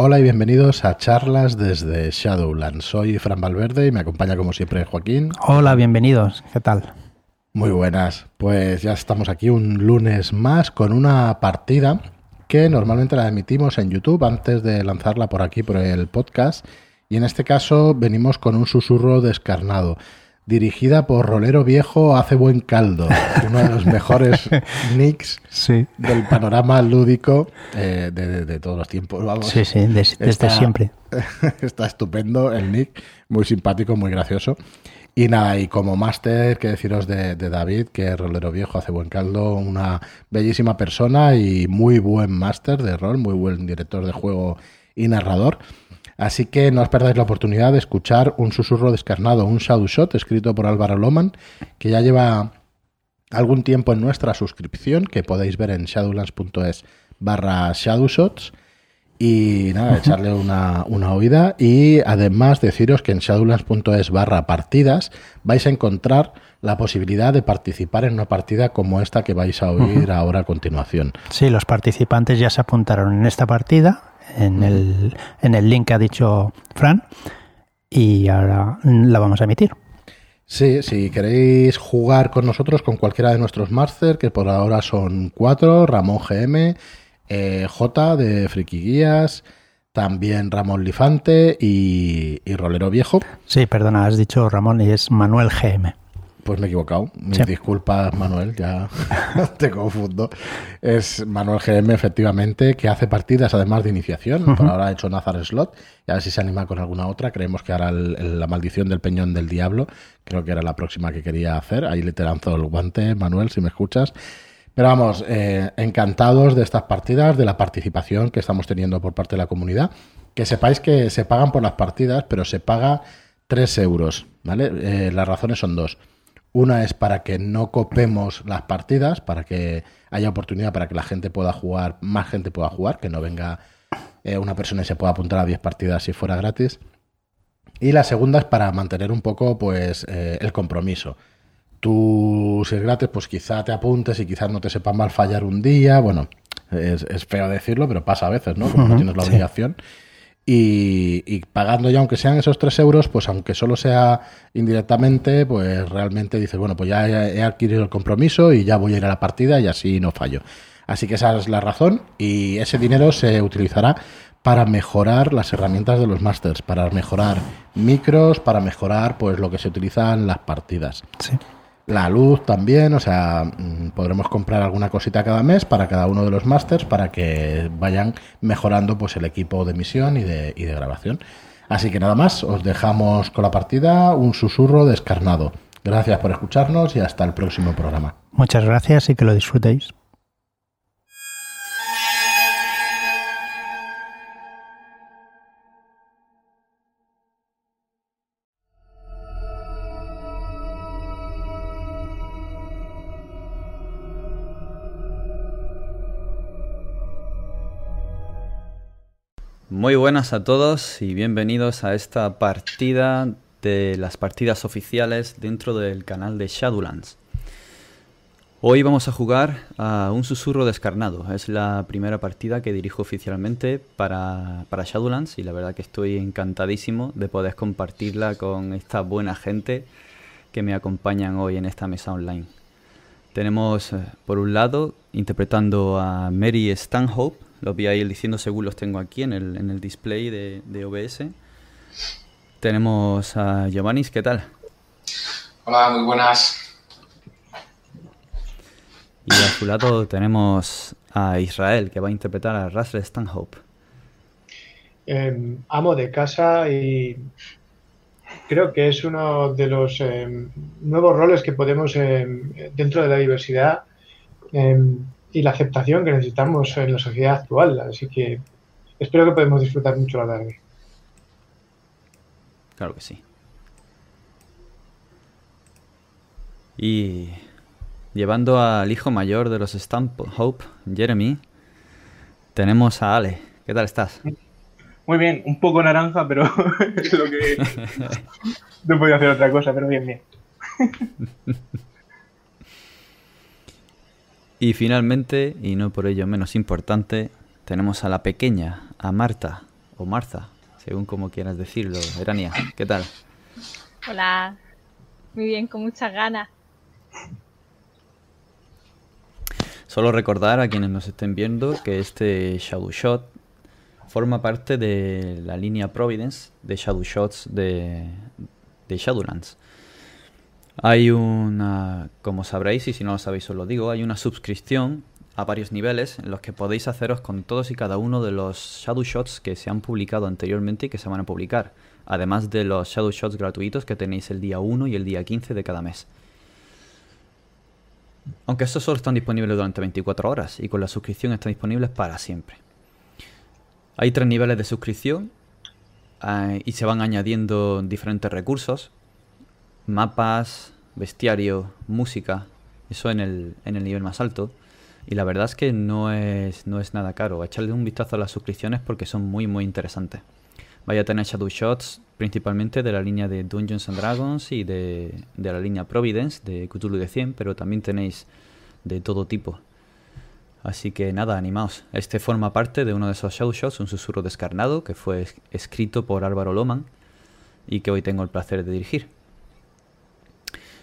Hola y bienvenidos a charlas desde Shadowlands. Soy Fran Valverde y me acompaña como siempre Joaquín. Hola, bienvenidos. ¿Qué tal? Muy buenas. Pues ya estamos aquí un lunes más con una partida que normalmente la emitimos en YouTube antes de lanzarla por aquí por el podcast. Y en este caso venimos con un susurro descarnado dirigida por Rolero Viejo hace buen caldo, uno de los mejores nicks del panorama lúdico eh, de, todos los tiempos. Vamos. Sí, sí, desde, siempre. Está estupendo el nick, muy simpático, muy gracioso. Y nada, y como máster, que deciros de, de, David, que Rolero Viejo hace buen caldo, una bellísima persona y muy buen máster de rol, muy buen director de juego y narrador. Así que no os perdáis la oportunidad de escuchar un susurro descarnado, un shadow shot escrito por Álvaro Loman, que ya lleva algún tiempo en nuestra suscripción, que podéis ver en shadowlands.es barra shadowshots. Y nada, echarle una, una, oída. Y además deciros que en shadowlands.es barra partidas vais a encontrar la posibilidad de participar en una partida como esta que vais a oír ahora a continuación. Sí, los participantes ya se apuntaron en esta partida en el, en el link que ha dicho Fran y ahora la vamos a emitir. Sí, si queréis jugar con nosotros, con cualquiera de nuestros Master, que por ahora son cuatro, Ramón GM, eh, J de Friki Guías, también Ramón Lifante y, y Rolero Viejo. Sí, perdona, has dicho Ramón y es Manuel GM. Pues me he equivocado. Mis disculpas, Manuel, ya te confundo. Es Manuel GM, efectivamente, que hace partidas además de iniciación. Por ahora ha hecho Nazar Slot y a ver si se anima con alguna otra. Creemos que hará la maldición del peñón del diablo. Creo que era la próxima que quería hacer. Ahí le te lanzo el guante, Manuel, si me escuchas. Pero vamos, eh, encantados de estas partidas, de la participación que estamos teniendo por parte de la comunidad. Que sepáis que se pagan por las partidas, pero se paga 3 euros. ¿vale? Eh, las razones son dos. Una es para que no copemos las partidas, para que haya oportunidad para que la gente pueda jugar, más gente pueda jugar, que no venga eh, una persona y se pueda apuntar a 10 partidas si fuera gratis. Y la segunda es para mantener un poco pues eh, el compromiso. Tú, si es gratis, pues quizá te apuntes y quizás no te sepa mal fallar un día. Bueno, es, feo decirlo, pero pasa a veces, ¿no? Como no tienes la obligación. Y, pagando ya, aunque sean esos 3 euros, pues aunque solo sea indirectamente, pues realmente dices, bueno, pues ya he, adquirido el compromiso y ya voy a ir a la partida y así no fallo. Así que esa es la razón y ese dinero se utilizará para mejorar las herramientas de los masters, para mejorar micros, para mejorar pues lo que se utiliza en las partidas. Sí la luz también, o sea, mm, podremos comprar alguna cosita cada mes para cada uno de los másters para que vayan mejorando pues el equipo de emisión y de, y de grabación. Así que nada más, os dejamos con la partida un susurro descarnado. Gracias por escucharnos y hasta el próximo programa. Muchas gracias y que lo disfrutéis. Muy buenas a todos y bienvenidos a esta partida de las partidas oficiales dentro del canal de Shadowlands. Hoy vamos a jugar a un susurro descarnado. Es la primera partida que dirijo oficialmente para, para Shadowlands y la verdad que estoy encantadísimo de poder compartirla con esta buena gente que me acompañan hoy en esta mesa online. Tenemos eh, por un lado interpretando a Mary Stanhope, los voy a ir diciendo según los tengo aquí en el, en el display de, de OBS. Tenemos a Giovanni, ¿qué tal? Hola, muy buenas. Y a su lado tenemos a Israel, que va a interpretar a Russell Stanhope. Em, amo de casa y creo que es uno de los em, nuevos roles que podemos, em, dentro de la diversidad, y la aceptación que necesitamos en la sociedad actual. Así que espero que podamos disfrutar mucho la tarde. Claro que sí. Y llevando al hijo mayor de los Stamp Hope, Jeremy, tenemos a Ale. ¿Qué tal estás? Muy bien, un poco naranja, pero es lo que... no podía hacer otra cosa, pero bien, bien. Y finalmente, y no por ello menos importante, tenemos a la pequeña, a Marta. o Martha, según como quieras decirlo. Erania, ¿qué tal? Hola, muy bien, con muchas ganas. Solo recordar a quienes nos estén viendo que este Shadow Shot forma parte de la línea Providence de Shadow Shots de, de Shadowlands. Hay una, como sabréis, y si no lo sabéis os lo digo, hay una suscripción a varios niveles en los que podéis haceros con todos y cada uno de los Shadow Shots que se han publicado anteriormente y que se van a publicar, además de los Shadow Shots gratuitos que tenéis el día 1 y el día 15 de cada mes. Aunque estos solo están disponibles durante 24 horas y con la suscripción están disponibles para siempre. Hay tres niveles de suscripción eh, y se van añadiendo diferentes recursos mapas, bestiario, música, eso en el, en el nivel más alto. Y la verdad es que no es, no es nada caro. Echarle un vistazo a las suscripciones porque son muy, muy interesantes. Vaya a tener Shadow Shots principalmente de la línea de Dungeons and Dragons y de, de la línea Providence de Cthulhu de 100, pero también tenéis de todo tipo. Así que nada, animaos. Este forma parte de uno de esos Shadow Shots, un susurro descarnado, que fue escrito por Álvaro Loman y que hoy tengo el placer de dirigir.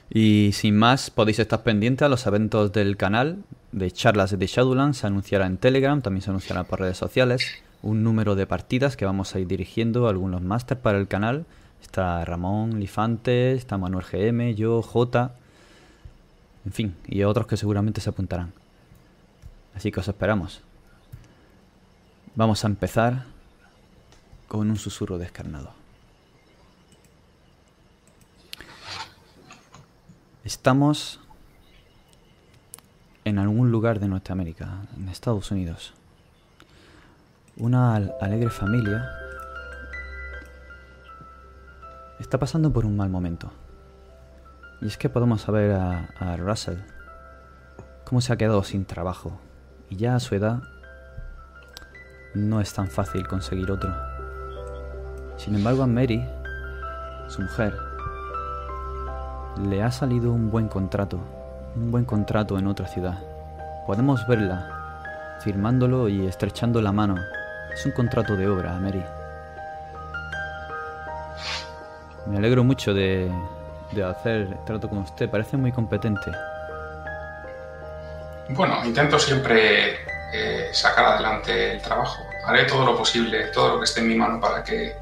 Y sin más, podéis estar pendientes a los eventos del canal de charlas de Shadowlands. Se anunciará en Telegram, también se anunciará por redes sociales. Un número de partidas que vamos a ir dirigiendo, algunos máster para el canal. Está Ramón, Lifante, está Manuel GM, yo, J. En fin, y otros que seguramente se apuntarán. Así que os esperamos. Vamos a empezar con un susurro descarnado. Estamos en algún lugar de Norteamérica, en Estados Unidos. Una alegre familia está pasando por un mal momento. Y es que podemos saber a, a Russell cómo se ha quedado sin trabajo. Y ya a su edad no es tan fácil conseguir otro. Sin embargo a Mary, su mujer, le ha salido un buen contrato, un buen contrato en otra ciudad. Podemos verla, firmándolo y estrechando la mano. Es un contrato de obra, Mary. Me alegro mucho de, de hacer trato con usted, parece muy competente. Bueno, intento siempre eh, sacar adelante el trabajo. Haré todo lo posible, todo lo que esté en mi mano para que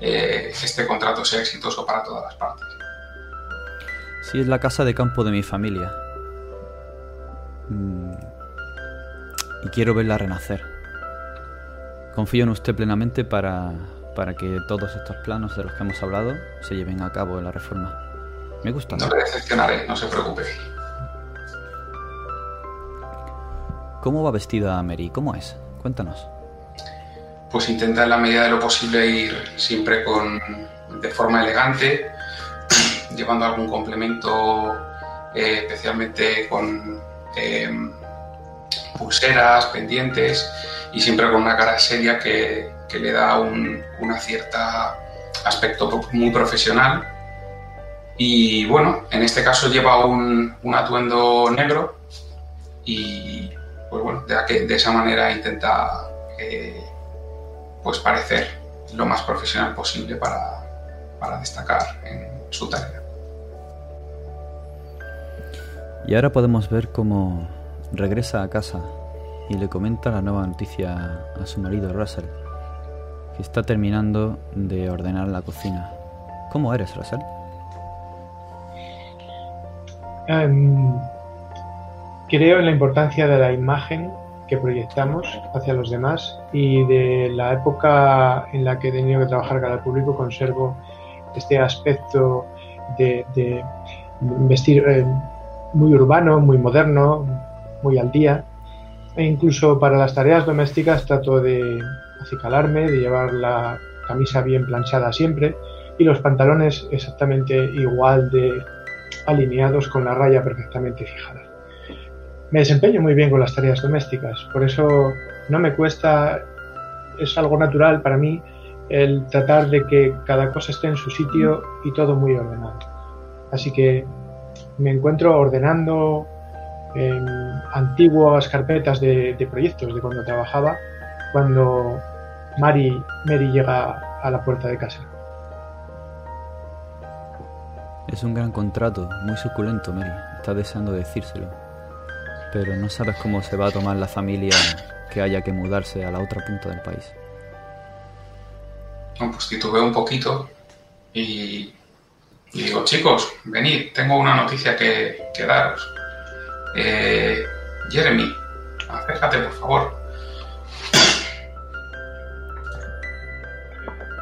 eh, este contrato sea exitoso para todas las partes. Sí, es la casa de campo de mi familia. Mm. Y quiero verla renacer. Confío en usted plenamente para, para que todos estos planos de los que hemos hablado se lleven a cabo en la reforma. Me gusta. No le decepcionaré, no se preocupe. ¿Cómo va vestida Mary? ¿Cómo es? Cuéntanos. Pues intenta en la medida de lo posible ir siempre con de forma elegante, llevando algún complemento, eh, especialmente con em, pulseras, pendientes y siempre con una cara seria que, le da un una cierta aspecto muy profesional. Y bueno, en este caso lleva un, atuendo negro y pues bueno, de, esa manera intenta eh, pues parecer lo más profesional posible para destacar en su tarea. Y ahora podemos ver cómo regresa a casa y le comenta la nueva noticia a su marido Russell, que está terminando de ordenar la cocina. ¿Cómo eres, Russell? Em, creo en la importancia de la imagen que proyectamos hacia los demás y de la época en la que he tenido que trabajar cada público conservo este aspecto de, vestir eh, muy urbano, muy moderno, muy al día. E incluso para las tareas domésticas trato de acicalarme, de llevar la camisa bien planchada siempre y los pantalones exactamente igual de alineados con la raya perfectamente fijada. Me desempeño muy bien con las tareas domésticas, por eso no me cuesta, es algo natural para mí el tratar de que cada cosa esté en su sitio y todo muy ordenado. Así que me encuentro ordenando antiguas carpetas de, proyectos de cuando trabajaba, cuando Mary, Mary llega a la puerta de casa. Es un gran contrato, muy suculento, Mary. Estás deseando decírselo. Pero no sabes cómo se va a tomar la familia que haya que mudarse a la otra punta del país. No, pues titubeo un poquito y, y digo, chicos, venid, tengo una noticia que, que daros. Eh, Jeremy, acércate, por favor.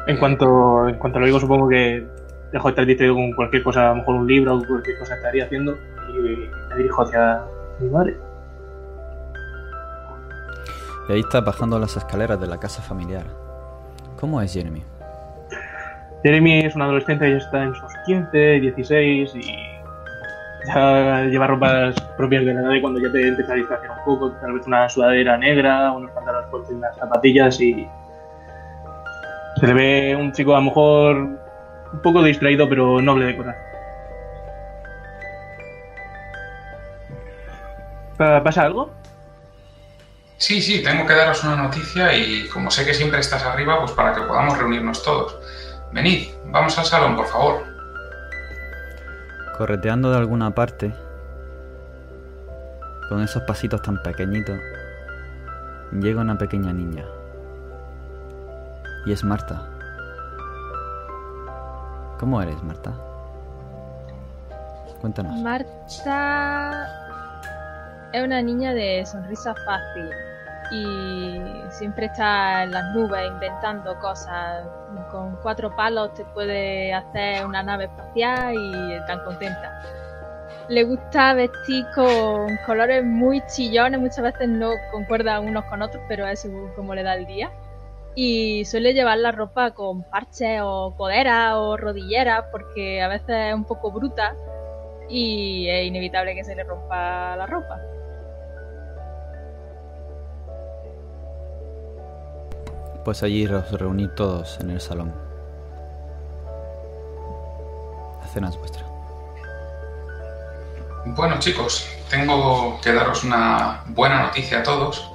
En cuanto, en cuanto lo digo, supongo que dejo de estar distraído con cualquier cosa, a lo mejor un libro o cualquier cosa que estaría haciendo y me dirijo hacia mi madre. Y ahí estás bajando las escaleras de la casa familiar. ¿Cómo es Jeremy? Jeremy es un adolescente, ya está en sus 15, 16 y ya lleva ropas propias de la edad de cuando ya te empieza a distraer un poco, tal vez una sudadera negra, unos pantalones cortos y unas zapatillas y se le ve un chico a lo mejor un poco distraído pero noble de corazón. Pa- ¿Pasa algo? Sí, sí, tengo que daros una noticia y como sé que siempre estás arriba, pues para que podamos reunirnos todos. Venid, vamos al salón, por favor. Correteando de alguna parte, con esos pasitos tan pequeñitos, llega una pequeña niña. Y es Marta. ¿Cómo eres, Marta? Cuéntanos. Marta es una niña de sonrisa fácil y siempre está en las nubes inventando cosas. Con cuatro palos te puede hacer una nave espacial y tan contenta. Le gusta vestir con colores muy chillones, muchas veces no concuerdan unos con otros, pero es cómo le da el día. Y suele llevar la ropa con parches o coderas o rodilleras porque a veces es un poco bruta y es inevitable que se le rompa la ropa. Pues allí os reunís todos en el salón. La cena es vuestra. Bueno, chicos, tengo que daros una buena noticia a todos,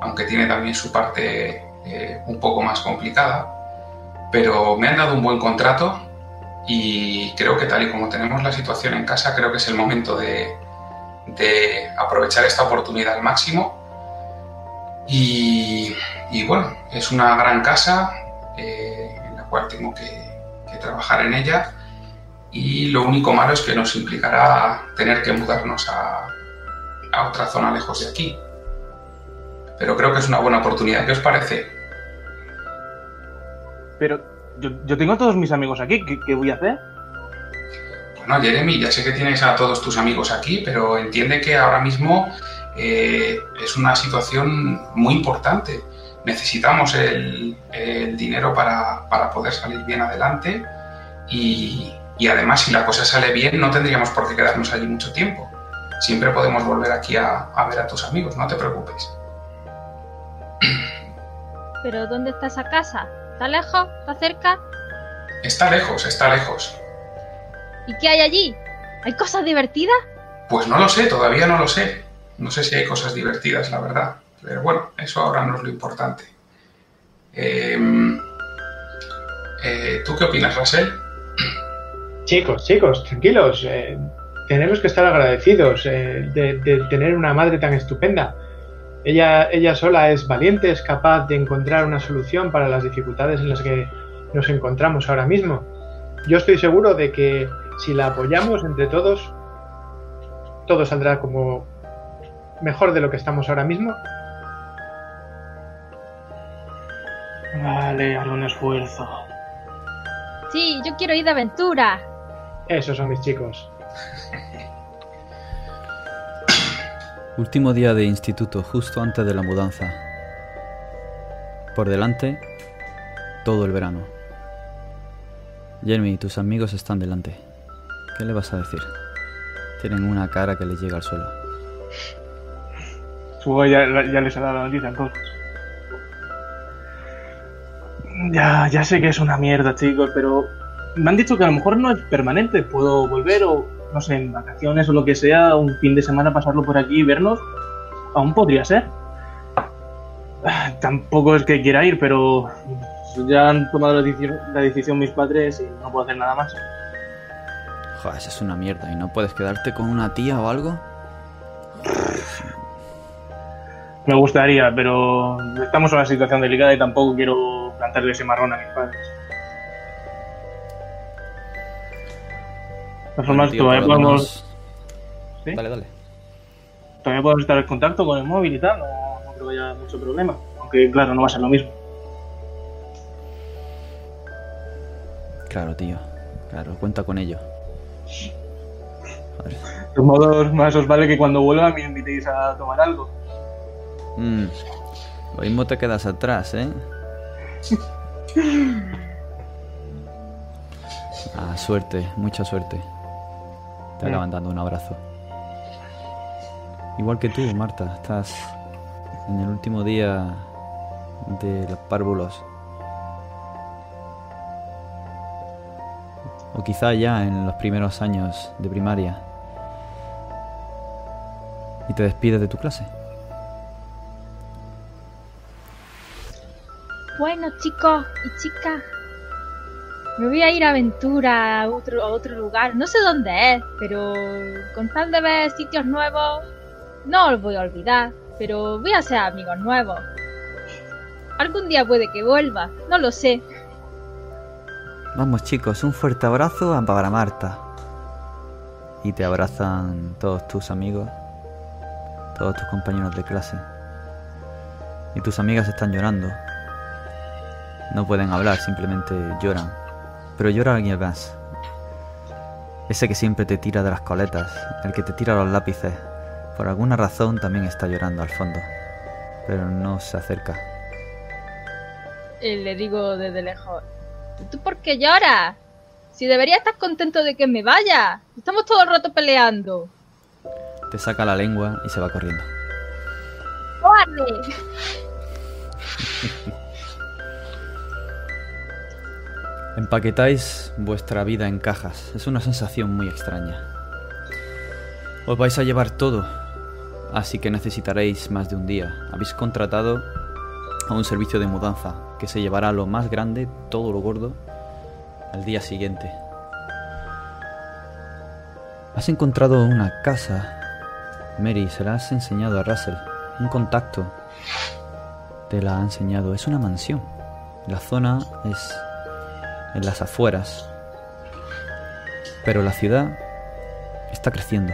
aunque tiene también su parte eh, un poco más complicada. Pero me han dado un buen contrato y creo que tal y como tenemos la situación en casa, creo que es el momento de, de aprovechar esta oportunidad al máximo. Y, y bueno, es una gran casa eh, en la cual tengo que, que trabajar en ella y lo único malo es que nos implicará tener que mudarnos a, a otra zona lejos de aquí. Pero creo que es una buena oportunidad. ¿Qué os parece? Pero yo, yo tengo a todos mis amigos aquí, ¿qué, qué voy a hacer? Bueno, Jeremy, ya sé que tienes a todos tus amigos aquí, pero entiende que ahora mismo eh, es una situación muy importante. Necesitamos el, el dinero para, para, poder salir bien adelante y, y, además si la cosa sale bien no tendríamos por qué quedarnos allí mucho tiempo. Siempre podemos volver aquí a, a ver a tus amigos, no te preocupes. ¿Pero dónde está esa casa? ¿Está lejos? ¿Está cerca? Está lejos, está lejos. ¿Y qué hay allí? ¿Hay cosas divertidas? Pues no lo sé, todavía no lo sé. No sé si hay cosas divertidas, la verdad. Pero bueno, eso ahora no es lo importante. Eh, eh, ¿Tú qué opinas, Russell? Chicos, chicos, tranquilos. Eh, tenemos que estar agradecidos de, de, tener una madre tan estupenda. Ella, ella sola es valiente, es capaz de encontrar una solución para las dificultades en las que nos encontramos ahora mismo. Yo estoy seguro de que si la apoyamos entre todos, todo saldrá como mejor de lo que estamos ahora mismo. Vale, haré un esfuerzo. Sí, yo quiero ir de aventura. Esos son mis chicos. Último día de instituto, justo antes de la mudanza. Por delante, todo el verano. Jeremy, tus amigos están delante. ¿Qué le vas a decir? Tienen una cara que les llega al suelo. Supongo ya, ya les ha dado la noticia entonces. Ya, ya sé que es una mierda, chicos, pero me han dicho que a lo mejor no es permanente. Puedo volver o, no sé, en vacaciones o lo que sea, un fin de semana pasarlo por aquí y vernos. Aún podría ser. Tampoco es que quiera ir, pero ya han tomado la decisión, la decisión mis padres y no puedo hacer nada más. Joder, esa es una mierda. ¿Y no puedes quedarte con una tía o algo? Me gustaría, pero estamos en una situación delicada y tampoco quiero plantarle ese marrón a mis padres. De todas formas, Tío, todavía podemos, menos- ¿Sí? Dale, dale. todavía podemos estar en contacto con el móvil y tal, no, no creo que haya mucho problema. Aunque, claro, no va a ser lo mismo. Claro, tío. Claro, cuenta con ello. Joder. De todos modos, más os vale que cuando vuelva me invitéis a tomar algo. Mm, Lo mismo te quedas atrás, ¿eh? Ah, suerte, mucha suerte. Te Mm. acaban dando un abrazo. Igual que tú, Marta, estás en el último día de los párvulos. O quizá ya en los primeros años de primaria. Y te despides de tu clase. Bueno, chicos y chicas, me voy a ir a aventura a otro, a otro lugar. No sé dónde es, pero con tal de ver sitios nuevos, no os voy a olvidar. Pero voy a hacer amigos nuevos. Algún día puede que vuelva, no lo sé. Vamos chicos, un fuerte abrazo a- para Marta. Y te abrazan todos tus amigos, todos tus compañeros de clase. Y tus amigas están llorando. No pueden hablar, simplemente lloran. Pero llora alguien más. Ese que siempre te tira de las coletas, el que te tira los lápices. Por alguna razón también está llorando al fondo. Pero no se acerca. Le digo desde lejos, ¿y tú por qué lloras? Si debería estar contento de que me vaya. Estamos todo el rato peleando. Te saca la lengua y se va corriendo. ¡Cobarde! Empaquetáis vuestra vida en cajas. Es una sensación muy extraña. Os vais a llevar todo, así que necesitaréis más de un día. Habéis contratado a un servicio de mudanza que se llevará lo más grande, todo lo gordo, al día siguiente. Has encontrado una casa. Mary, se la has enseñado a Russell. Un contacto. Te la ha enseñado. Es una mansión. La zona es en las afueras. Pero la ciudad está creciendo.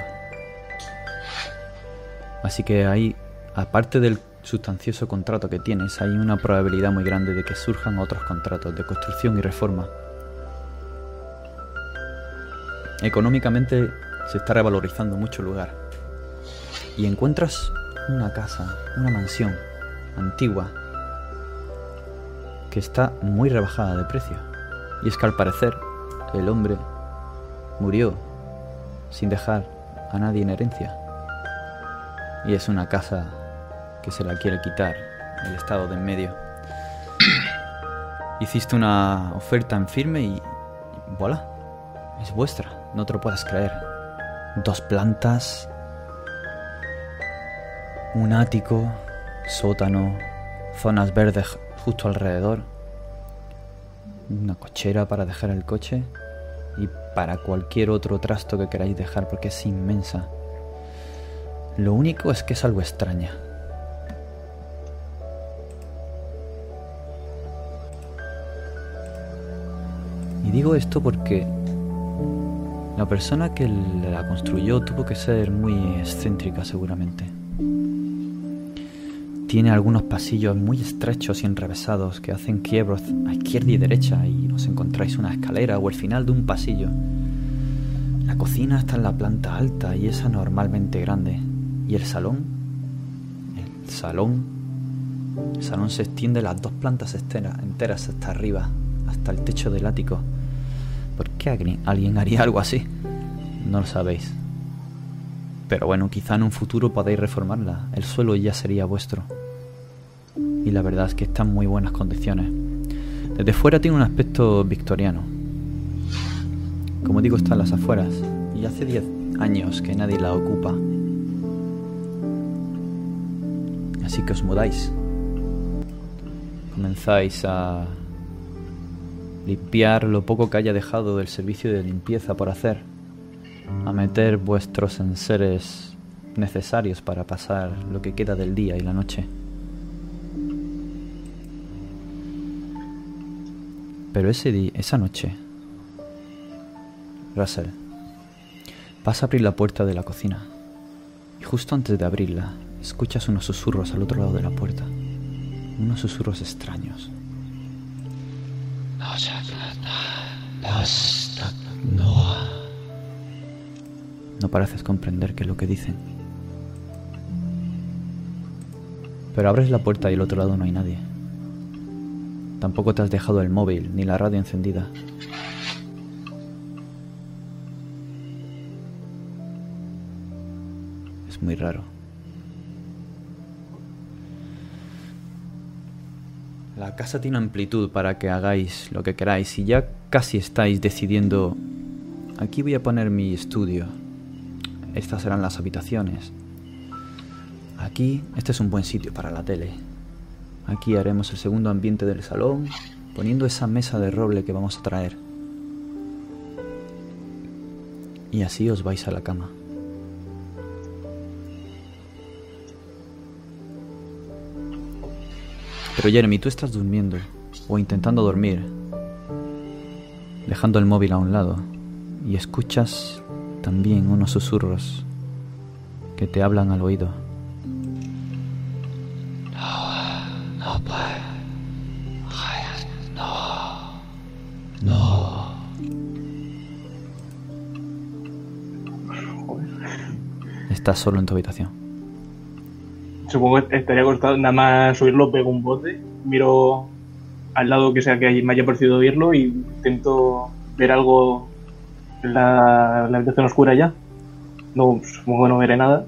Así que hay, aparte del sustancioso contrato que tienes, hay una probabilidad muy grande de que surjan otros contratos de construcción y reforma. Económicamente se está revalorizando mucho el lugar. Y encuentras una casa, una mansión antigua, que está muy rebajada de precio. Y es que al parecer el hombre murió sin dejar a nadie en herencia. Y es una casa que se la quiere quitar el estado de en medio. Hiciste una oferta en firme y, y voilà, es vuestra, no te lo puedes creer. Dos plantas, un ático, sótano, zonas verdes justo alrededor, una cochera para dejar el coche y para cualquier otro trasto que queráis dejar porque es inmensa. Lo único es que es algo extraña. Y digo esto porque la persona que la construyó tuvo que ser muy excéntrica seguramente. Tiene algunos pasillos muy estrechos y enrevesados que hacen quiebros a izquierda y derecha y os encontráis una escalera o el final de un pasillo. La cocina está en la planta alta y es anormalmente grande. ¿Y el salón? El salón. El salón se extiende las dos plantas enteras hasta arriba, hasta el techo del ático. ¿Por qué alguien haría algo así? No lo sabéis. Pero bueno, quizá en un futuro podáis reformarla. El suelo ya sería vuestro. Y la verdad es que está en muy buenas condiciones. Desde fuera tiene un aspecto victoriano. Como digo, está en las afueras. Y hace 10 años que nadie la ocupa. Así que os mudáis. Comenzáis a limpiar lo poco que haya dejado del servicio de limpieza por hacer, a meter vuestros enseres necesarios para pasar lo que queda del día y la noche. Pero ese día, esa noche, Russell, vas a abrir la puerta de la cocina y justo antes de abrirla, escuchas unos susurros al otro lado de la puerta, unos susurros extraños. No pareces comprender qué es lo que dicen. Pero abres la puerta y al otro lado no hay nadie. Tampoco te has dejado el móvil ni la radio encendida. Es muy raro. La casa tiene amplitud para que hagáis lo que queráis y ya casi estáis decidiendo, aquí voy a poner mi estudio, estas serán las habitaciones, aquí este es un buen sitio para la tele, aquí haremos el segundo ambiente del salón, poniendo esa mesa de roble que vamos a traer. Y así os vais a la cama. Pero Jeremy, tú estás durmiendo o intentando dormir, dejando el móvil a un lado, y escuchas también unos susurros que te hablan al oído. Estás solo en tu habitación. Supongo que estaría costado nada más subirlo, pego un bote, miro al lado que sea que me haya parecido oírlo y intento ver algo en la, habitación oscura ya. No, supongo que no veré nada.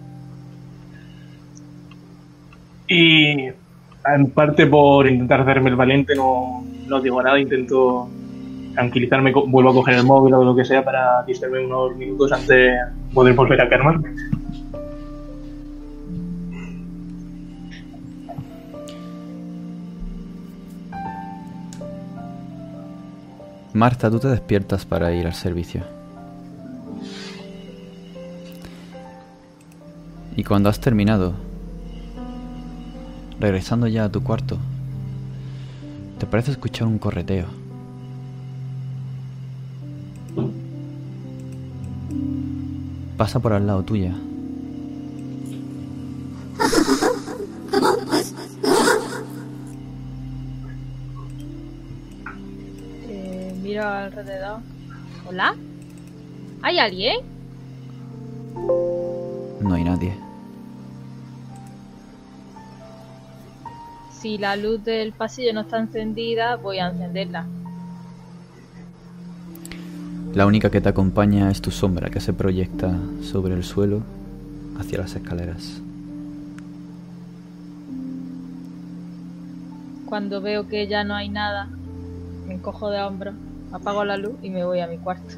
Y en parte por intentar hacerme el valiente no, no digo nada, intento tranquilizarme, vuelvo a coger el móvil o lo que sea para distraerme unos minutos antes de poder volver a calmarme. Marta, tú te despiertas para ir al servicio. Y cuando has terminado, regresando ya a tu cuarto, te parece escuchar un correteo. Pasa por al lado tuya. Alrededor. ¿Hola? ¿Hay alguien? No hay nadie. Si la luz del pasillo no está encendida, voy a encenderla. La única que te acompaña es tu sombra que se proyecta sobre el suelo hacia las escaleras. Cuando veo que ya no hay nada, me encojo de hombros apago la luz y me voy a mi cuarto.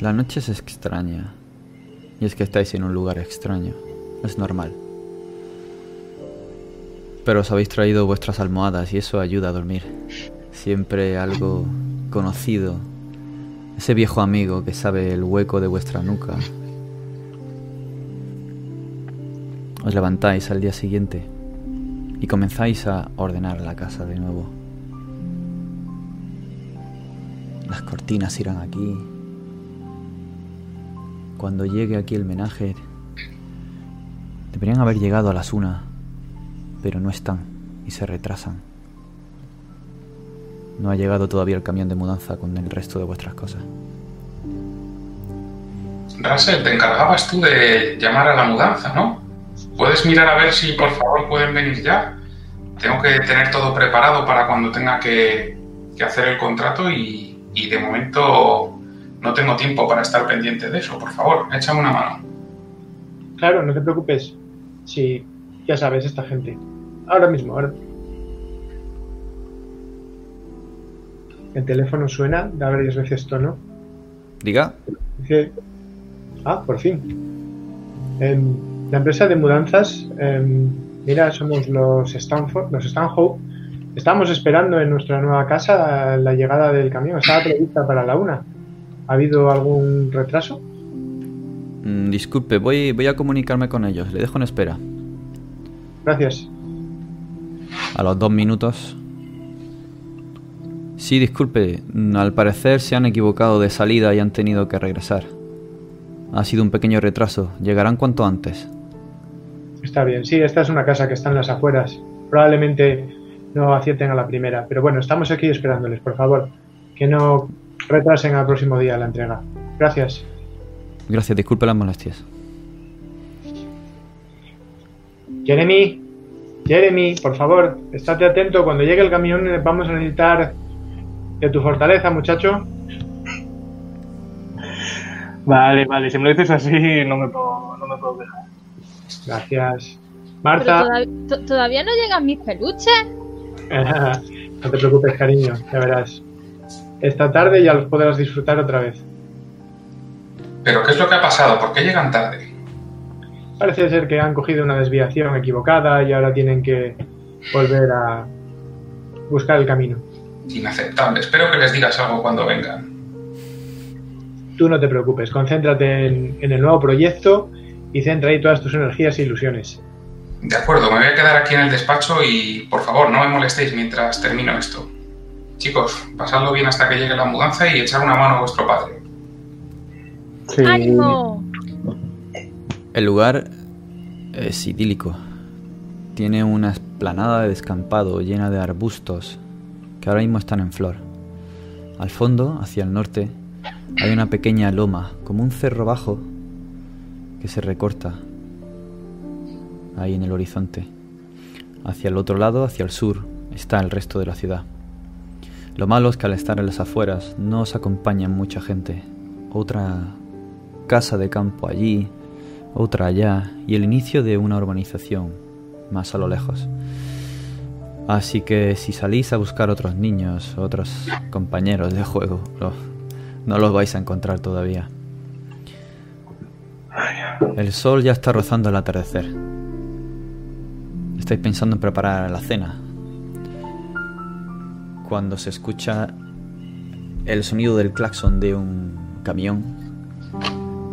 La noche es extraña. Y es que estáis en un lugar extraño. Es normal. Pero os habéis traído vuestras almohadas y eso ayuda a dormir. Siempre algo conocido. Ese viejo amigo que sabe el hueco de vuestra nuca. Os levantáis al día siguiente y comenzáis a ordenar la casa de nuevo. Las cortinas irán aquí. Cuando llegue aquí el menaje, deberían haber llegado a las una, pero no están y se retrasan. No ha llegado todavía el camión de mudanza con el resto de vuestras cosas. Russell, te encargabas tú de llamar a la mudanza, ¿no? ¿Puedes mirar a ver si por favor pueden venir ya? Tengo que tener todo preparado para cuando tenga que, hacer el contrato y, de momento no tengo tiempo para estar pendiente de eso. Por favor, échame una mano. Claro, no te preocupes. Sí, ya sabes, esta gente. Ahora mismo, ahora. El teléfono suena, da varias veces tono. Diga. Dice. Ah, por fin. Em, la empresa de mudanzas, em, mira, somos los Stanford, los Stanhope. Estamos esperando en nuestra nueva casa la llegada del camión. Estaba prevista para la una. ¿Ha habido algún retraso? Mm, disculpe, voy, voy a comunicarme con ellos. Le dejo en espera. Gracias. A los dos minutos. Sí, disculpe. mm, Al parecer se han equivocado de salida y han tenido que regresar. Ha sido un pequeño retraso. Llegarán cuanto antes. Está bien. Sí, esta es una casa que está en las afueras. Probablemente no acierten a la primera. Pero bueno, estamos aquí esperándoles, por favor. Que no retrasen al próximo día la entrega. Gracias. Gracias, disculpe las molestias. Jeremy, Jeremy, por favor, estate atento. Cuando llegue el camión vamos a necesitar de tu fortaleza, muchacho. Vale, vale, si me lo dices así no me puedo, no me puedo quejar. Gracias. Marta, todav- to- todavía no llegan mis peluches. no te preocupes, cariño, ya verás. Esta tarde ya los podrás disfrutar otra vez. Pero ¿qué es lo que ha pasado? ¿Por qué llegan tarde? Parece ser que han cogido una desviación equivocada y ahora tienen que volver a buscar el camino. Inaceptable. Espero que les digas algo cuando vengan. Tú no te preocupes, concéntrate en, en el nuevo proyecto y centra ahí todas tus energías e ilusiones. De acuerdo, me voy a quedar aquí en el despacho y por favor no me molestéis mientras termino esto. Chicos, pasadlo bien hasta que llegue la mudanza y echar una mano a vuestro padre. Sí. ¡Ánimo! El lugar es idílico. Tiene una esplanada de descampado llena de arbustos que ahora mismo están en flor. Al fondo, hacia el norte, hay una pequeña loma, como un cerro bajo, que se recorta ahí en el horizonte. Hacia el otro lado, hacia el sur, está el resto de la ciudad. Lo malo es que al estar en las afueras no os acompaña mucha gente. Otra casa de campo allí, otra allá y el inicio de una urbanización más a lo lejos. Así que si salís a buscar otros niños, otros compañeros de juego, no los vais a encontrar todavía. El sol ya está rozando el atardecer. Estáis pensando en preparar la cena. Cuando se escucha el sonido del claxon de un camión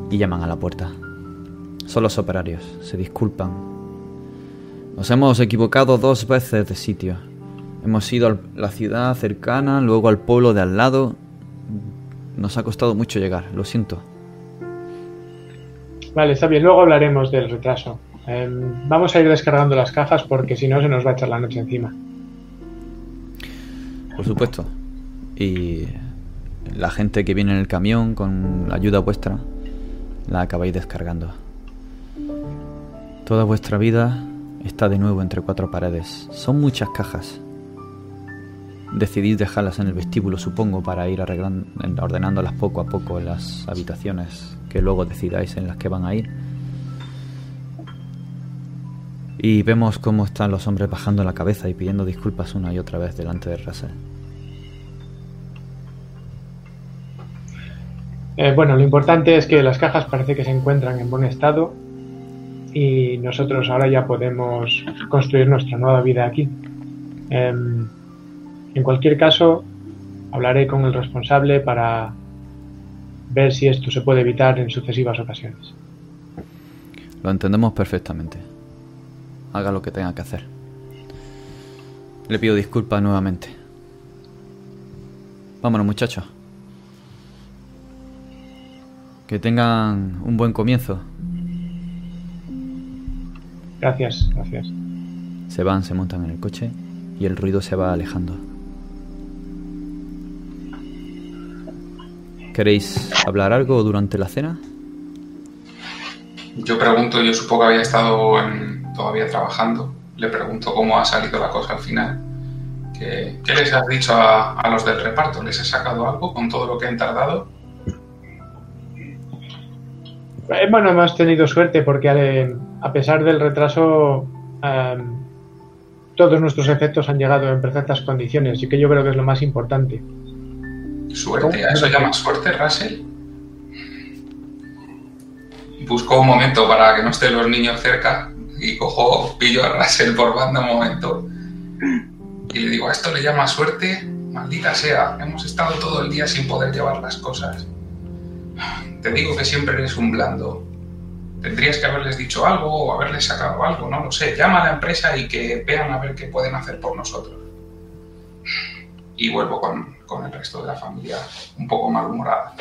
y llaman a la puerta. Son los operarios, se disculpan. Nos hemos equivocado dos veces de sitio. Hemos ido a la ciudad cercana, luego al pueblo de al lado. Nos ha costado mucho llegar, lo siento. Vale, está bien, luego hablaremos del retraso. Em, vamos a ir descargando las cajas porque si no se nos va a echar la noche encima. Por supuesto. Y la gente que viene en el camión con la ayuda vuestra, la acabáis descargando. Toda vuestra vida está de nuevo entre cuatro paredes. Son muchas cajas. Decidís dejarlas en el vestíbulo, supongo, para ir arreglando, ordenándolas poco a poco en las habitaciones que luego decidáis en las que van a ir. Y vemos cómo están los hombres bajando la cabeza y pidiendo disculpas una y otra vez delante de Russell. Eh, bueno, lo importante es que las cajas parece que se encuentran en buen estado y nosotros ahora ya podemos construir nuestra nueva vida aquí. Em, en cualquier caso, hablaré con el responsable para ver si esto se puede evitar en sucesivas ocasiones. Lo entendemos perfectamente. Haga lo que tenga que hacer. Le pido disculpas nuevamente. Vámonos, muchachos. Que tengan un buen comienzo. Gracias, gracias. Se van, se montan en el coche y el ruido se va alejando. ¿Queréis hablar algo durante la cena? Yo pregunto, yo supongo que había estado en- todavía trabajando. Le pregunto cómo ha salido la cosa al final. ¿Qué, qué les has dicho a, a los del reparto? ¿Les has sacado algo con todo lo que han tardado? Eh, Bueno, hemos tenido suerte porque eh, a pesar del retraso, em, todos nuestros efectos han llegado en perfectas condiciones y que yo creo que es lo más importante. Suerte, ¿a eso llamas suerte, Russell? busco un momento para que no estén los niños cerca y cojo, pillo a Russell por banda un momento y le digo, ¿a esto le llama suerte? Maldita sea, hemos estado todo el día sin poder llevar las cosas. Te digo que siempre eres un blando. Tendrías que haberles dicho algo o haberles sacado algo, no lo sé. Llama a la empresa y que vean a ver qué pueden hacer por nosotros. Y vuelvo con, con el resto de la familia un poco malhumorada.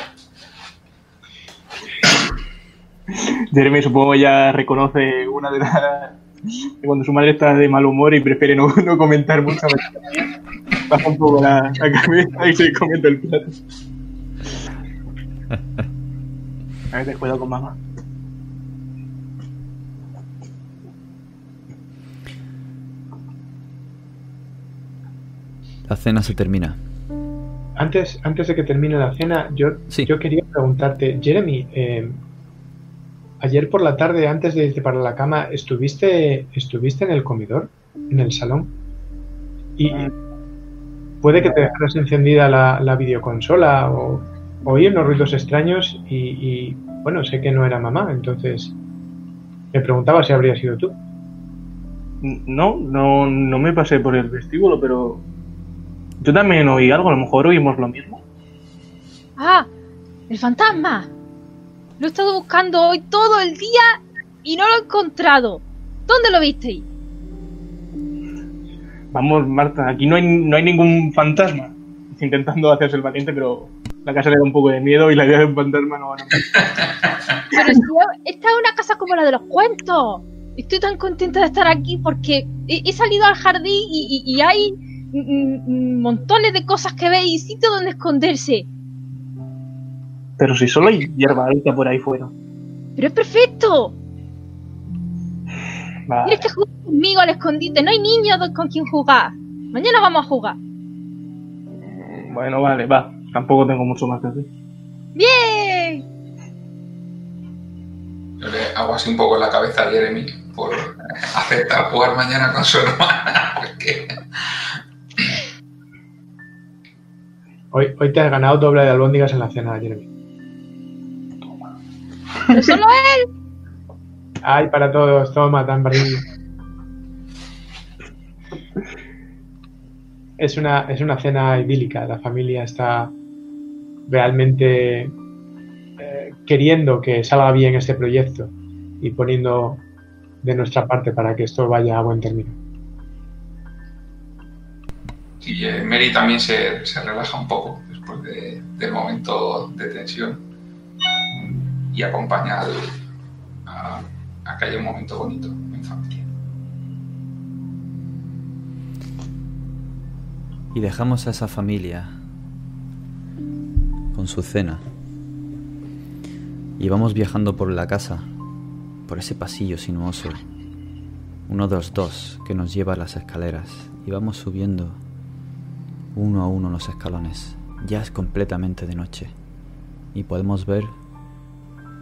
Jeremy supongo ya reconoce una de las... Cuando su madre está de mal humor y prefiere no, no comentar mucho. Baja un poco la, cabeza y se comenta el plato. A ver, cuidado con mamá. La cena se termina. Antes, antes de que termine la cena, yo, Sí. yo quería preguntarte, Jeremy, eh, ayer por la tarde, antes de irte para la cama, ¿estuviste, ¿estuviste en el comedor? ¿En el salón? Y puede que te dejaras encendida la, la videoconsola o oí unos ruidos extraños y, y, bueno, sé que no era mamá, entonces me preguntaba si habría sido tú. No, no, no me pasé por el vestíbulo, pero yo también oí algo, a lo mejor oímos lo mismo. ¡Ah! ¡El fantasma! Lo he estado buscando hoy todo el día y no lo he encontrado. ¿Dónde lo visteis? Vamos, Marta, aquí no hay, no hay ningún fantasma. Intentando hacerse el valiente, pero la casa le da un poco de miedo y la idea de un fantasma no... no. Pero si yo- esta es una casa como la de los cuentos. Estoy tan contenta de estar aquí porque he, he salido al jardín y, y- y hay montones de cosas que ver y sitios donde esconderse. Pero si solo hay hierba alta por ahí fuera. Pero es perfecto. Va. Tienes que jugar conmigo al escondite. No hay niños con quien jugar. Mañana vamos a jugar. Bueno, vale, va. Tampoco tengo mucho más que decir. ¡Bien! Yo le hago así un poco la cabeza a Jeremy por aceptar jugar mañana con su hermana. porque Hoy, hoy te has ganado doble de albóndigas en la cena, Jeremy. Pero solo él. Ay, para todos, toma, tan barril. Es una, es una cena idílica. La familia está realmente eh, queriendo que salga bien este proyecto y poniendo de nuestra parte para que esto vaya a buen término. Y eh, Mary también se, se relaja un poco después de- del momento de tensión y acompaña a, a que haya un momento bonito en familia. Y dejamos a esa familia con su cena. Y vamos viajando por la casa, por ese pasillo sinuoso, uno de los dos que nos lleva a las escaleras. Y vamos subiendo uno a uno los escalones. Ya es completamente de noche. Y podemos ver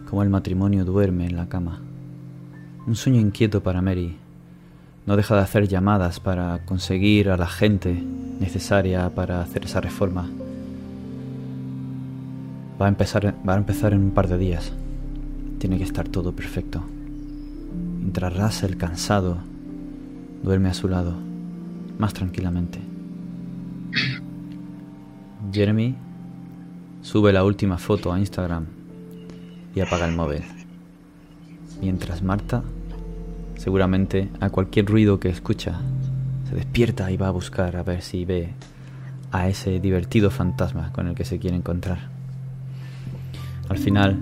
cómo el matrimonio duerme en la cama. Un sueño inquieto para Mary. No deja de hacer llamadas para conseguir a la gente necesaria para hacer esa reforma. Va a empezar, va a empezar en un par de días. Tiene que estar todo perfecto. Mientras Russell, cansado, duerme a su lado, más tranquilamente. Jeremy sube la última foto a Instagram y apaga el móvil. Mientras Marta, seguramente a cualquier ruido que escucha, se despierta y va a buscar a ver si ve a ese divertido fantasma con el que se quiere encontrar. Al final,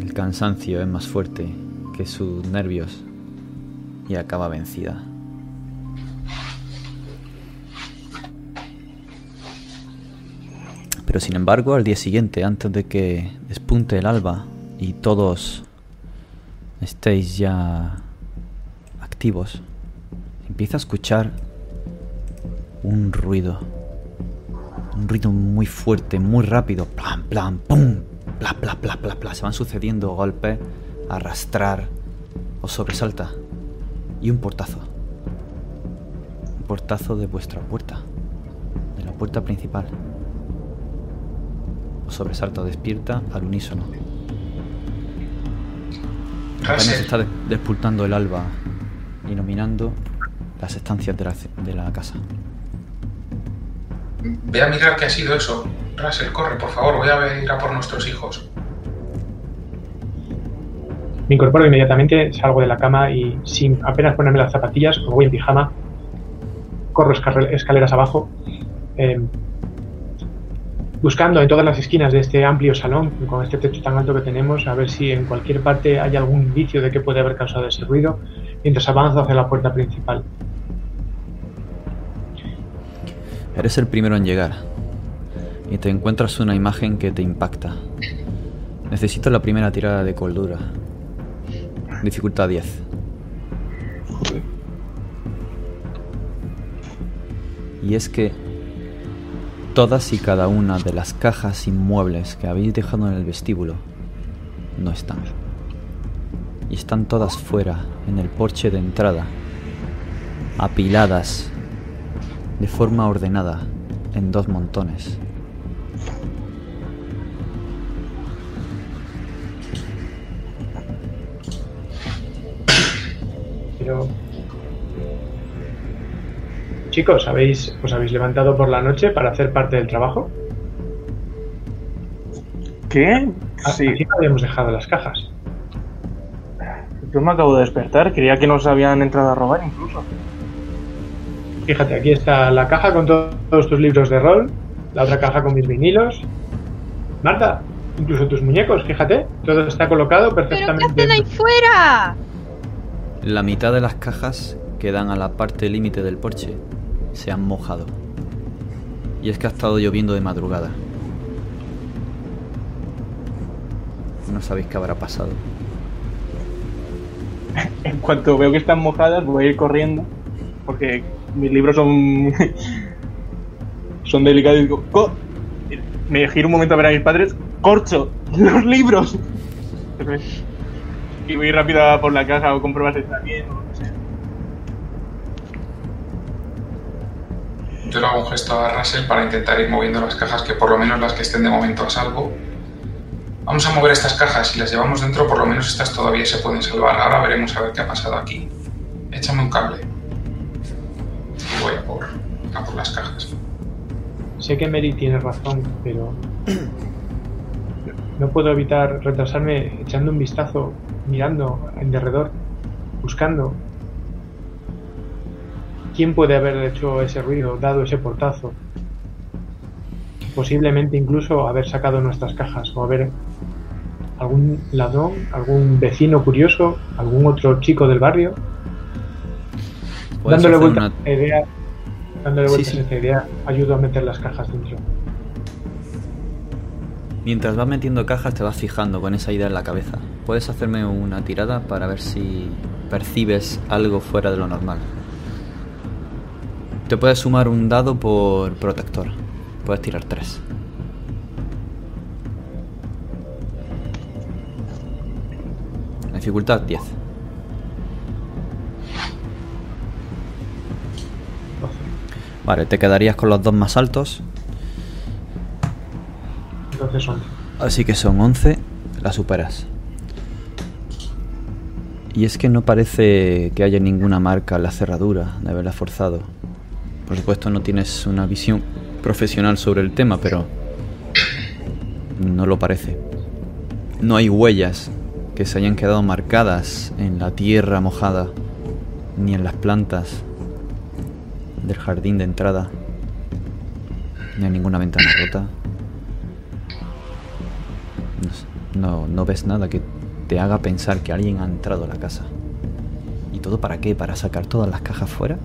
el cansancio es más fuerte que sus nervios y acaba vencida. Pero sin embargo, al día siguiente, antes de que despunte el alba y todos estéis ya activos, empieza a escuchar un ruido. Un ruido muy fuerte, muy rápido. Plan, plan, pum. Bla, bla, bla, bla, bla. Se van sucediendo golpes, arrastrar. Os sobresalta. Y un portazo. Un portazo de vuestra puerta. De la puerta principal. Sobresalta, despierta al unísono. Apenas está despultando el alba, iluminando las estancias de la, de la casa. Ve a mirar qué ha sido eso. Russell, corre, por favor, voy a ir a por nuestros hijos. Me incorporo inmediatamente, salgo de la cama y sin apenas ponerme las zapatillas, como voy en pijama, corro escaleras abajo, em, buscando en todas las esquinas de este amplio salón, con este techo tan alto que tenemos, a ver si en cualquier parte hay algún indicio de qué puede haber causado ese ruido, mientras avanzo hacia la puerta principal. Eres el primero en llegar y te encuentras una imagen que te impacta. Necesito la primera tirada de cordura. Dificultad 10. Y es que todas y cada una de las cajas inmuebles que habéis dejado en el vestíbulo no están. Y están todas fuera, en el porche de entrada, apiladas de forma ordenada en dos montones. Pero... Chicos, ¿habéis, ¿os habéis levantado por la noche para hacer parte del trabajo? ¿Qué? Sí. Aquí no habíamos dejado las cajas. Yo me acabo de despertar, creía que nos habían entrado a robar incluso. Fíjate, aquí está la caja con todos tus libros de rol, la otra caja con mis vinilos. Marta, incluso tus muñecos, fíjate, todo está colocado perfectamente. ¿Pero qué hacen ahí fuera? La mitad de las cajas que dan a la parte límite del porche se han mojado. Y es que ha estado lloviendo de madrugada. No sabéis qué habrá pasado. En cuanto veo que están mojadas, voy a ir corriendo. Porque mis libros son. son delicados y digo. Me giro un momento a ver a mis padres. ¡Corcho! ¡Los libros! y voy rápido por la casa o comprobar si está bien o lo que sea. Yo le hago un gesto a Russell para intentar ir moviendo las cajas, que por lo menos las que estén de momento a salvo. Vamos a mover estas cajas, si las llevamos dentro, por lo menos estas todavía se pueden salvar. Ahora veremos a ver qué ha pasado aquí. Échame un cable. Y voy a por, a por las cajas. Sé que Mary tiene razón, pero no puedo evitar retrasarme echando un vistazo, mirando en derredor, buscando quién puede haber hecho ese ruido, dado ese portazo. Posiblemente incluso haber sacado nuestras cajas o haber algún ladrón, algún vecino curioso, algún otro chico del barrio. Dándole vuelta a esa idea, dándole vueltas a esa idea, ayudo a meter las cajas dentro. Mientras vas metiendo cajas te vas fijando con esa idea en la cabeza. Puedes hacerme una tirada para ver si percibes algo fuera de lo normal. Te puedes sumar un dado por protector. Puedes tirar tres. Dificultad 10. Vale, te quedarías con los dos más altos. Entonces 11. Así que son 11, la superas. Y es que no parece que haya ninguna marca en la cerradura de haberla forzado. Por supuesto no tienes una visión profesional sobre el tema, pero no lo parece. No hay huellas que se hayan quedado marcadas en la tierra mojada, ni en las plantas del jardín de entrada, ni en ninguna ventana rota. No, no ves nada que te haga pensar que alguien ha entrado a la casa. ¿Y todo para qué? ¿Para sacar todas las cajas fuera?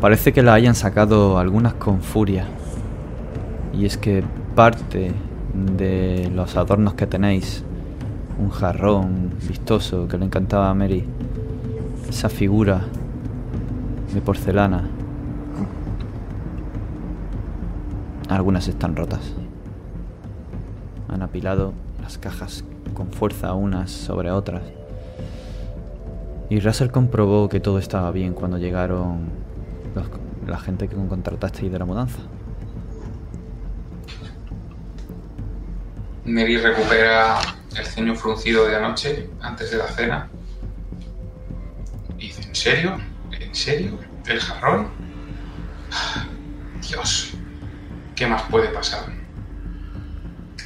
Parece que la hayan sacado algunas con furia. Y es que parte de los adornos que tenéis, un jarrón vistoso que le encantaba a Mary, esa figura de porcelana, algunas están rotas. Han apilado las cajas con fuerza unas sobre otras. Y Russell comprobó que todo estaba bien cuando llegaron la gente que contrataste de la mudanza. Mary recupera el ceño fruncido de anoche, antes de la cena. Y dice, ¿en serio? ¿En serio? ¿El jarrón? Dios, ¿qué más puede pasar?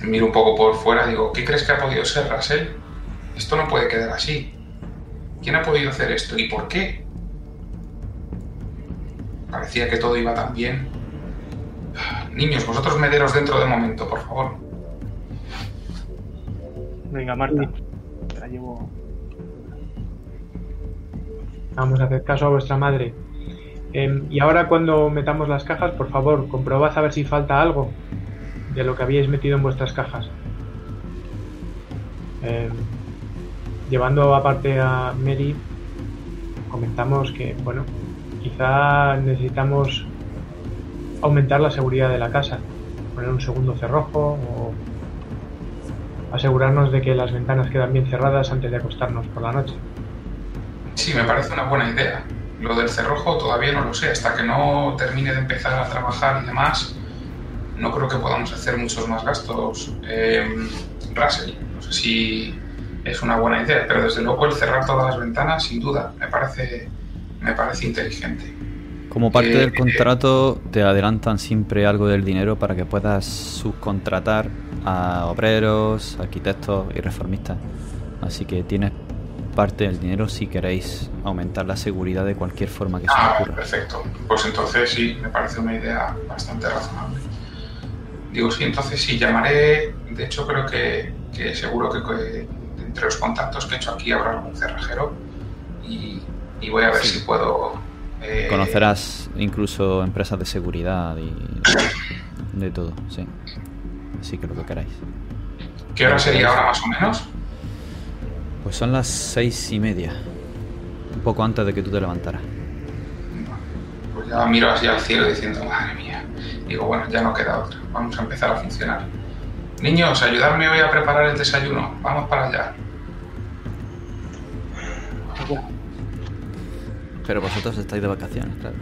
Miro un poco por fuera, digo, ¿qué crees que ha podido ser, Russell? Esto no puede quedar así. ¿Quién ha podido hacer esto y por qué? Parecía que todo iba tan bien. Niños, vosotros mederos dentro de momento, por favor. Venga, Marta. Te la llevo. Vamos a hacer caso a vuestra madre. Em, y ahora cuando metamos las cajas, por favor, comprobad a ver si falta algo de lo que habíais metido en vuestras cajas. Em, llevando aparte a Mary, comentamos que, bueno, quizá necesitamos aumentar la seguridad de la casa, poner un segundo cerrojo o asegurarnos de que las ventanas quedan bien cerradas antes de acostarnos por la noche. Sí, me parece una buena idea. Lo del cerrojo todavía no lo sé, hasta que no termine de empezar a trabajar y demás, no creo que podamos hacer muchos más gastos. Eh, Russell, no sé si es una buena idea, pero desde luego el cerrar todas las ventanas, sin duda, me parece, me parece inteligente. Como parte Eh, del contrato te adelantan siempre algo del dinero para que puedas subcontratar a obreros, arquitectos y reformistas. Así que tienes parte del dinero si queréis aumentar la seguridad de cualquier forma que se Ah, ocurra. perfecto. Pues entonces sí, me parece una idea bastante razonable. Digo, sí, entonces sí, llamaré. De hecho, creo que, que seguro que, que entre los contactos que he hecho aquí habrá algún cerrajero y, y voy a ver Sí. si puedo. eh, Conocerás incluso empresas de seguridad y de todo, sí. Así que lo que queráis. ¿Qué hora sería ahora más o menos? Pues son las seis y media. Un poco antes de que tú te levantaras. Pues ya miro así al cielo diciendo, madre mía. Digo, bueno, ya no queda otra. Vamos a empezar a funcionar. Niños, ayudarme hoy a preparar el desayuno. Vamos para allá. Pero vosotros estáis de vacaciones, claro.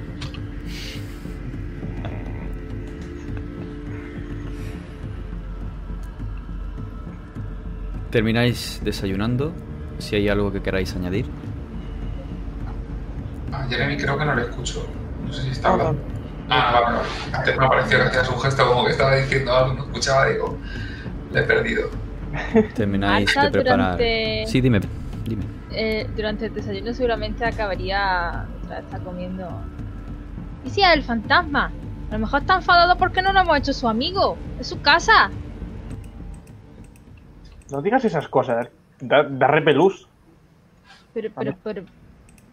Termináis desayunando. Si hay algo que queráis añadir. A Jeremy creo que no le escucho. No sé si está hablando. Ah, vale, vale. Antes me pareció que hacías un gesto como que estaba diciendo algo, no escuchaba, digo, le he perdido. Termináis de preparar. durante- Sí, dime, dime. Eh, durante el desayuno seguramente acabaría está comiendo. ¿Y si es el fantasma? A lo mejor está enfadado porque no lo hemos hecho su amigo. Es su casa. No digas esas cosas. Da, da repelús. Pero, pero, pero.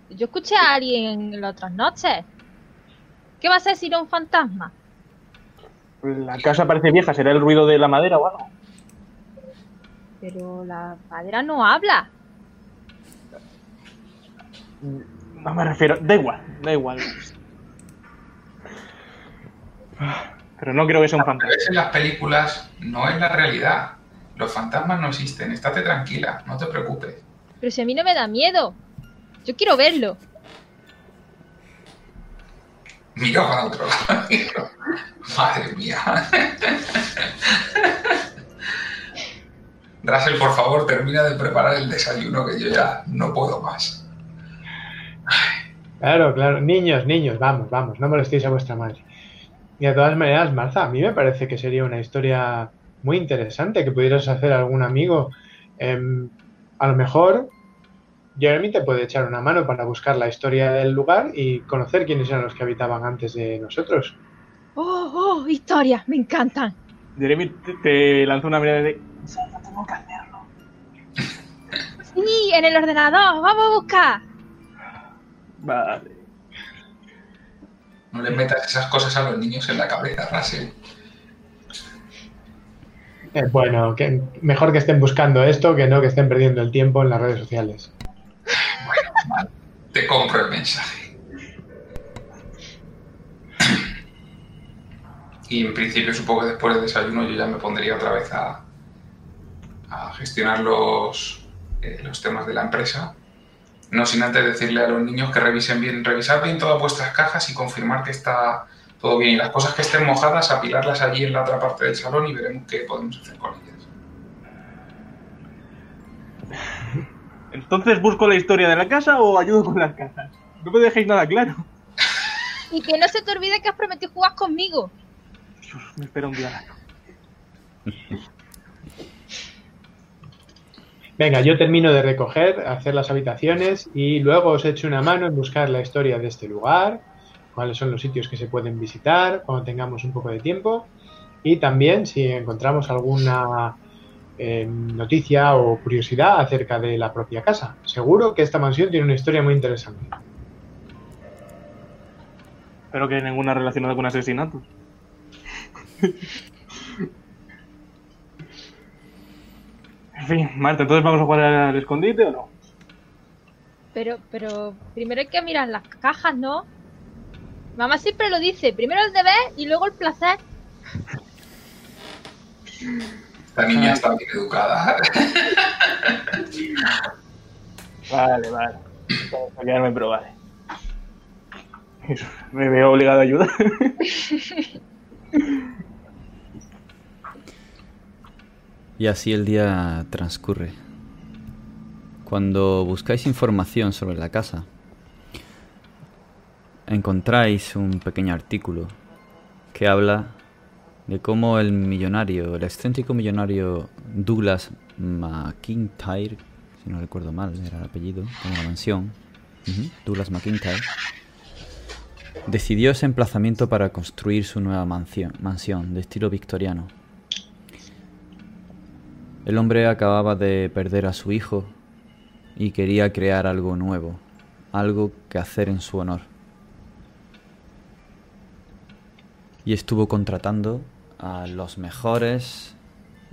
Yo escuché a alguien las otras noches. ¿Qué va a ser si no un fantasma? La casa parece vieja. ¿Será el ruido de la madera o algo? Pero la madera no habla. No me refiero. Da igual, da igual. Pero no creo que sea un fantasma. en las películas no es la realidad. Los fantasmas no existen. Estate tranquila, no te preocupes. Pero si a mí no me da miedo. Yo quiero verlo. Miro para otro lado. Madre mía. Russell, por favor, termina de preparar el desayuno que yo ya no puedo más. Claro, claro. Niños, niños, vamos, vamos, no molestéis a vuestra madre. Y de todas maneras, Marta, a mí me parece que sería una historia muy interesante que pudieras hacer a algún amigo. Em, a lo mejor Jeremy te puede echar una mano para buscar la historia del lugar y conocer quiénes eran los que habitaban antes de nosotros. Oh, oh, historias, me encantan. Jeremy te, te lanza una mirada de. tengo que hacerlo. Sí, en el ordenador, vamos a buscar. Vale. No le metas esas cosas a los niños en la cabeza, Russell. Eh, bueno, que mejor que estén buscando esto que no que estén perdiendo el tiempo en las redes sociales. Te compro el mensaje. Y en principio supongo que después del desayuno yo ya me pondría otra vez a, a gestionar los, eh, los temas de la empresa. No sin antes decirle a los niños que revisen bien, revisar bien todas vuestras cajas y confirmar que está todo bien. Y las cosas que estén mojadas, apilarlas allí en la otra parte del salón y veremos qué podemos hacer con ellas. Entonces, ¿busco la historia de la casa o ayudo con las cajas? No me dejéis nada claro. Y que no se te olvide que has prometido jugar conmigo. Dios, me espera un día largo. Venga, yo termino de recoger, hacer las habitaciones y luego os echo una mano en buscar la historia de este lugar, cuáles son los sitios que se pueden visitar cuando tengamos un poco de tiempo y también si encontramos alguna eh, noticia o curiosidad acerca de la propia casa. Seguro que esta mansión tiene una historia muy interesante. Espero que ninguna relacionada con asesinatos. en fin, Marta, entonces vamos a jugar al escondite o no? Pero, pero primero hay que mirar las cajas, ¿no? Mamá siempre lo dice, primero el deber y luego el placer. Esta niña está bien educada. Vale, vale. Que quedarme, pero vale. Me veo obligado a ayudar. Y así el día transcurre. Cuando buscáis información sobre la casa, encontráis un pequeño artículo que habla de cómo el millonario, el excéntrico millonario Douglas McIntyre, si no recuerdo mal, era el apellido, como la mansión, Douglas McIntyre, decidió ese emplazamiento para construir su nueva mansión, mansión de estilo victoriano. El hombre acababa de perder a su hijo y quería crear algo nuevo, algo que hacer en su honor. Y estuvo contratando a los mejores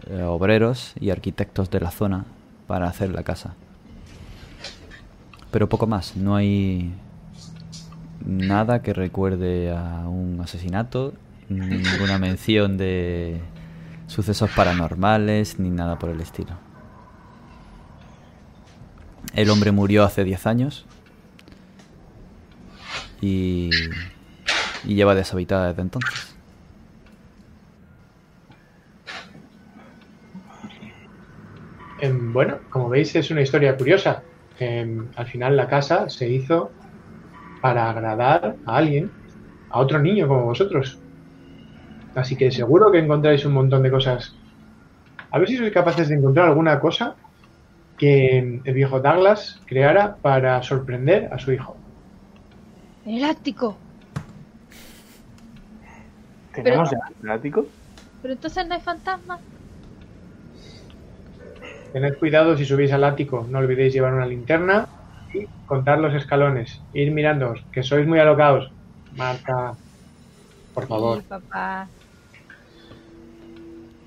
eh, obreros y arquitectos de la zona para hacer la casa. Pero poco más, no hay nada que recuerde a un asesinato, ninguna mención de sucesos paranormales ni nada por el estilo. El hombre murió hace 10 años y, lleva deshabitada desde entonces. Em, bueno, como veis es una historia curiosa. Em, al final la casa se hizo para agradar a alguien, a otro niño como vosotros. Así que seguro que encontráis un montón de cosas. A ver si sois capaces de encontrar alguna cosa que el viejo Douglas creara para sorprender a su hijo. El elástico. ¿Tenemos ya el ático? Pero entonces no hay fantasmas. Tened cuidado si subís al ático, no olvidéis llevar una linterna y contar los escalones. Ir mirándoos, que sois muy alocados. Marta, por favor. Sí, papá.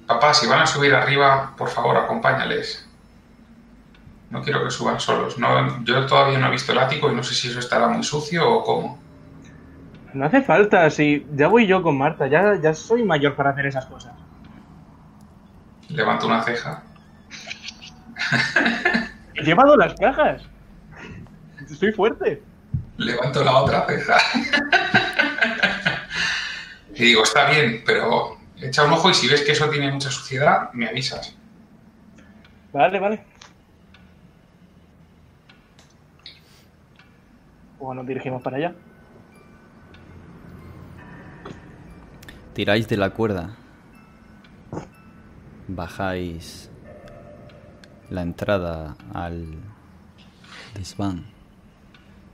Papá, si van a subir arriba, por favor, acompáñales. No quiero que suban solos. No, yo todavía no he visto el ático y no sé si eso estará muy sucio o cómo. No hace falta, si ya voy yo con Marta, ya, ya soy mayor para hacer esas cosas. Levanto una ceja. He llevado las cajas. Estoy fuerte. Levanto la otra ceja. y digo, está bien, pero echa un ojo y si ves que eso tiene mucha suciedad, me avisas. Vale, vale. O nos dirigimos para allá. Tiráis de la cuerda. Bajáis la entrada al desván.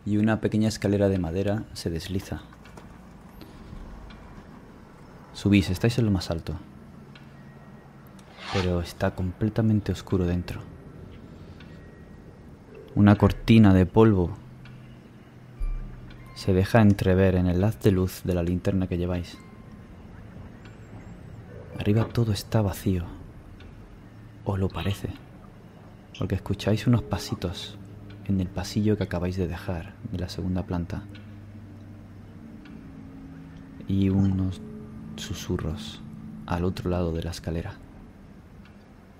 Y una pequeña escalera de madera se desliza. Subís, estáis en lo más alto. Pero está completamente oscuro dentro. Una cortina de polvo se deja entrever en el haz de luz de la linterna que lleváis. Arriba todo está vacío. O lo parece. Porque escucháis unos pasitos en el pasillo que acabáis de dejar de la segunda planta. Y unos susurros al otro lado de la escalera.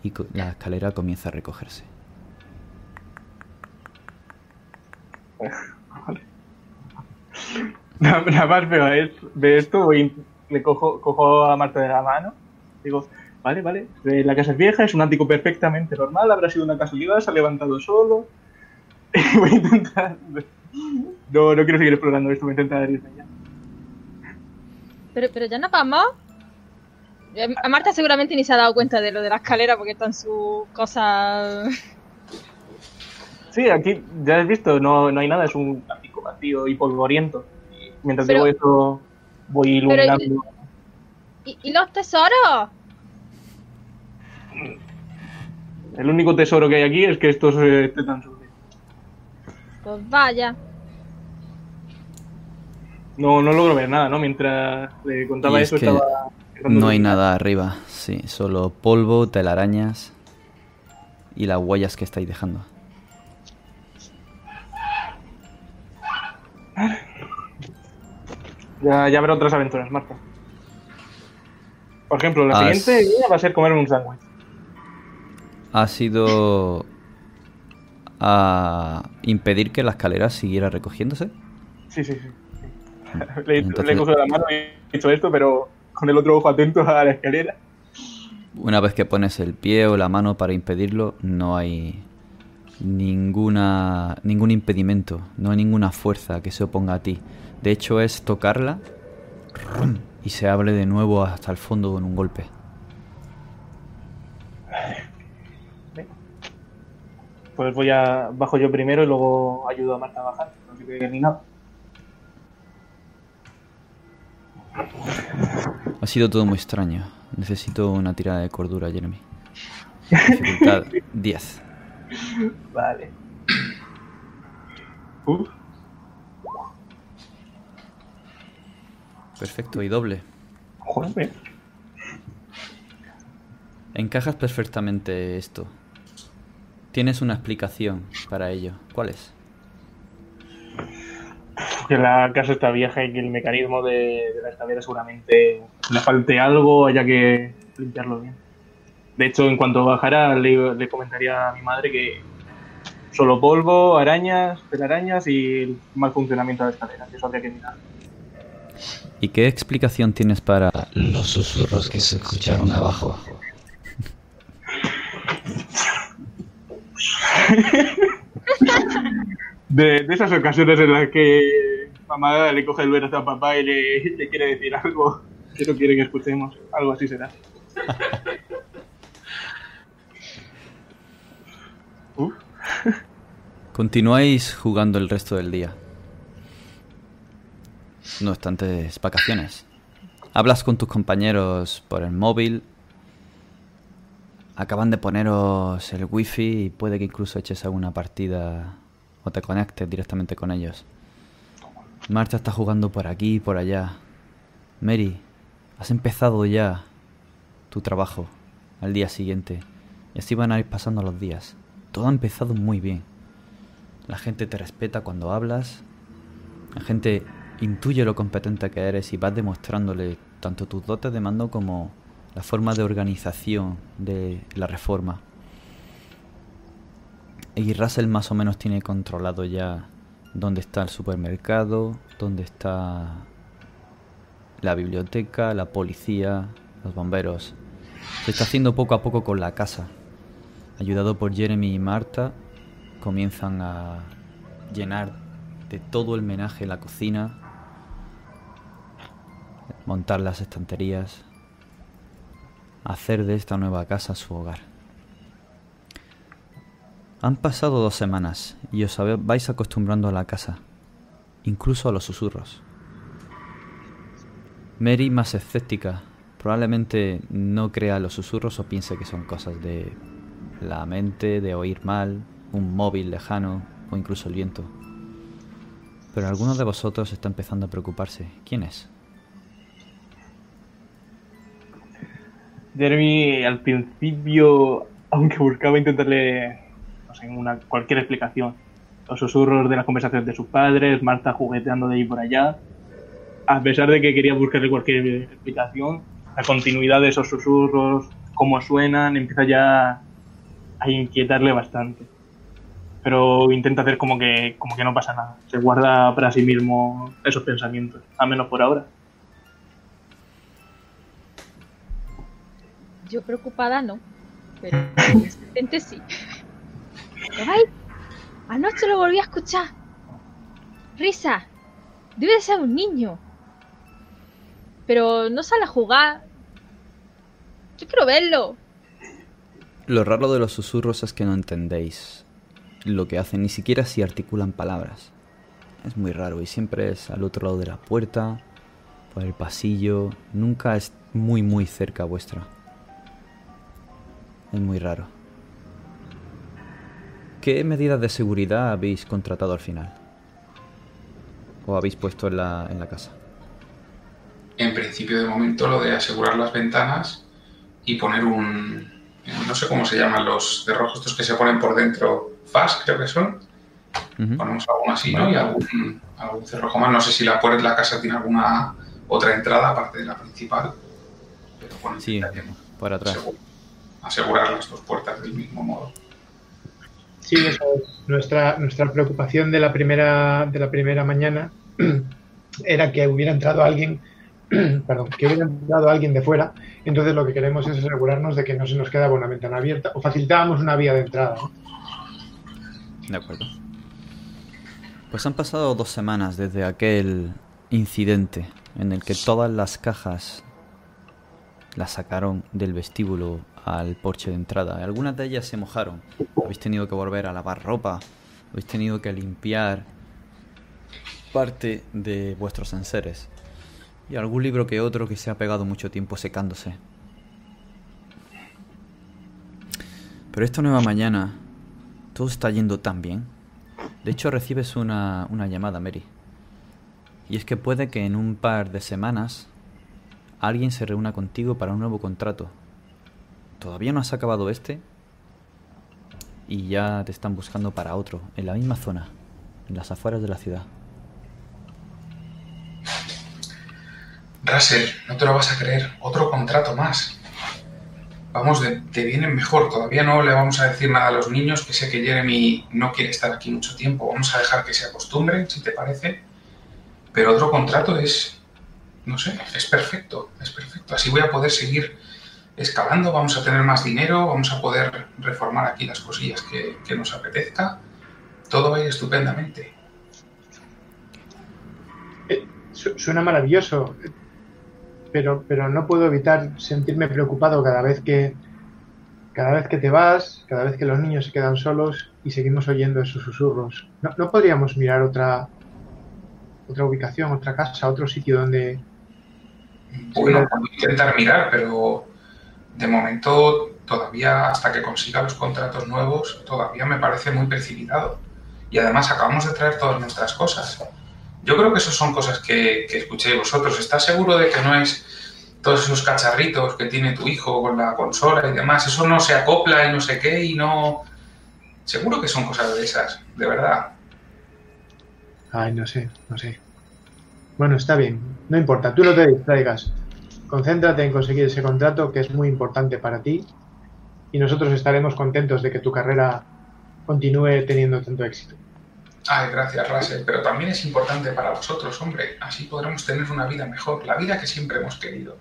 Y la escalera comienza a recogerse. Nada nada más veo esto, veo esto y le cojo, cojo a Marta de la mano. Digo, vale, vale, la casa es vieja, es un ático perfectamente normal, habrá sido una casualidad, se ha levantado solo. voy a intentar. No, no quiero seguir explorando esto, voy a intentar irme ya. Pero, pero ya nos vamos. Eh, A Marta seguramente ni se ha dado cuenta de lo de la escalera porque están sus cosas. Sí, aquí ya has visto, no, no hay nada, es un plástico vacío y polvoriento. Y mientras Pero- digo eso, voy iluminando. ¿Y, y los tesoros? El único tesoro que hay aquí es que esto se esté tan sucio. Pues vaya. No, no logro ver nada, ¿no? Mientras le contaba Y es eso, que estaba. No hay nada arriba, sí, solo polvo, telarañas y las huellas que estáis dejando. Ya, ya habrá otras aventuras, Marta. Por ejemplo, la siguiente idea va a ser comerme un sándwich. Ha sido a impedir que la escalera siguiera recogiéndose. Sí, sí, sí. le, Entonces- le he cogido la mano y he dicho esto, pero con el otro ojo atento a la escalera. Una vez que pones el pie o la mano para impedirlo, no hay ninguna ningún impedimento, no hay ninguna fuerza que se oponga a ti. De hecho, es tocarla y se abre de nuevo hasta el fondo con un golpe. Pues voy a. bajo yo primero y luego ayudo a Marta a bajar. No se ni nada. Ha sido todo muy extraño. Necesito una tirada de cordura, Jeremy. Dificultad 10. Vale. Perfecto, y doble. joder. Encajas perfectamente esto. Tienes una explicación para ello. ¿Cuál es? Que la casa está vieja y que el mecanismo de, de la escalera seguramente le falte algo, haya que limpiarlo bien. De hecho, en cuanto bajara, le, le comentaría a mi madre que solo polvo, arañas, telarañas y el mal funcionamiento de la escalera. Eso habría que mirar. ¿Y qué explicación tienes para Los susurros que se escucharon abajo. De, esas ocasiones en las que mamá le coge el brazo a papá y le, quiere decir algo que no quiere que escuchemos. Algo así será. Continuáis jugando el resto del día. No obstantes vacaciones. Hablas con tus compañeros por el móvil. Acaban de poneros el wifi y puede que incluso eches alguna partida o te conectes directamente con ellos. Marta está jugando por aquí y por allá. Mary, has empezado ya tu trabajo al día siguiente. Y así van a ir pasando los días. Todo ha empezado muy bien. La gente te respeta cuando hablas. La gente intuye lo competente que eres y vas demostrándole tanto tus dotes de mando como la forma de organización de la reforma. Y Russell más o menos tiene controlado ya dónde está el supermercado, dónde está la biblioteca, la policía, los bomberos. Se está haciendo poco a poco con la casa. Ayudado por Jeremy y Marta, comienzan a llenar de todo el menaje la cocina, montar las estanterías, hacer de esta nueva casa su hogar. Han pasado dos semanas y os vais acostumbrando a la casa, incluso a los susurros. Mary más escéptica, probablemente no crea los susurros o piense que son cosas de la mente, de oír mal, un móvil lejano o incluso el viento. Pero alguno de vosotros está empezando a preocuparse. ¿Quién es? Jeremy al principio, aunque buscaba intentarle no sé, una, cualquier explicación, los susurros de las conversaciones de sus padres, Marta jugueteando de ahí por allá, a pesar de que quería buscarle cualquier explicación, la continuidad de esos susurros, cómo suenan, empieza ya a inquietarle bastante. Pero intenta hacer como que, como que no pasa nada. Se guarda para sí mismo esos pensamientos, al menos por ahora. Yo preocupada no, pero expectante sí. ¿Lo? Anoche lo volví a escuchar. Risa. Debe de ser un niño. Pero no sale a jugar. Yo quiero verlo. Lo raro de los susurros es que no entendéis lo que hacen, ni siquiera si articulan palabras. Es muy raro y siempre es al otro lado de la puerta, por el pasillo, nunca es muy muy cerca vuestra. Es muy raro. ¿Qué medidas de seguridad habéis contratado al final? ¿O habéis puesto en la, en la casa? En principio, de momento, lo de asegurar las ventanas y poner un. No sé cómo se llaman los cerrojos estos que se ponen por dentro. FAS, creo que son. Ponemos alguno así, ¿no? Y algún, algún cerrojo más. No sé si la puerta la casa tiene alguna otra entrada aparte de la principal. Pero bueno, Sí, por atrás. asegu- asegurar las dos puertas del mismo modo. Sí. Nuestra, nuestra preocupación de la primera, de la primera mañana era que hubiera entrado alguien, perdón, que hubiera entrado alguien de fuera. Entonces lo que queremos es asegurarnos de que no se nos quedaba una ventana abierta o facilitábamos una vía de entrada. De acuerdo. Pues han pasado dos semanas desde aquel incidente en el que todas las cajas las sacaron del vestíbulo al porche de entrada. Algunas de ellas se mojaron. Habéis tenido que volver a lavar ropa. Habéis tenido que limpiar parte de vuestros enseres. Y algún libro que otro que se ha pegado mucho tiempo secándose. Pero esta nueva mañana todo está yendo tan bien. De hecho, recibes una, una llamada, Mary. Y es que puede que en un par de semanas alguien se reúna contigo para un nuevo contrato. Todavía no has acabado este y ya te están buscando para otro, en la misma zona, en las afueras de la ciudad. Russell, no te lo vas a creer. Otro contrato más. Vamos, te viene mejor. Todavía no le vamos a decir nada a los niños, que sé que Jeremy no quiere estar aquí mucho tiempo. Vamos a dejar que se acostumbren, si te parece. Pero otro contrato es, no sé, es perfecto, es perfecto. Así voy a poder seguir escalando, vamos a tener más dinero, vamos a poder reformar aquí las cosillas que, que nos apetezca. Todo va a ir estupendamente. Su- Suena maravilloso, pero, pero no puedo evitar sentirme preocupado cada vez que cada vez que te vas, cada vez que los niños se quedan solos y seguimos oyendo esos susurros. ¿No, no podríamos mirar otra otra ubicación, otra casa, otro sitio donde Bueno, puedo intentar mirar, pero de momento todavía, hasta que consiga los contratos nuevos, todavía me parece muy precipitado. Y además acabamos de traer todas nuestras cosas. Yo creo que eso son cosas que, que escuchéis vosotros. ¿Estás seguro de que no es todos esos cacharritos que tiene tu hijo con la consola y demás? Eso no se acopla y no sé qué y no... Seguro que son cosas de esas, de verdad. Ay, no sé, no sé. Bueno, está bien, no importa, tú no te distraigas. Concéntrate en conseguir ese contrato que es muy importante para ti y nosotros estaremos contentos de que tu carrera continúe teniendo tanto éxito. Ay, gracias, Russell, pero también es importante para vosotros, hombre. Así podremos tener una vida mejor, la vida que siempre hemos querido.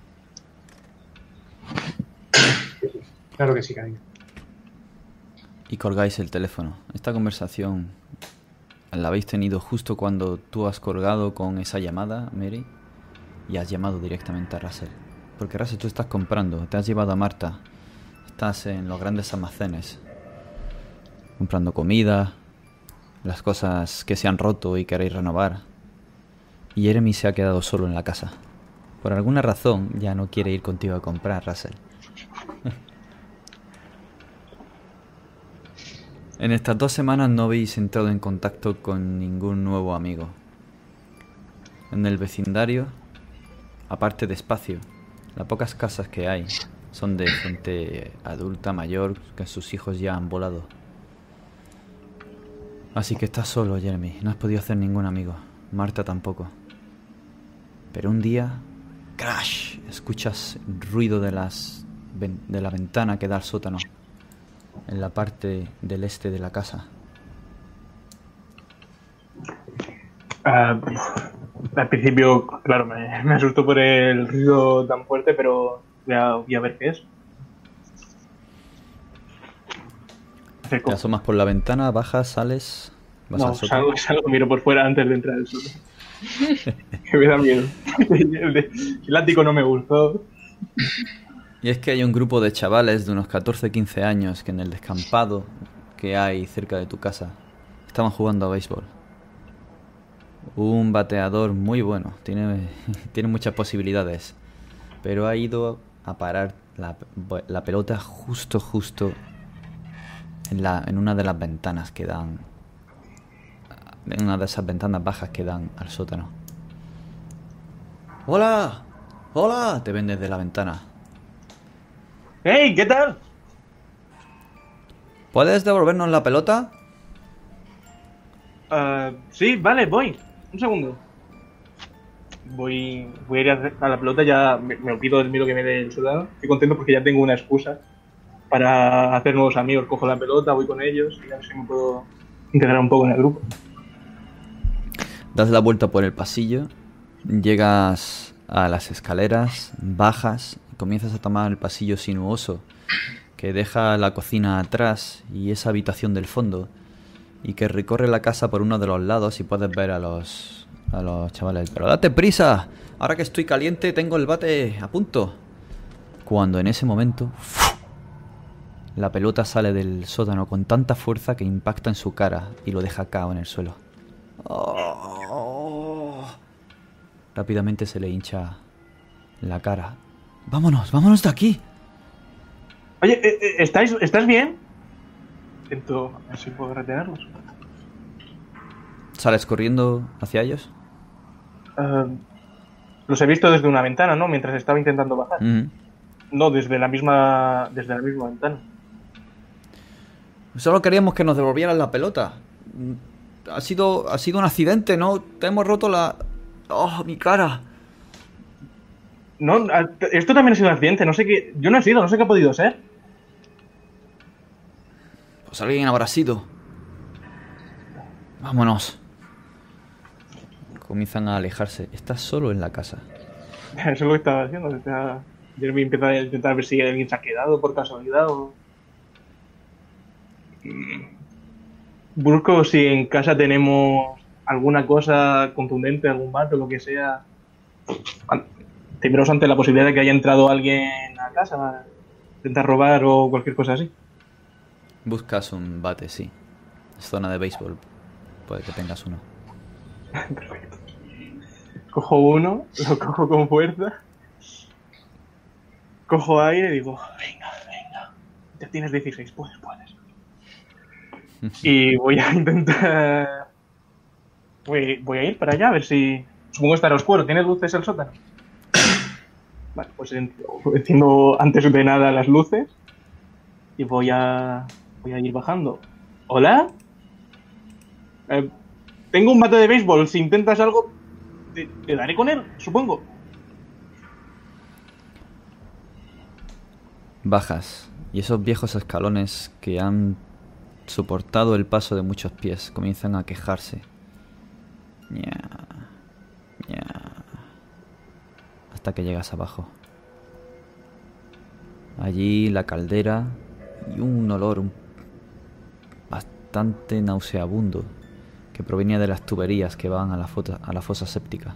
Claro que sí, cariño. Y colgáis el teléfono. Esta conversación la habéis tenido justo cuando tú has colgado con esa llamada, Mary, y has llamado directamente a Russell. Porque Russell, tú estás comprando, te has llevado a Marta, estás en los grandes almacenes, comprando comida, las cosas que se han roto y queréis renovar. Y Jeremy se ha quedado solo en la casa. Por alguna razón ya no quiere ir contigo a comprar, Russell. En estas dos semanas no habéis entrado en contacto con ningún nuevo amigo. En el vecindario, aparte de espacio, las pocas casas que hay son de gente adulta mayor que sus hijos ya han volado. Así que estás solo, Jeremy. No has podido hacer ningún amigo. Marta tampoco. Pero un día, crash, escuchas ruido de las de la ventana que da al sótano en la parte del este de la casa. Ah, al principio, claro, me, me asustó por el ruido tan fuerte, pero voy a, voy a ver qué es. Te asomas por la ventana, bajas, sales. ¿Vas No, salgo, salgo, miro por fuera antes de entrar al que me da miedo. el, de- el ático no me gustó. Y es que hay un grupo de chavales de unos 14-15 años que en el descampado que hay cerca de tu casa estaban jugando a béisbol. Un bateador muy bueno, tiene, tiene muchas posibilidades, pero ha ido a parar la, la pelota justo, justo en, la, en una de las ventanas que dan... En una de esas ventanas bajas que dan al sótano. ¡Hola! ¡Hola! Te ven desde la ventana. ¡Hey! ¿Qué tal? ¿Puedes devolvernos la pelota? Ah, sí, vale, voy. Un segundo. Voy, voy a ir a la pelota, ya me, me del miedo que me dé el soldado. Estoy contento porque ya tengo una excusa para hacer nuevos amigos. Cojo la pelota, voy con ellos y a ver si me puedo integrar un poco en el grupo. Das la vuelta por el pasillo, llegas a las escaleras, bajas y comienzas a tomar el pasillo sinuoso que deja la cocina atrás y esa habitación del fondo y que recorre la casa por uno de los lados y puedes ver a los a los chavales. Pero date prisa, ahora que estoy caliente tengo el bate a punto. Cuando en ese momento la pelota sale del sótano con tanta fuerza que impacta en su cara y lo deja cao en el suelo. Oh. Rápidamente se le hincha la cara. Vámonos, vámonos de aquí. Oye, eh, eh, ¿estáis, ¿estás bien? Intento a ver si puedo retenerlos. ¿Sales corriendo hacia ellos? Ah, los he visto desde una ventana, ¿no? Mientras estaba intentando bajar. No, desde la misma desde la misma ventana. Solo queríamos que nos devolvieran la pelota. Mm, Ha sido, ha sido un accidente, ¿no? Te hemos roto la... ¡Oh, mi cara! No, ah, esto también ha sido un accidente, no sé qué. Yo no he sido, no sé qué ha podido ser. Pues alguien habrá sido. Vámonos. Comienzan a alejarse. Estás solo en la casa. Eso es lo que estaba haciendo. Jeremy empieza a intentar ver si alguien se ha quedado por casualidad o. Mm. Busco si en casa tenemos alguna cosa contundente, algún bate o lo que sea. Temeros ante la posibilidad de que haya entrado alguien a casa, intentar robar o cualquier cosa así. Buscas un bate, sí. Es zona de béisbol. Puede que tengas uno. Perfecto. Cojo uno, lo cojo con fuerza. Cojo aire y digo, venga, venga. Ya tienes 16, puedes, puedes. Y voy a intentar... Voy, voy a ir para allá a ver si... Supongo que estará oscuro. ¿Tiene luces el sótano? Vale, pues en- enciendo antes de nada las luces y voy a... Voy a ir bajando. ¿Hola? Eh, tengo un bate de béisbol. Si intentas algo, te, daré con él, supongo. Bajas y esos viejos escalones que han soportado el paso de muchos pies comienzan a quejarse. Ña, hasta que llegas abajo. Allí la caldera y un olor un- bastante nauseabundo que provenía de las tuberías que van a la, a la fosa séptica.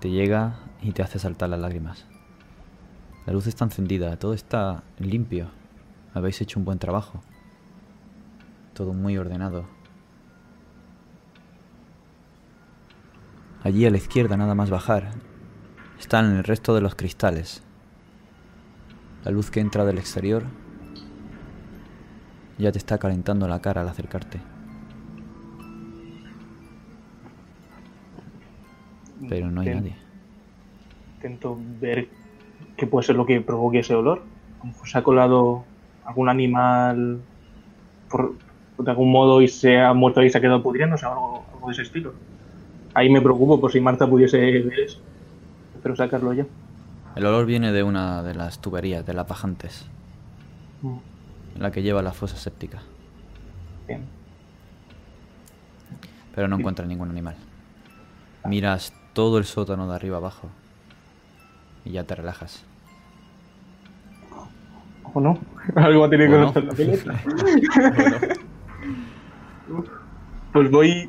Te llega y te hace saltar las lágrimas. La luz está encendida, todo está limpio. Habéis hecho un buen trabajo. Todo muy ordenado. Allí a la izquierda, nada más bajar, están el resto de los cristales. La luz que entra del exterior ya te está calentando la cara al acercarte. Pero no hay nadie. Intento ver qué puede ser lo que provoque ese olor. A lo mejor se ha colado algún animal por, de algún modo y se ha muerto y se ha quedado pudriéndose, algo, algo de ese estilo. Ahí me preocupo por si Marta pudiese ver eso. Espero sacarlo ya. El olor viene de una de las tuberías, de las bajantes, Mm, la que lleva a la fosa séptica. Bien. Pero no encuentras ningún animal. Miras todo el sótano de arriba abajo y ya te relajas. ¿O no? Algo va a tener que la pelota. Pues voy,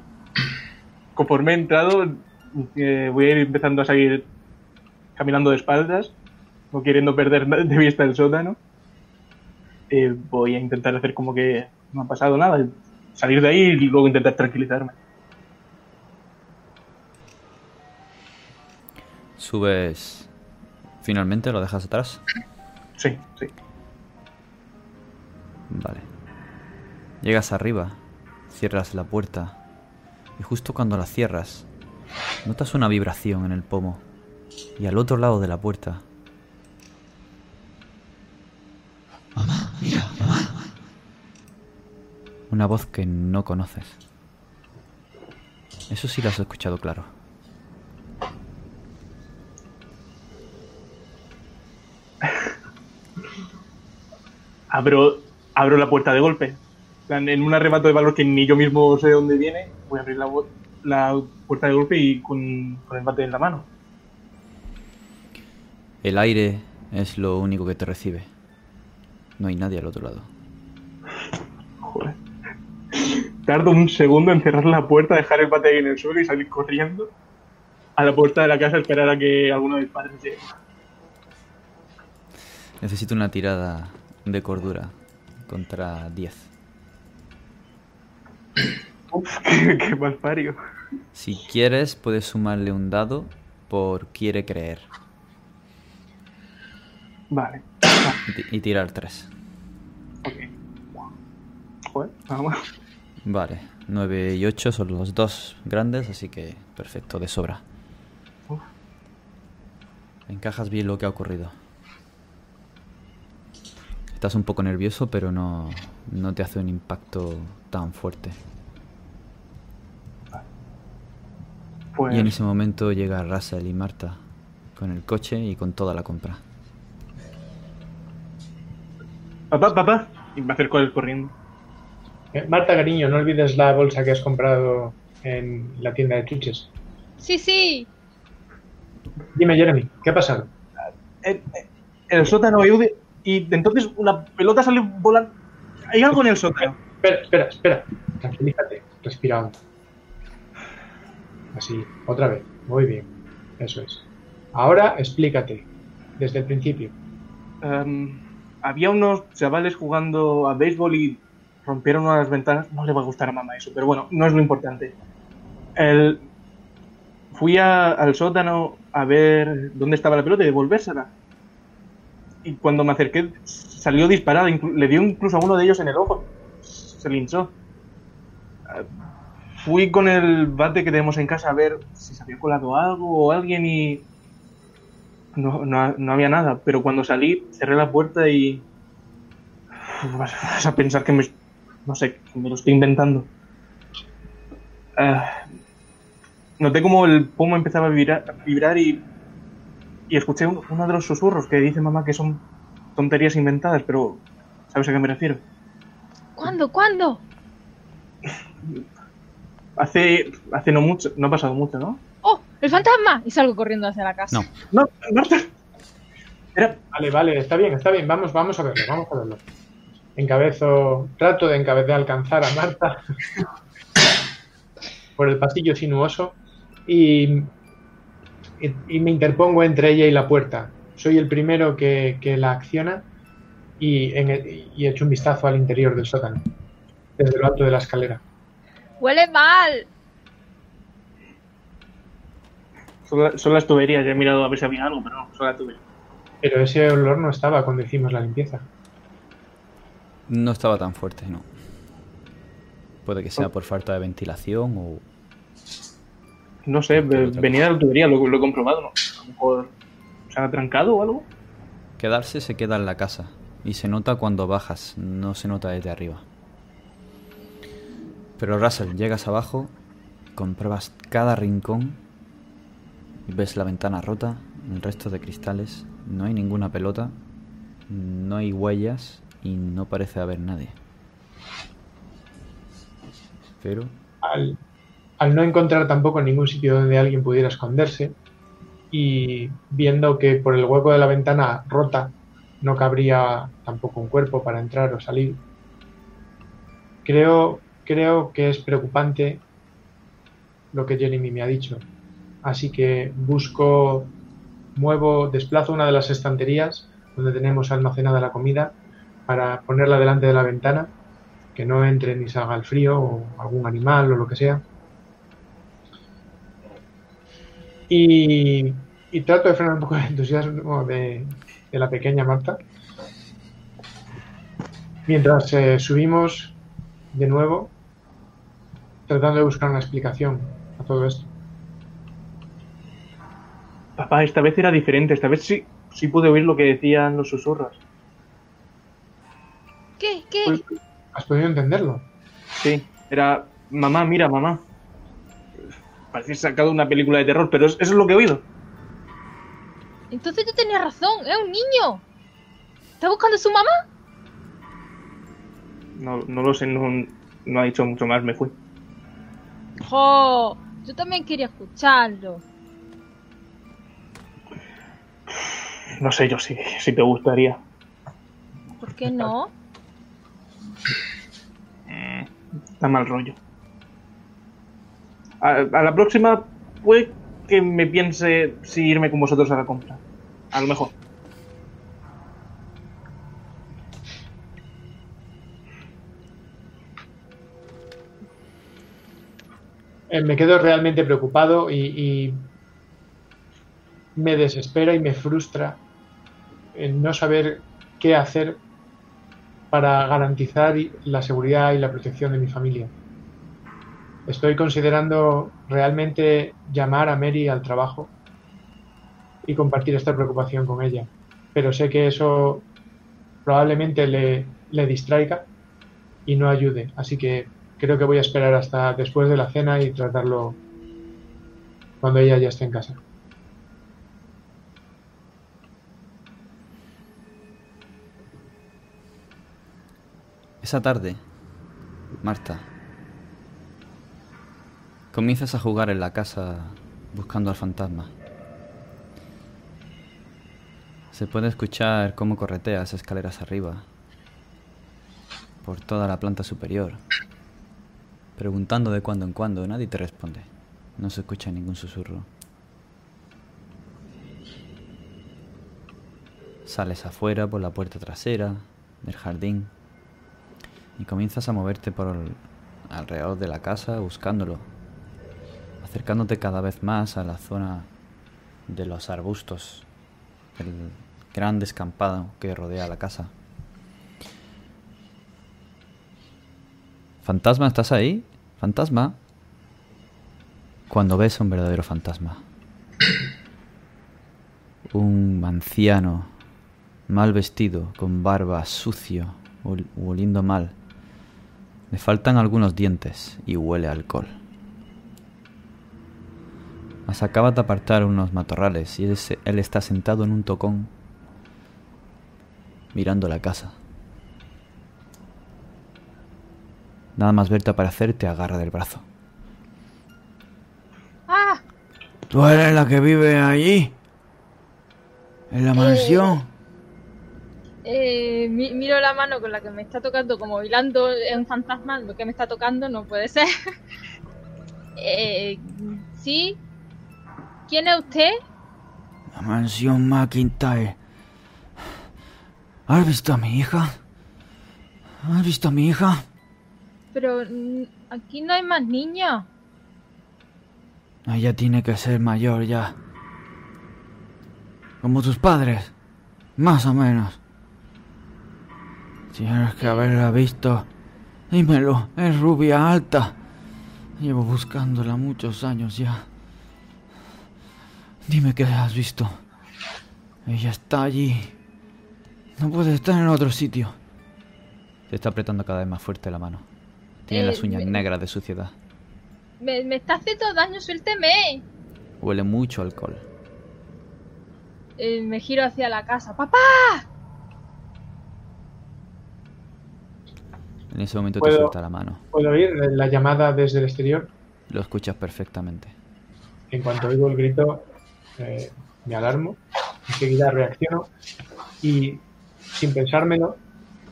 conforme he entrado, eh, voy a ir empezando a seguir caminando de espaldas, no queriendo perder de vista el sótano. Eh, voy a intentar hacer como que no ha pasado nada, salir de ahí y luego intentar tranquilizarme. Subes. Finalmente lo dejas atrás. Sí, sí. Vale. Llegas arriba, cierras la puerta y justo cuando la cierras, notas una vibración en el pomo y al otro lado de la puerta. Mamá. Una voz que no conoces. Eso sí lo has escuchado claro. Abro, abro la puerta de golpe. En un arrebato de valor que ni yo mismo sé de dónde viene, voy a abrir la puerta de golpe y con, con el bate en la mano. El aire es lo único que te recibe. No hay nadie al otro lado. Joder. Tardo un segundo en cerrar la puerta, dejar el bate ahí en el suelo y salir corriendo a la puerta de la casa a esperar a que alguno de mis padres llegue. Necesito una tirada de cordura contra 10. Uf, qué, qué mal pario. Si quieres, puedes sumarle un dado por quiere creer Vale. y ti- y tirar 3. Ok. Joder, vamos. Vale, 9 y 8 son los dos grandes, así que perfecto, de sobra. Uf. Encajas bien lo que ha ocurrido. Estás un poco nervioso, pero no, no te hace un impacto tan fuerte. Pues Y en ese momento llega Russell y Marta con el coche y con toda la compra. Papá, papá. Y me acerco a él corriendo. Eh, Marta, cariño, no olvides la bolsa que has comprado en la tienda de chuches. Sí, sí. Dime, Jeremy, ¿qué ha pasado? En, en el sótano hay y entonces una pelota sale volando. Hay algo en el sótano. Espera, espera, espera. Tranquilízate. Respira hondo. Así, otra vez. Muy bien. Eso es. Ahora explícate. Desde el principio. Em, había unos chavales jugando a béisbol y rompieron una de las ventanas. No le va a gustar a mamá eso, pero bueno, no es lo importante. El- Fui a- al sótano a ver dónde estaba la pelota y devolvérsela. Y cuando me acerqué, salió disparada. Le dio incluso a uno de ellos en el ojo. Se linchó. Fui con el bate que tenemos en casa a ver si se había colado algo o alguien y no, no, no había nada, pero cuando salí cerré la puerta y vas a pensar que me no sé, me lo estoy inventando. Ah, noté como el pomo empezaba a vibrar, a vibrar y, y escuché un- uno de los susurros que dice mamá que son tonterías inventadas, pero ¿sabes a qué me refiero? ¿Cuándo? ¿Cuándo? Hace, hace no mucho, no ha pasado mucho, ¿no? ¡Oh! ¡El fantasma! Y salgo corriendo hacia la casa. No. No, Marta. Era, Vale, vale, está bien, está bien. Vamos, vamos a verlo, vamos a verlo. Encabezo, trato de encabezar alcanzar a Marta por el pasillo sinuoso y, y, y me interpongo entre ella y la puerta. Soy el primero que, que la acciona y, en el- y echo un vistazo al interior del sótano, desde lo alto de la escalera. ¡Huele mal! son, la- son las tuberías, ya he mirado a ver si había algo, pero no, son las tuberías. Pero ese olor no estaba cuando hicimos la limpieza. No estaba tan fuerte, no. Puede que sea por falta de ventilación o... No sé, venía de la tubería, lo, lo he comprobado, ¿no? A lo mejor se han atrancado o algo. Quedarse se queda en la casa y se nota cuando bajas, no se nota desde arriba. Pero Russell, llegas abajo, compruebas cada rincón, ves la ventana rota, el resto de cristales, no hay ninguna pelota, no hay huellas y no parece haber nadie. Pero al, no encontrar tampoco ningún sitio donde alguien pudiera esconderse y viendo que por el hueco de la ventana rota no cabría tampoco un cuerpo para entrar o salir, creo creo que es preocupante lo que Jeremy me ha dicho. Así que busco, muevo, desplazo una de las estanterías donde tenemos almacenada la comida para ponerla delante de la ventana, que no entre ni salga el frío o algún animal o lo que sea. Y, trato de frenar un poco el entusiasmo de, de la pequeña Marta. Mientras eh, subimos de nuevo, tratando de buscar una explicación a todo esto. Papá, esta vez era diferente. Esta vez sí, sí pude oír lo que decían los susurros. ¿Qué? ¿Qué? ¿Has podido entenderlo? Sí, era mamá, mira, mamá. Parecía sacado de una película de terror, pero es- eso es lo que he oído. Entonces tú tenías razón, es un niño. ¿Está buscando a su mamá? No, no lo sé, no, no ha dicho mucho más, me fui. ¡Jo! Yo también quería escucharlo. No sé yo si, si te gustaría. ¿Por qué no? Da mal rollo. A, la próxima, puede que me piense si irme con vosotros a la compra. A lo mejor. Eh, me quedo realmente preocupado y, y me desespera y me frustra el no saber qué hacer para garantizar la seguridad y la protección de mi familia. Estoy considerando realmente llamar a Mary al trabajo y compartir esta preocupación con ella, pero sé que eso probablemente le, le distraiga y no ayude, así que creo que voy a esperar hasta después de la cena y tratarlo cuando ella ya esté en casa. Esa tarde, Marta, comienzas a jugar en la casa buscando al fantasma. Se puede escuchar cómo correteas escaleras arriba, por toda la planta superior, preguntando de cuando en cuando. Nadie te responde. No se escucha ningún susurro. Sales afuera por la puerta trasera del jardín y comienzas a moverte por el- alrededor de la casa buscándolo, acercándote cada vez más a la zona de los arbustos, el gran descampado que rodea la casa. Fantasma, ¿estás ahí? Fantasma. Cuando ves a un verdadero fantasma. Un anciano, mal vestido, con barba, sucio, ol- oliendo mal. Le faltan algunos dientes y huele a alcohol. Mas acaba de apartar unos matorrales y él, se- él está sentado en un tocón mirando la casa. Nada más verte aparecer te agarra del brazo. ¡Ah! ¿Tú eres la que vive allí? ¿En la mansión? Eh, mi- miro la mano con la que me está tocando, como hilando un fantasma, lo que me está tocando no puede ser. eh, ¿Sí? ¿Quién es usted? La mansión McIntyre. ¿Has visto a mi hija? ¿Has visto a mi hija? Pero mm, aquí no hay más niños. Ella tiene que ser mayor ya. Como tus padres. Más o menos. Tienes que haberla visto. Dímelo, es rubia alta. Llevo buscándola muchos años ya. Dime que la has visto. Ella está allí. No puede estar en otro sitio. Te está apretando cada vez más fuerte la mano. Tiene Eh, las uñas me- negras de suciedad. Me, me está haciendo daño, suélteme. Huele mucho alcohol. Eh, me giro hacia la casa. ¡Papá! En ese momento te ¿Puedo- suelta la mano. ¿Puedo oír la llamada desde el exterior? Lo escuchas perfectamente. En cuanto oigo el grito, eh, me alarmo, enseguida reacciono y, sin pensármelo,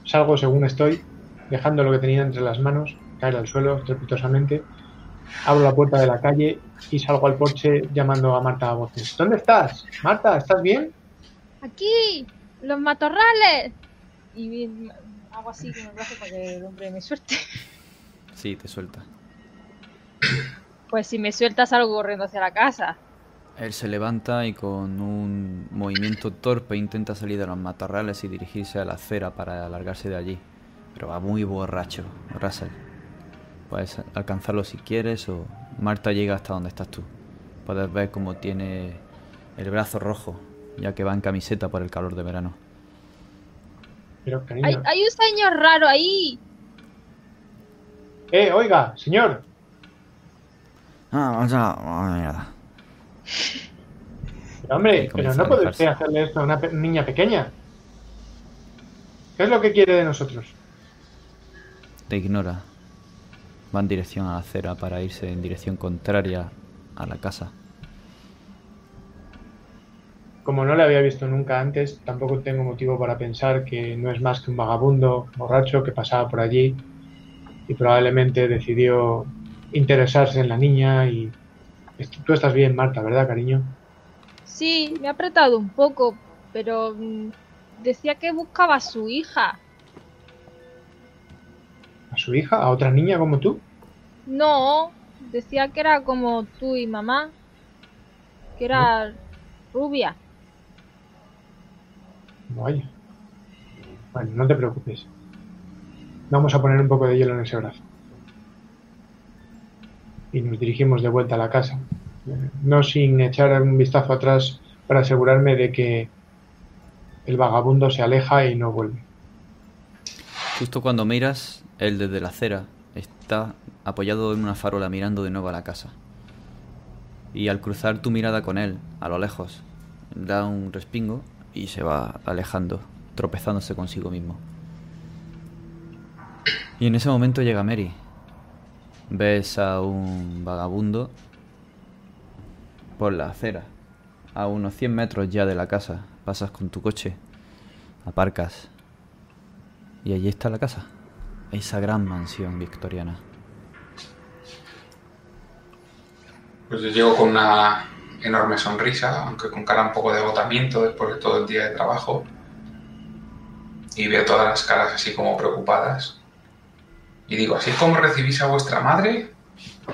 salgo según estoy, dejando lo que tenía entre las manos caer al suelo estrepitosamente. Abro la puerta de la calle y salgo al porche llamando a Marta a voces. ¿Dónde estás? Marta, ¿estás bien? ¡Aquí! ¡Los matorrales! Y bien, hago así con el brazo para que el hombre me suelte. Sí, te suelta. Pues si me sueltas salgo corriendo hacia la casa. Él se levanta y con un movimiento torpe intenta salir de los matorrales y dirigirse a la acera para alargarse de allí. Pero va muy borracho, Russell. Puedes alcanzarlo si quieres o Marta llega hasta donde estás tú. Puedes ver cómo tiene el brazo rojo, ya que va en camiseta por el calor de verano. Pero, cariño. ¡Hay, hay un señor raro ahí! Eh, oiga, señor. Ah, vaya, oh, mierda. Pero, hombre, pero no a puede usted hacerle esto a una pe- niña pequeña. ¿Qué es lo que quiere de nosotros? Te ignora. Va en dirección a la acera para irse en dirección contraria a la casa. Como no le había visto nunca antes, tampoco tengo motivo para pensar que no es más que un vagabundo borracho que pasaba por allí y probablemente decidió interesarse en la niña y... Tú estás bien, Marta, ¿verdad, cariño? Sí, me ha apretado un poco, pero mm, decía que buscaba a su hija. ¿A su hija? ¿A otra niña como tú? No, decía que era como tú y mamá. Que era rubia. Vaya. Bueno, no te preocupes. Vamos a poner un poco de hielo en ese brazo. Y nos dirigimos de vuelta a la casa. Eh, No sin echar un vistazo atrás para asegurarme de que el vagabundo se aleja y no vuelve. Justo cuando miras, él desde la acera está apoyado en una farola mirando de nuevo a la casa. Y al cruzar tu mirada con él, a lo lejos, da un respingo y se va alejando, tropezándose consigo mismo. Y en ese momento llega Mary. Ves a un vagabundo por la acera, a unos 100 metros ya de la casa. Pasas con tu coche, aparcas y allí está la casa. Esa gran mansión victoriana. Pues yo llego con una enorme sonrisa, aunque con cara un poco de agotamiento después de todo el día de trabajo. Y veo todas las caras así como preocupadas. Y digo, ¿así es como recibís a vuestra madre?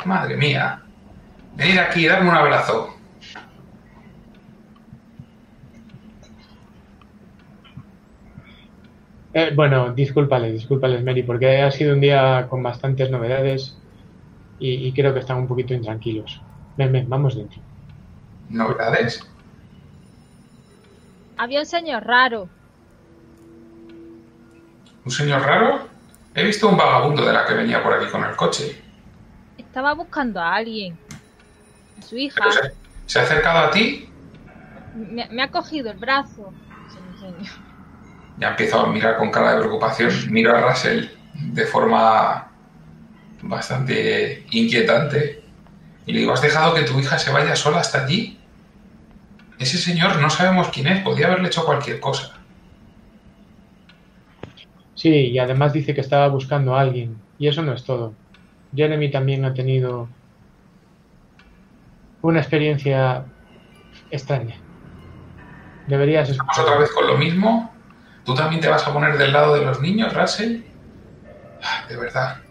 Madre mía. Venid aquí, darme un abrazo. Eh, bueno, discúlpales, discúlpales, Mary, porque ha sido un día con bastantes novedades y, y creo que están un poquito intranquilos. Ven, ven, vamos dentro. ¿Novedades? Había un señor raro. ¿Un señor raro? He visto un vagabundo de la que venía por aquí con el coche. Estaba buscando a alguien. A su hija. Se, ¿se ha acercado a ti? Me, me ha cogido el brazo. Se lo enseño. Ya empiezo a mirar con cara de preocupación. Miro a Russell de forma bastante inquietante. Y le digo, ¿has dejado que tu hija se vaya sola hasta allí? Ese señor no sabemos quién es, podía haberle hecho cualquier cosa. Sí, y además dice que estaba buscando a alguien. Y eso no es todo. Jeremy también ha tenido una experiencia extraña. Deberías Estamos otra vez con lo mismo. ¿Tú también te vas a poner del lado de los niños, Russell? Ah, De verdad.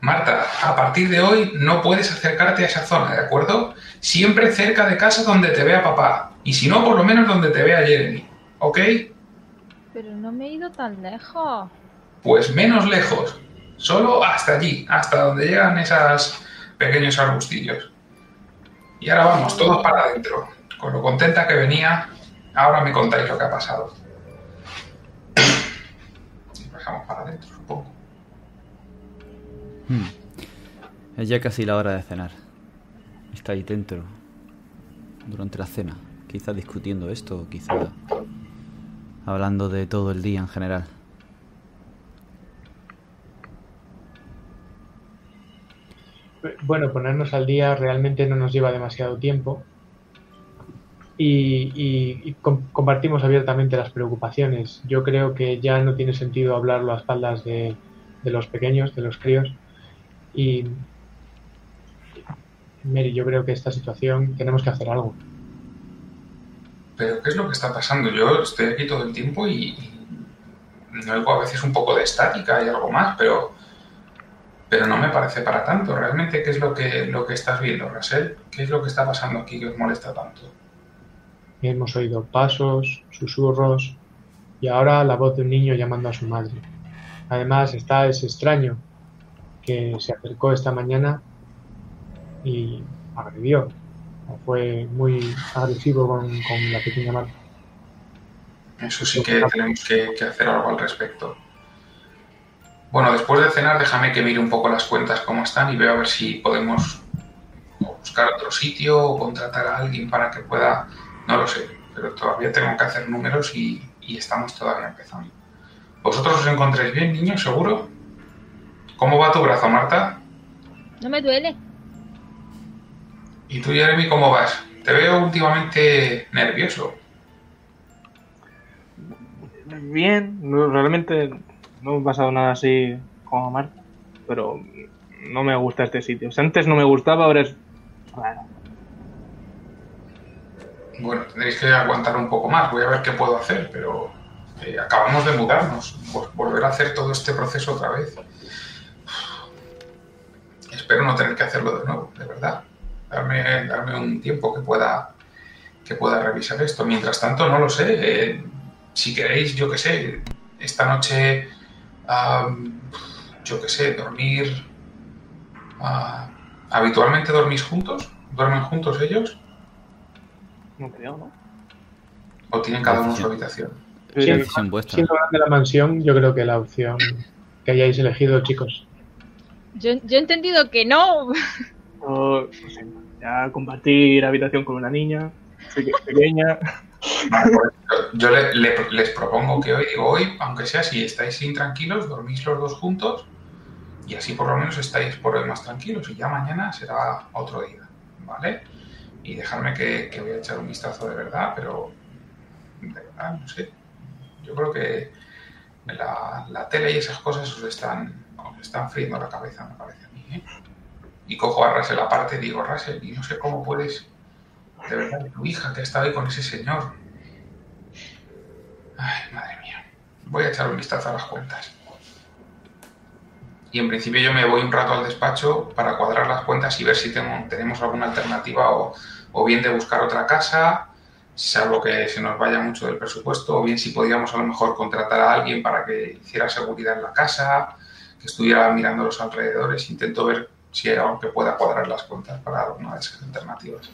Marta, a partir de hoy no puedes acercarte a esa zona, ¿de acuerdo? Siempre cerca de casa donde te vea papá. Y si no, por lo menos donde te vea Jeremy. ¿Ok? Pero no me he ido tan lejos. Pues menos lejos. Solo hasta allí, hasta donde llegan esos pequeños arbustillos. Y ahora vamos, todos para adentro. Con lo contenta que venía, ahora me contáis lo que ha pasado. Y bajamos para adentro, supongo. Hmm. Es ya casi la hora de cenar. Está ahí dentro. Durante la cena. Quizá discutiendo esto, quizá hablando de todo el día en general. Bueno, ponernos al día realmente no nos lleva demasiado tiempo. Y, y- y com- compartimos abiertamente las preocupaciones. Yo creo que ya no tiene sentido hablarlo a espaldas de, de los pequeños, de los críos. Y Mary, yo creo que esta situación tenemos que hacer algo. Pero ¿qué es lo que está pasando? Yo estoy aquí todo el tiempo y, y oigo a veces un poco de estática y algo más, pero, pero no me parece para tanto. ¿Realmente qué es lo que, lo que estás viendo, Rasel? ¿Qué es lo que está pasando aquí que os molesta tanto? Hemos oído pasos, susurros y ahora la voz de un niño llamando a su madre. Además está ese extraño que se acercó esta mañana y agredió. Fue muy agresivo con, con la pequeña Marta. Eso sí que tenemos que, que hacer algo al respecto. Bueno, después de cenar, déjame que mire un poco las cuentas cómo están y veo a ver si podemos buscar otro sitio o contratar a alguien para que pueda, no lo sé, pero todavía tengo que hacer números y, y estamos todavía empezando. ¿Vosotros os encontráis bien, niños, seguro? ¿Cómo va tu brazo, Marta? No me duele. ¿Y tú, Jeremy, cómo vas? Te veo últimamente nervioso. Bien, no, realmente no me ha pasado nada así como a Marta, pero no me gusta este sitio. Si antes no me gustaba, ahora es raro. Bueno, tendréis que aguantar un poco más. Voy a ver qué puedo hacer, pero eh, acabamos de mudarnos. Vol- Volver a hacer todo este proceso otra vez. Espero no tener que hacerlo de nuevo, de verdad. Darme, darme un tiempo que pueda, que pueda revisar esto. Mientras tanto, no lo sé. eh, si queréis, yo qué sé, esta noche, yo qué sé, dormir. ah, ¿Habitualmente dormís juntos? ¿Duermen juntos ellos? No creo, ¿no? ¿O tienen cada uno su habitación? Sí, Decisión vuestra. Siendo de la mansión, yo creo que la opción que hayáis elegido, chicos. Yo, yo he entendido que no. O, no sé, ya compartir habitación con una niña peque- pequeña. Yo le- le- les propongo que hoy, digo, hoy, aunque sea si estáis intranquilos, dormís los dos juntos y así por lo menos estáis por hoy más tranquilos y ya mañana será otro día, ¿vale? Y dejarme que, que voy a echar un vistazo de verdad, pero de verdad, no sé. Yo creo que la, la tele y esas cosas os están, os están friendo la cabeza, me parece a mí, ¿eh? Y cojo a Russell aparte y digo, Russell, y no sé cómo puedes de verdad, tu hija que ha estado ahí con ese señor. Ay, madre mía. Voy a echar un vistazo a las cuentas. Y en principio yo me voy un rato al despacho para cuadrar las cuentas y ver si tengo- tenemos alguna alternativa o, o bien de buscar otra casa, salvo que se nos vaya mucho del presupuesto, o bien si podíamos a lo mejor contratar a alguien para que hiciera seguridad en la casa, que estuviera mirando los alrededores. Intento ver si hay algo que pueda cuadrar las cuentas para alguna de esas alternativas.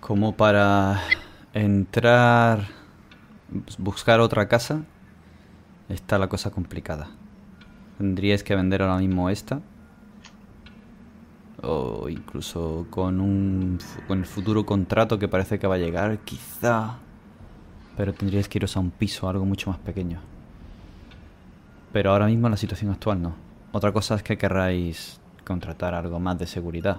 Como para entrar, buscar otra casa, está la cosa complicada. Tendríais que vender ahora mismo esta. O incluso con un con el futuro contrato que parece que va a llegar, quizá. Pero tendríais que iros a un piso, algo mucho más pequeño. Pero ahora mismo en la situación actual no. Otra cosa es que querráis contratar algo más de seguridad.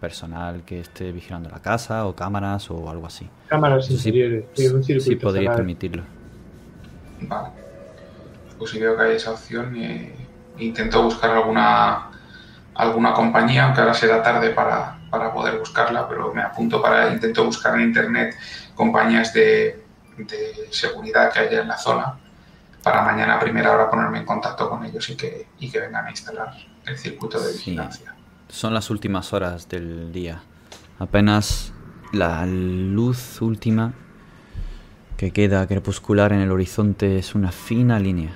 Personal que esté vigilando la casa o cámaras o algo así. Cámaras sí- interiores, sí, un Sí podríais permitirlo. Vale. Pues si veo que hay esa opción, eh, intento buscar alguna alguna compañía, aunque ahora será tarde para, para poder buscarla, pero me apunto para intento buscar en internet compañías de, de seguridad que haya en la zona para mañana a primera hora ponerme en contacto con ellos y que, y que vengan a instalar el circuito de Sí. vigilancia. Son las últimas horas del día. Apenas la luz última que queda crepuscular en el horizonte es una fina línea.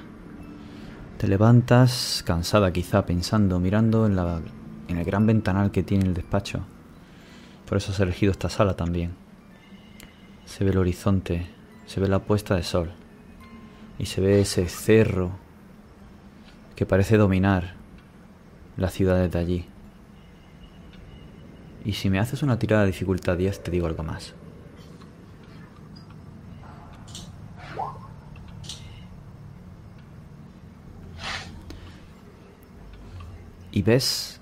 Te levantas, cansada quizá, pensando, mirando en, la, en el gran ventanal que tiene el despacho. Por eso has elegido esta sala también. Se ve el horizonte, se ve la puesta de sol y se ve ese cerro que parece dominar la ciudad desde allí. Y si me haces una tirada de dificultad 10, te digo algo más. Y ves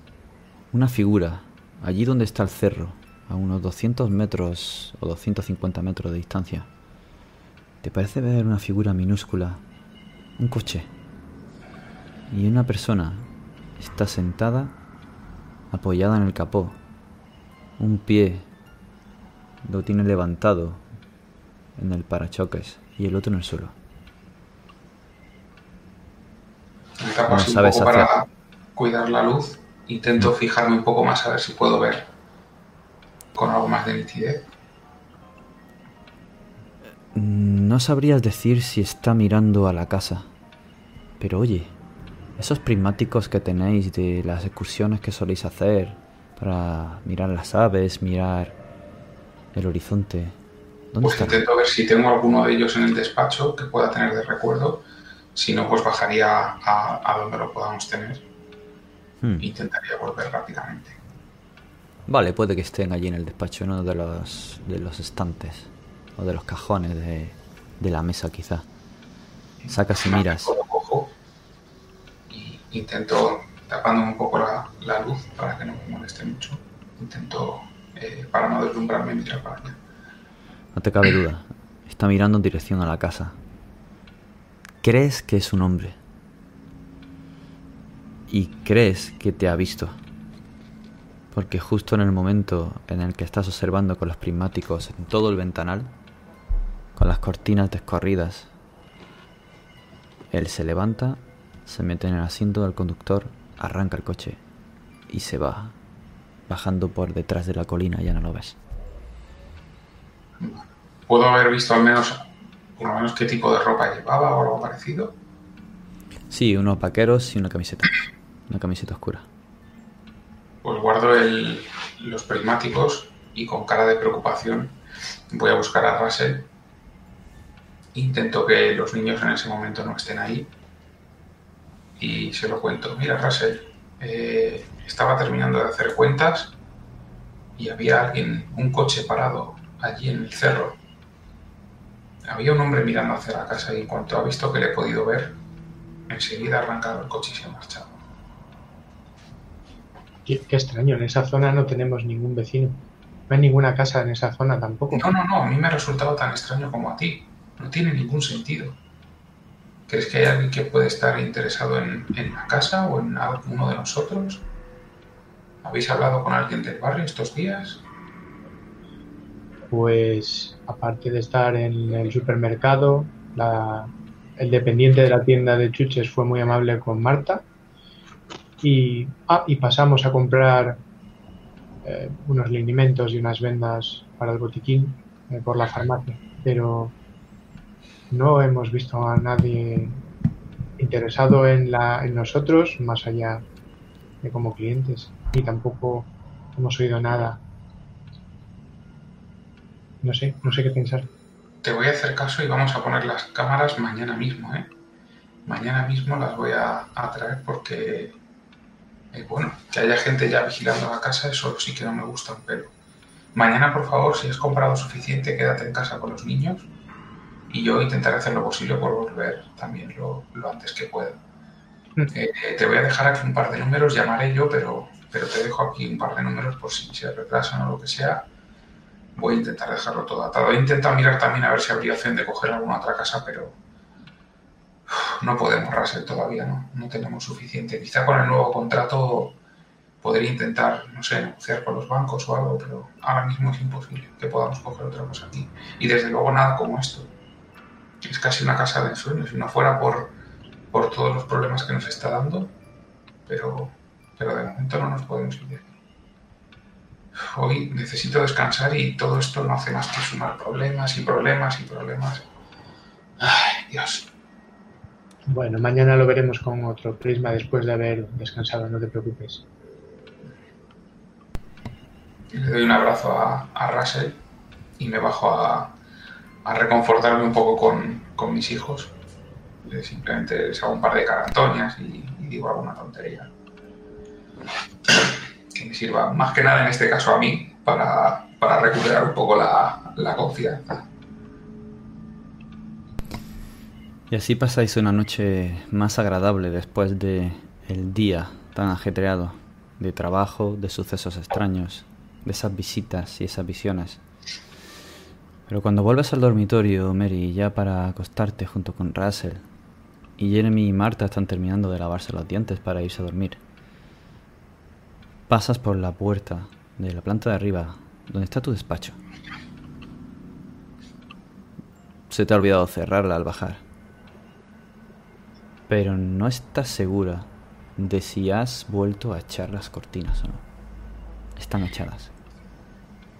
una figura allí donde está el cerro, a unos 200 metros o 250 metros de distancia. Te parece ver una figura minúscula, un coche. y una persona está sentada apoyada en el capó. Un pie lo tiene levantado en el parachoques y el otro en el suelo. Me tapo un sabes poco para cuidar la luz. Intento fijarme un poco más a ver si puedo ver con algo más de nitidez. Mm, No sabrías decir si está mirando a la casa. Pero oye, esos prismáticos que tenéis de las excursiones que soléis hacer para mirar las aves, mirar el horizonte. ¿Dónde Pues están? intento ver si tengo alguno de ellos en el despacho que pueda tener de recuerdo. Si no, pues bajaría a, a donde lo podamos tener. Hmm. Intentaría volver rápidamente. Vale, puede que estén allí en el despacho, en uno de los, de los estantes o de los cajones de, de la mesa quizá. Sacas y miras. Y intento, tapándome un poco la, la luz para que no me moleste mucho, intento, eh, para no deslumbrarme, mirar para allá. No te cabe duda. Está mirando en dirección a la casa. Crees que es un hombre. Y crees que te ha visto. Porque justo en el momento en el que estás observando con los prismáticos en todo el ventanal, con las cortinas descorridas, él se levanta, se mete en el asiento del conductor, arranca el coche y se va, bajando por detrás de la colina, ya no lo ves. ¿Puedo haber visto al menos, por lo menos qué tipo de ropa llevaba o algo parecido? Sí, unos vaqueros y una camiseta. Una camiseta oscura. Pues guardo el- los prismáticos y con cara de preocupación voy a buscar a Russell. Intento que los niños en ese momento no estén ahí y se lo cuento. Mira, Russell, eh, estaba terminando de hacer cuentas y había alguien, un coche parado allí en el cerro. Había un hombre mirando hacia la casa y en cuanto ha visto que le he podido ver, enseguida ha arrancado el coche y se ha marchado. Qué, qué extraño, en esa zona no tenemos ningún vecino. No hay ninguna casa en esa zona tampoco. No, no, no, a mí me ha resultado tan extraño como a ti. No tiene ningún sentido. ¿Crees que hay alguien que puede estar interesado en, en la casa o en alguno de nosotros? ¿Habéis hablado con alguien del barrio estos días? Pues aparte de estar en el supermercado, la- el dependiente de la tienda de chuches fue muy amable con Marta y, ah, y pasamos a comprar eh, unos linimentos y unas vendas para el botiquín eh, por la farmacia, pero no hemos visto a nadie interesado en, la, en nosotros más allá de como clientes y tampoco hemos oído nada. No sé, no sé qué pensar. Te voy a hacer caso y vamos a poner las cámaras mañana mismo, ¿eh? Mañana mismo las voy a, traer porque, eh, bueno, que haya gente ya vigilando la casa, eso sí que no me gusta un pelo. Mañana, por favor, si has comprado suficiente, quédate en casa con los niños y yo intentaré hacer lo posible por volver también lo, lo antes que pueda. Mm. Eh, eh, te voy a dejar aquí un par de números, llamaré yo, pero, pero te dejo aquí un par de números por si se retrasan o lo que sea. Voy a intentar dejarlo todo atado. He intentado mirar también a ver si habría opción de coger alguna otra casa, pero no podemos, Russell, todavía no. No tenemos suficiente. Quizá con el nuevo contrato podría intentar, no sé, negociar con los bancos o algo, pero ahora mismo es imposible que podamos coger otra cosa aquí. Y desde luego nada como esto. Es casi una casa de ensueño, si no fuera por, por todos los problemas que nos está dando, pero, pero de momento no nos podemos ir de aquí. Hoy necesito descansar y todo esto no hace más que sumar problemas y problemas y problemas. Ay, Dios. Bueno, mañana lo veremos con otro prisma después de haber descansado, no te preocupes. Le doy un abrazo a, a Russell y me bajo a, a reconfortarme un poco con, con mis hijos. Eh, Simplemente les hago un par de carantoñas y, y digo alguna tontería. Que me sirva más que nada en este caso a mí para, para recuperar un poco la, la confianza. Y así pasáis una noche más agradable después de el día tan ajetreado de trabajo, de sucesos extraños, de esas visitas y esas visiones. Pero cuando vuelves al dormitorio, Mary, ya para acostarte junto con Russell, y Jeremy y Marta están terminando de lavarse los dientes para irse a dormir. Pasas por la puerta de la planta de arriba, donde está tu despacho. Se te ha olvidado cerrarla al bajar. Pero no estás segura de si has vuelto a echar las cortinas o no. Están echadas.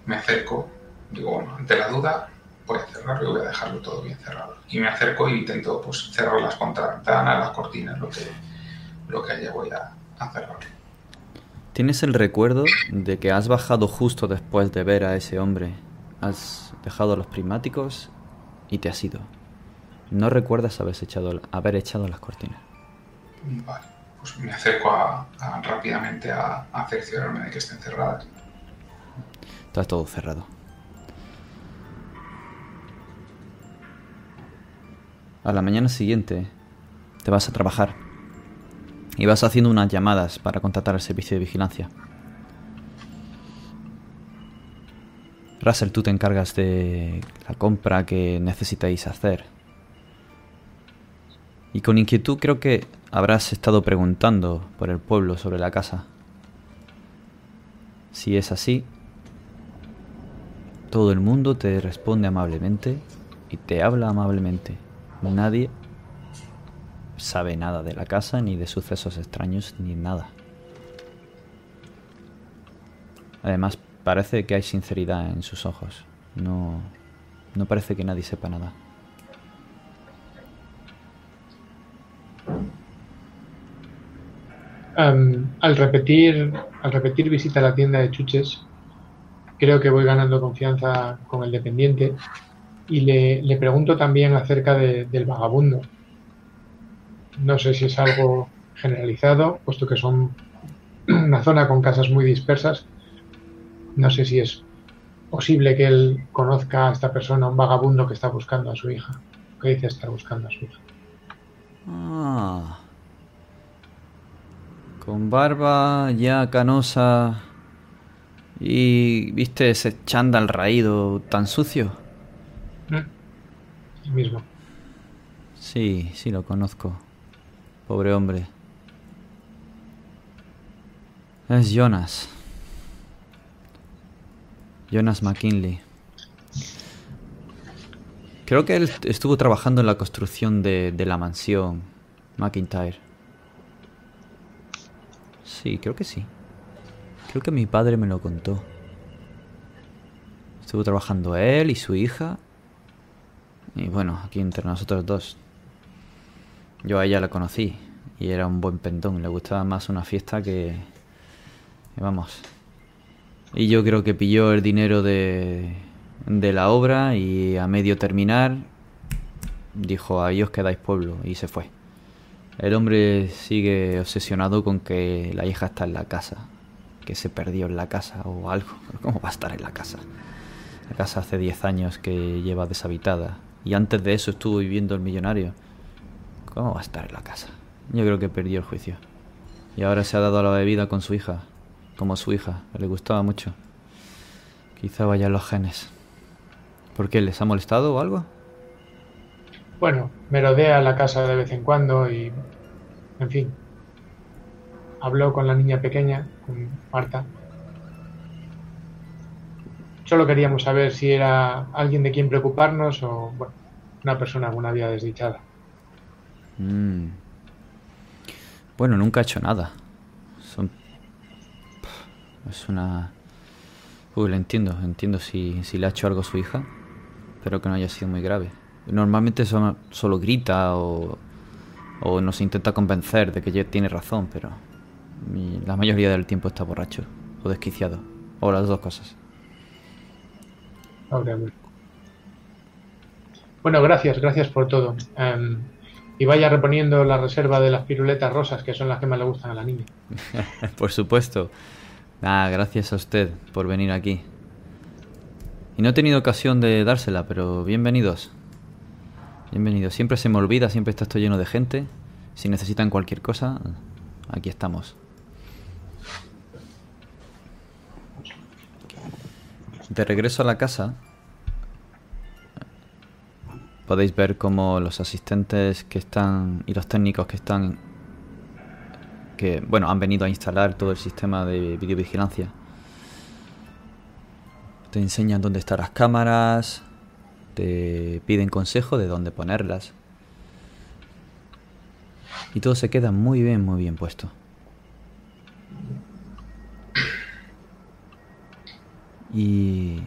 Me acerco, digo, bueno, ante la duda, voy a cerrarlo y voy a dejarlo todo bien cerrado. Y me acerco e intento pues, cerrar las contraventanas, las cortinas, lo que, lo que haya voy a, a cerrar. ¿Tienes el recuerdo de que has bajado justo después de ver a ese hombre? Has dejado los prismáticos y te has ido. No recuerdas haber echado, haber echado las cortinas. Vale, pues me acerco a, a- rápidamente a, a cerciorarme de que estén cerradas. Está todo cerrado. A la mañana siguiente te vas a trabajar y vas haciendo unas llamadas para contratar el servicio de vigilancia. Russell, tú te encargas de la compra que necesitáis hacer. Y con inquietud creo que habrás estado preguntando por el pueblo sobre la casa. Si es así, todo el mundo te responde amablemente y te habla amablemente. Nadie sabe nada de la casa, ni de sucesos extraños, ni nada. Además, parece que hay sinceridad en sus ojos. No, no parece que nadie sepa nada. Am, al repetir al repetir visita a la tienda de chuches, creo que voy ganando confianza con el dependiente y le, le pregunto también acerca de- del vagabundo. No sé si es algo generalizado, puesto que son una zona con casas muy dispersas. No sé si es posible que él conozca a esta persona, un vagabundo que está buscando a su hija, que dice estar buscando a su hija. Ah. Con barba ya canosa. Y viste ese chándal raído tan sucio. ¿Mm? Mismo. Sí, sí lo conozco. Pobre hombre. Es Jonas. Jonas McKinley. Creo que él estuvo trabajando en la construcción de, de la mansión McIntyre. Sí, creo que sí. Creo que mi padre me lo contó. Estuvo trabajando él y su hija. Y bueno, aquí entre nosotros dos. Yo a ella la conocí y era un buen pendón. Le gustaba más una fiesta que... que vamos. Y yo creo que pilló el dinero de, de la obra y a medio terminar dijo, ahí os quedáis pueblo y se fue. El hombre sigue obsesionado con que la hija está en la casa, que se perdió en la casa o algo. ¿Cómo va a estar en la casa? La casa hace 10 años que lleva deshabitada y antes de eso estuvo viviendo el millonario. ¿Cómo va a estar en la casa? Yo creo que perdió el juicio. Y ahora se ha dado a la bebida con su hija, como su hija, le gustaba mucho. Quizá vayan los genes. ¿Por qué? ¿Les ha molestado o algo? Bueno, merodea la casa de vez en cuando y, en fin, habló con la niña pequeña, con Marta. Solo queríamos saber si era alguien de quien preocuparnos o, bueno, una persona con una vida desdichada. Mm. Bueno, nunca ha hecho nada. Es una... Uy, lo entiendo, entiendo si, si le ha hecho algo a su hija, pero que no haya sido muy grave. Normalmente so- solo grita o, o nos intenta convencer de que ella tiene razón, pero la mayoría del tiempo está borracho o desquiciado, o las dos cosas. Hombre. Bueno, gracias, gracias por todo. Em, y vaya reponiendo la reserva de las piruletas rosas, que son las que más le gustan a la niña. Por supuesto. Gracias a usted por venir aquí. Y no he tenido ocasión de dársela, pero bienvenidos. Bienvenidos. Siempre se me olvida, siempre está esto lleno de gente. Si necesitan cualquier cosa, aquí estamos. De regreso a la casa, podéis ver cómo los asistentes que están y los técnicos que están que bueno han venido a instalar todo el sistema de videovigilancia. Te enseñan dónde están las cámaras te piden consejo de dónde ponerlas. Y todo se queda muy bien muy bien puesto y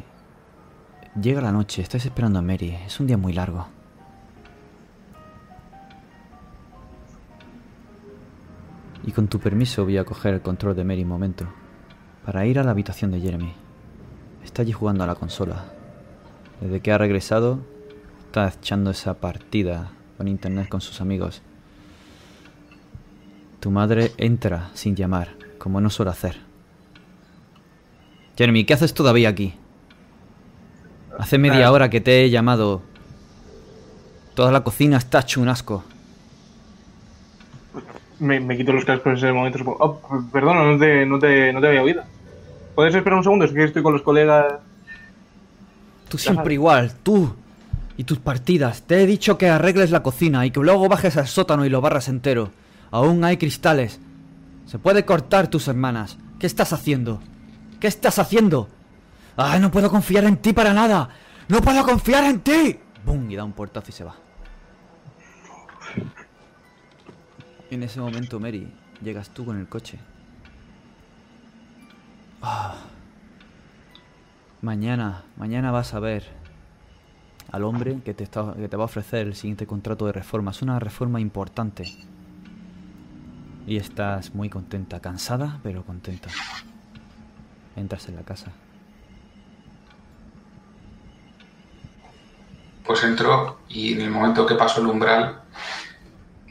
Llega la noche, estás esperando a Mary. Es un día muy largo. Y con tu permiso voy a coger el control de Mary un momento. Para ir a la habitación de Jeremy. Está allí jugando a la consola. Desde que ha regresado, está echando esa partida con internet con sus amigos. Tu madre entra sin llamar, como no suele hacer. Jeremy, ¿qué haces todavía aquí? Hace media hora que te he llamado. Toda la cocina está hecho un asco. Me, me quito los cascos en ese momento. supongo. Oh, perdona, no te, no, te, no te había oído. ¿Puedes esperar un segundo? Es que estoy con los colegas. Tú siempre igual, tú y tus partidas. Te he dicho que arregles la cocina y que luego bajes al sótano y lo barras entero. Aún hay cristales. Se puede cortar tus hermanas. ¿Qué estás haciendo? ¿Qué estás haciendo? ¡Ah, no puedo confiar en ti para nada! ¡No puedo confiar en ti! ¡Bum! Y da un portazo y se va. En ese momento, Mary, llegas tú con el coche. Ah. Mañana, mañana vas a ver al hombre que te, que te va a ofrecer el siguiente contrato de reforma. Es una reforma importante. Y estás muy contenta, cansada, pero contenta. Entras en la casa. Pues entró y en el momento que pasó el umbral,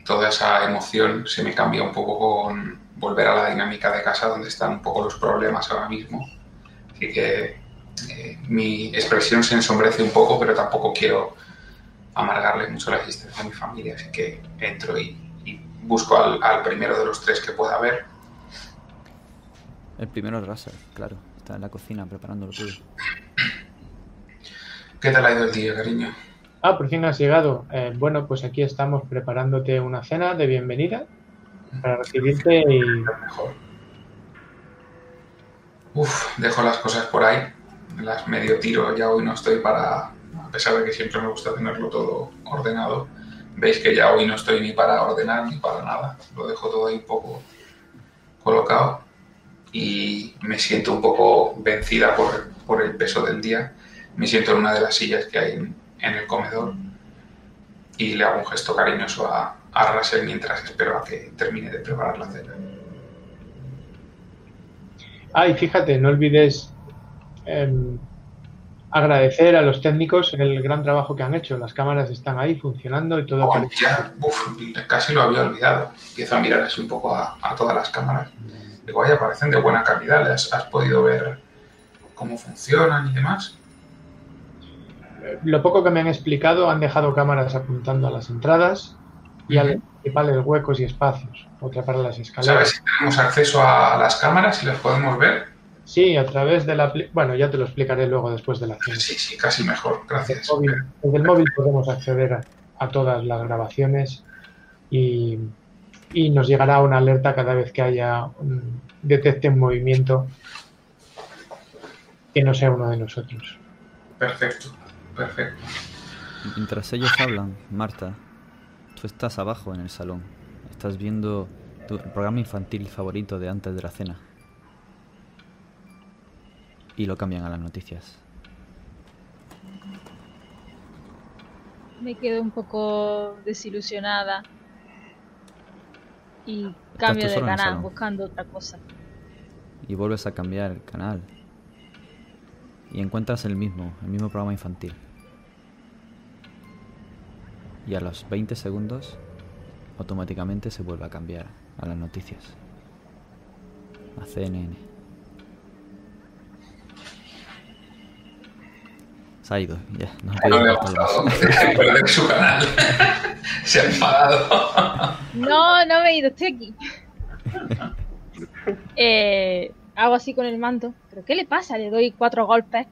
toda esa emoción se me cambia un poco con volver a la dinámica de casa donde están un poco los problemas ahora mismo. Así que eh, mi expresión se ensombrece un poco, pero tampoco quiero amargarle mucho la existencia a mi familia, así que entro y, y busco al, al primero de los tres que pueda haber. El primero es Russell, claro. Está en la cocina preparando lo tuyo. ¿Qué tal ha ido el día, cariño? Ah, por fin has llegado. Eh, bueno, pues aquí estamos preparándote una cena de bienvenida para recibirte y Mejor. Uf, dejo las cosas por ahí. Las medio tiro. Ya hoy no estoy para. A pesar de que siempre me gusta tenerlo todo ordenado. Veis que ya hoy no estoy ni para ordenar ni para nada. Lo dejo todo ahí un poco colocado. Y me siento un poco vencida por, por el peso del día. Me siento en una de las sillas que hay en, en el comedor y le hago un gesto cariñoso a, a Russell mientras espero a que termine de preparar la cena. Ah, y fíjate, no olvides em, agradecer a los técnicos el gran trabajo que han hecho. Las cámaras están ahí funcionando y todo. Oh, ya, uf, casi lo había olvidado. Empiezo a mirar así un poco a, a todas las cámaras. Digo, vaya, parecen de buena calidad. ¿Has, has podido ver cómo funcionan y demás? Lo poco que me han explicado han dejado cámaras apuntando a las entradas y a los principales huecos y espacios. Otra para las escaleras. ¿Sabes si tenemos acceso a las cámaras y las podemos ver? Sí, a través de la... Bueno, ya te lo explicaré luego después de la cena. Sí, sí, casi mejor. Gracias. móvil- desde el móvil podemos acceder a, a todas las grabaciones y, y nos llegará una alerta cada vez que haya un, detecte un movimiento que no sea uno de nosotros. Perfecto, perfecto. Mientras ellos hablan, Marta, tú estás abajo en el salón. Estás viendo tu programa infantil favorito de antes de la cena. Y lo cambian a las noticias. Me quedo un poco desilusionada. Y cambio de canal, buscando otra cosa. Y vuelves a cambiar el canal. Y encuentras el mismo, el mismo programa infantil. Y a los 20 segundos, automáticamente se vuelve a cambiar a las noticias. A CNN. Se ha ido, ya. No, No le ha gustado. Perder su canal. Se ha enfadado. No, no me he ido, estoy aquí. Eh, hago así con el manto. ¿Pero qué le pasa? Le doy cuatro golpes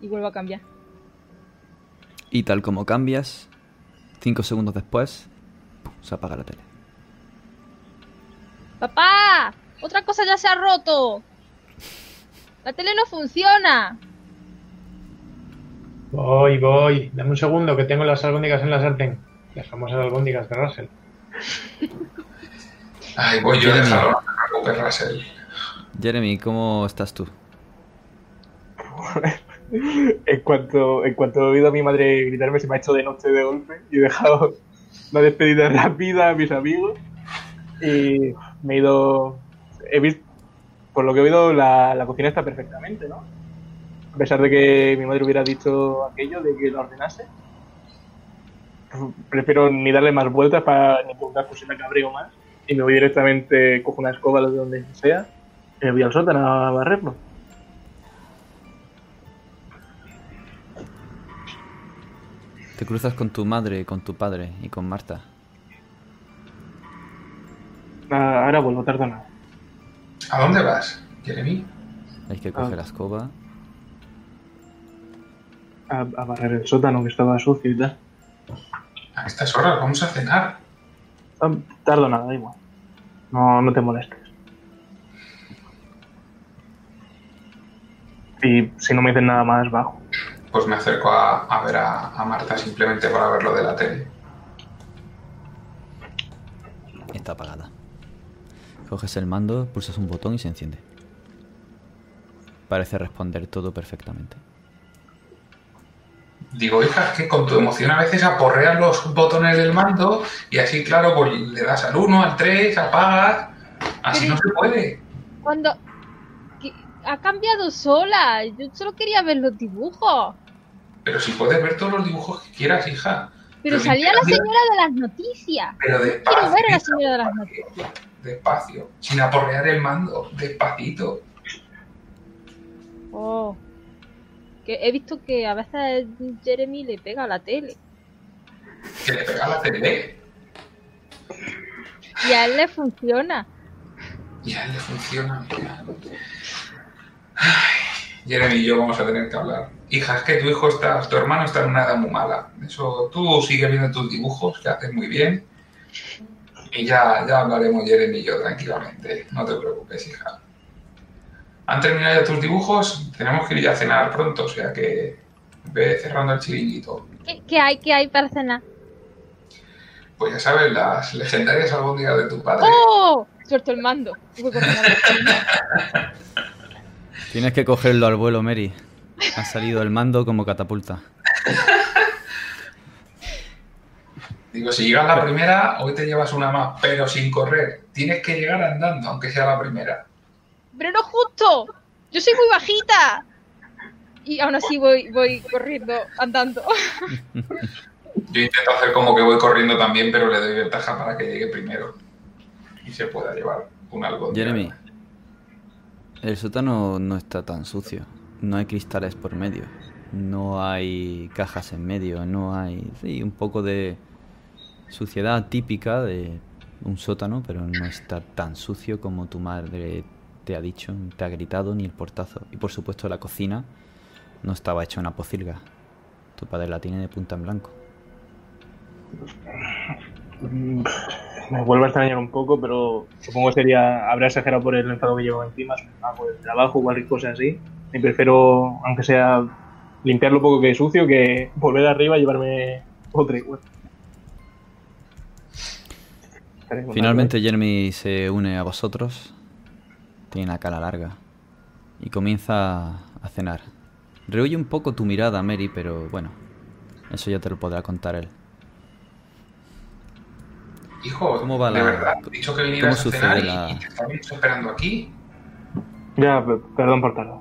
y vuelvo a cambiar. Y tal como cambias, cinco segundos después, ¡pum! se apaga la tele. ¡Papá! ¡Otra cosa ya se ha roto! ¡La tele no funciona! Voy, voy. Dame un segundo que tengo las albóndigas en la sartén. Las famosas albóndigas de Russell. Ay, voy yo a Jeremy. dejarlo, no te preocupes, Russell. Jeremy, ¿cómo estás tú? En cuanto, en cuanto he oído a mi madre gritarme, se me ha hecho de noche de golpe y he dejado una despedida rápida a mis amigos. Y me he ido. He visto. Por lo que he oído, la, la cocina está perfectamente, ¿no? A pesar de que mi madre hubiera dicho aquello, de que la ordenase. Prefiero ni darle más vueltas para ni preguntar por si me cabreo más. Y me voy directamente, cojo una escoba de donde sea, y me voy al sótano a barrerlo. Te cruzas con tu madre, con tu padre y con Marta. Ah, Ahora vuelvo, tarda nada. ¿A dónde vas, Jeremy? Hay que coger Ah. la escoba. A, a barrer el sótano que estaba sucio y tal. A estas horas vamos a cenar. Ah, tardo nada, da igual. No, no te molestes. Y si no me dicen nada más, bajo. Pues me acerco a, a ver a, a Marta simplemente para ver lo de la tele. Está apagada. Coges el mando, pulsas un botón y se enciende. Parece responder todo perfectamente. Digo, hija, es que con tu emoción a veces aporreas los botones del mando y así, claro, pues le das al 1, al 3, apagas. Así no se puede. Cuando... Ha cambiado sola. Yo solo quería ver los dibujos. Pero si puedes ver todos los dibujos que quieras, hija. Pero Pero salía la señora de las noticias. Pero Quiero despacio. ver a la señora de las noticias. Despacio. Sin aporrear el mando. Despacito. Oh. Que he visto que a veces Jeremy le pega a la tele. Que le pega la tele. Y a él le funciona. Y a él le funciona. mira. Ay, Jeremy y yo vamos a tener que hablar. Hija, es que tu hijo está, tu hermano está en una edad muy mala. Eso, tú sigue viendo tus dibujos, que haces muy bien. Y ya, ya hablaremos Jeremy y yo tranquilamente. No te preocupes, hija. ¿Han terminado ya tus dibujos? Tenemos que ir ya a cenar pronto, o sea que ve cerrando el chiringuito. ¿Qué, qué hay? ¿Qué hay para cenar? Pues ya sabes, las legendarias albóndigas de tu padre. ¡Oh! Suelto el mando. Tienes que cogerlo al vuelo, Mary. Ha salido el mando como catapulta. Digo, si llegas la primera, hoy te llevas una más, pero sin correr. Tienes que llegar andando, aunque sea la primera. Pero no justo. Yo soy muy bajita. Y aún así voy, voy corriendo, andando. Yo intento hacer como que voy corriendo también, pero le doy ventaja para que llegue primero. Y se pueda llevar un algo. Jeremy, el sótano no está tan sucio. No hay cristales por medio. No hay cajas en medio. No hay. Sí, un poco de suciedad típica de un sótano, pero no está tan sucio como tu madre te ha dicho, te ha gritado, ni el portazo. Y por supuesto, la cocina no estaba hecha una pocilga. Tu padre la tiene de punta en blanco. Me vuelve a extrañar un poco, pero supongo que sería. Habrá exagerado por el enfado que llevo encima, por el trabajo o cualquier cosa así. Y prefiero, aunque sea limpiar lo poco que es sucio, que volver arriba y llevarme otra igual. Finalmente Jeremy se une a vosotros. Tiene la cara larga. Y comienza a cenar. Rehuye un poco tu mirada, Mary, pero bueno. Eso ya te lo podrá contar él. Hijo, ¿Cómo va de la- verdad, he dicho que vinieras a cómo cenar sucede y, la- y te estábamos esperando aquí. Ya, pe- perdón por tardar.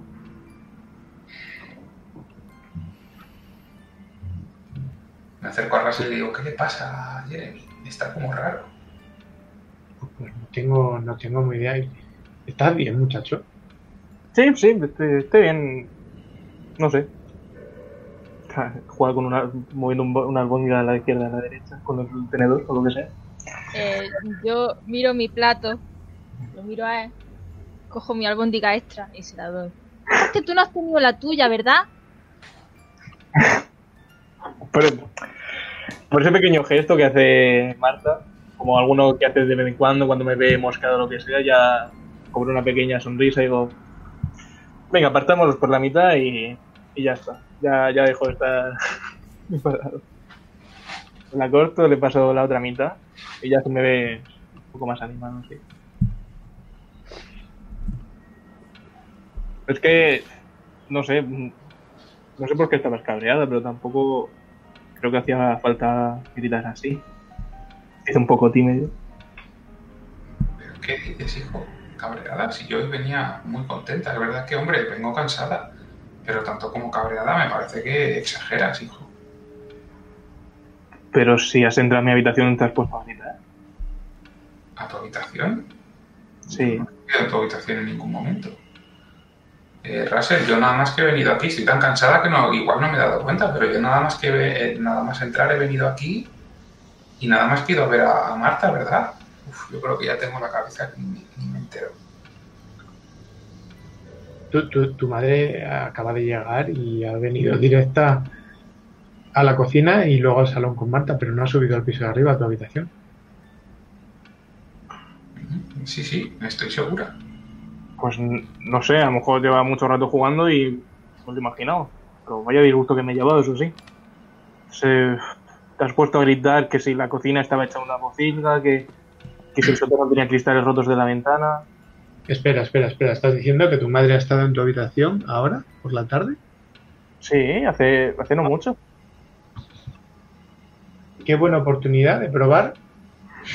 Me acerco a Russell y digo, ¿qué le pasa a Jeremy? Está como raro. Pues no tengo, no tengo muy idea. ¿Estás bien, muchacho? Sí, sí, estoy, estoy bien. No sé. Juega con una. moviendo un una albóndiga a la izquierda a la derecha, con el tenedor o lo que sea. Eh, yo miro mi plato, lo miro a él, cojo mi albóndiga extra y se la doy. Es que tú no has tenido la tuya, ¿verdad? Por, por ese pequeño gesto que hace Marta, como alguno que hace de vez en cuando, cuando me ve moscado o lo que sea, ya cobro una pequeña sonrisa y digo, venga, apartámoslos por la mitad y, y ya está. Ya, ya dejo de estar enfadado. La corto, le paso la otra mitad y ya se me ve un poco más animado, sí. Es que, no sé, no sé por qué estabas cabreada, pero tampoco creo que hacía falta tiraras así. Es un poco tímido. ¿Pero qué dices, hijo? Cabreada. Si yo hoy venía muy contenta. Es verdad que, hombre, vengo cansada. Pero tanto como cabreada me parece que exageras, hijo. Pero si has entrado a mi habitación, te has puesto a gritar. ¿A tu habitación? Sí. No he ido a tu habitación en ningún momento. Eh, Russell, yo nada más que he venido aquí, estoy tan cansada que no, igual no me he dado cuenta, pero yo nada más que eh, nada más entrar he venido aquí y nada más que ido a ver a, a Marta, ¿verdad? Uf, yo creo que ya tengo la cabeza ni, ni entero. Tu, tu- tu madre acaba de llegar y ha venido directa a la cocina y luego al salón con Marta, pero no ha subido al piso de arriba a tu habitación. Sí, sí, estoy segura. Pues n- no sé, a lo mejor lleva mucho rato jugando y no lo he imaginado. Pero vaya disgusto que me he llevado, eso sí. Se- te has puesto a gritar que si la cocina estaba hecha una pocilga, que, que si el sótano tenía cristales rotos de la ventana. Espera, espera, espera. ¿Estás diciendo que tu madre ha estado en tu habitación ahora, por la tarde? Sí, hace, hace no mucho. Qué buena oportunidad de probar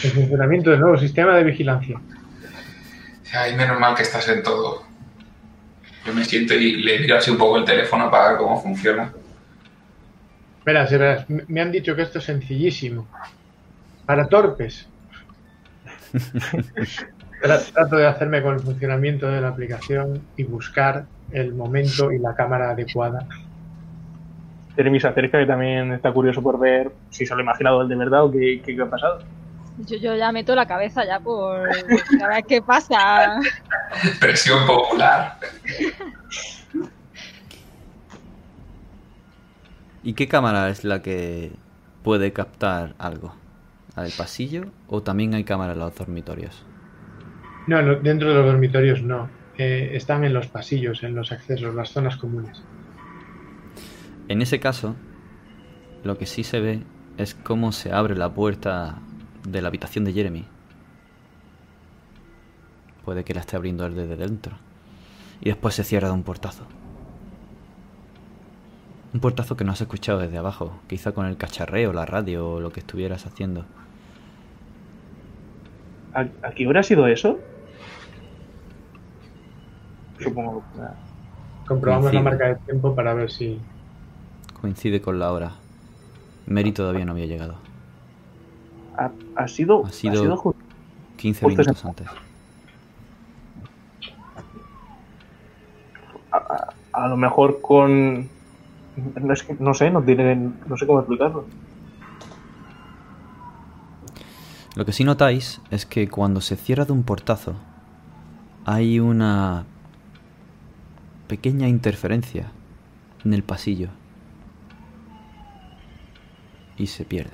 el funcionamiento del nuevo sistema de vigilancia. Ay, menos mal que estás en todo. Yo me siento y le miro así un poco el teléfono para ver cómo funciona. Verás, verás, me me han dicho que esto es sencillísimo. Para torpes. Tra- Trato de hacerme con el funcionamiento de la aplicación y buscar el momento y la cámara adecuada. Jeremy se acerca y también está curioso por ver si se lo ha imaginado él de verdad o qué, qué, qué ha pasado. Yo, yo ya meto la cabeza ya por a ver qué pasa. Presión popular. ¿Y qué cámara es la que puede captar algo? ¿La del pasillo o también hay cámara en los dormitorios? No, no, dentro de los dormitorios no. Eh, están en los pasillos, en los accesos, las zonas comunes. En ese caso, lo que sí se ve es cómo se abre la puerta de la habitación de Jeremy. Puede que la esté abriendo él desde dentro. Y después se cierra de un portazo. Un portazo que no has escuchado desde abajo, quizá con el cacharreo, la radio o lo que estuvieras haciendo. ¿A, a qué hora ha sido eso? Supongo que Comprobamos la Coincide. marca de tiempo para ver si... Coincide con la hora. Mary todavía no había llegado. ha, ha sido, Ha ha sido- sido ju- 15 Justo minutos antes. a, a- a lo mejor con no, es que- no sé, no tienen, no sé cómo explicarlo. Lo que sí notáis es que cuando se cierra de un portazo hay una pequeña interferencia en el pasillo y se pierde.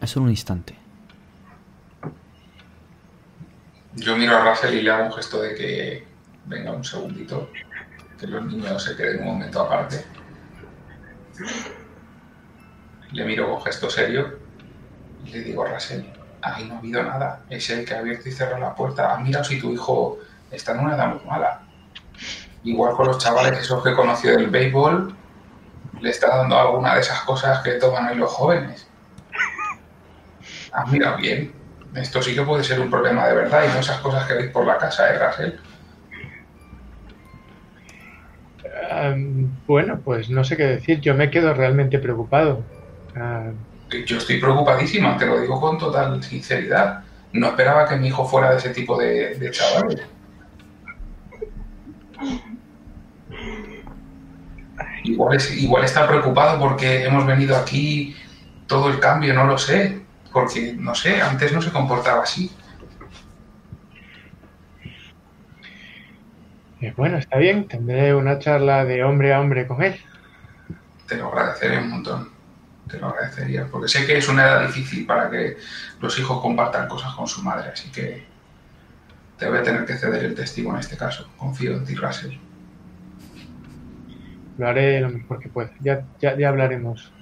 Es solo un instante. Yo miro a Russell y le hago un gesto de que venga un segundito, que los niños se queden un momento aparte. Le miro con gesto serio y le digo a Russell, ahí no ha habido nada, es el que ha abierto y cerrado la puerta. Ah, mira si tu hijo está en una edad muy mala. Igual con los chavales esos que conoció del béisbol, le está dando alguna de esas cosas que toman hoy los jóvenes. Ah, mira bien. Esto sí que puede ser un problema de verdad y no esas cosas que veis por la casa, ¿eh, Russell? Am, bueno, pues no sé qué decir. Yo me quedo realmente preocupado. Ah, Yo estoy preocupadísima, te lo digo con total sinceridad. No esperaba que mi hijo fuera de ese tipo de, de chavales. Igual, es- igual está preocupado porque hemos venido aquí, todo el cambio, no lo sé. Porque, no sé, antes no se comportaba así. Eh, bueno, está bien, tendré una charla de hombre a hombre con él. Te lo agradecería un montón. Te lo agradecería, porque sé que es una edad difícil para que los hijos compartan cosas con su madre, así que te voy a tener que ceder el testigo en este caso. Confío en ti, Russell. Lo haré lo mejor que pueda. Ya, ya, ya hablaremos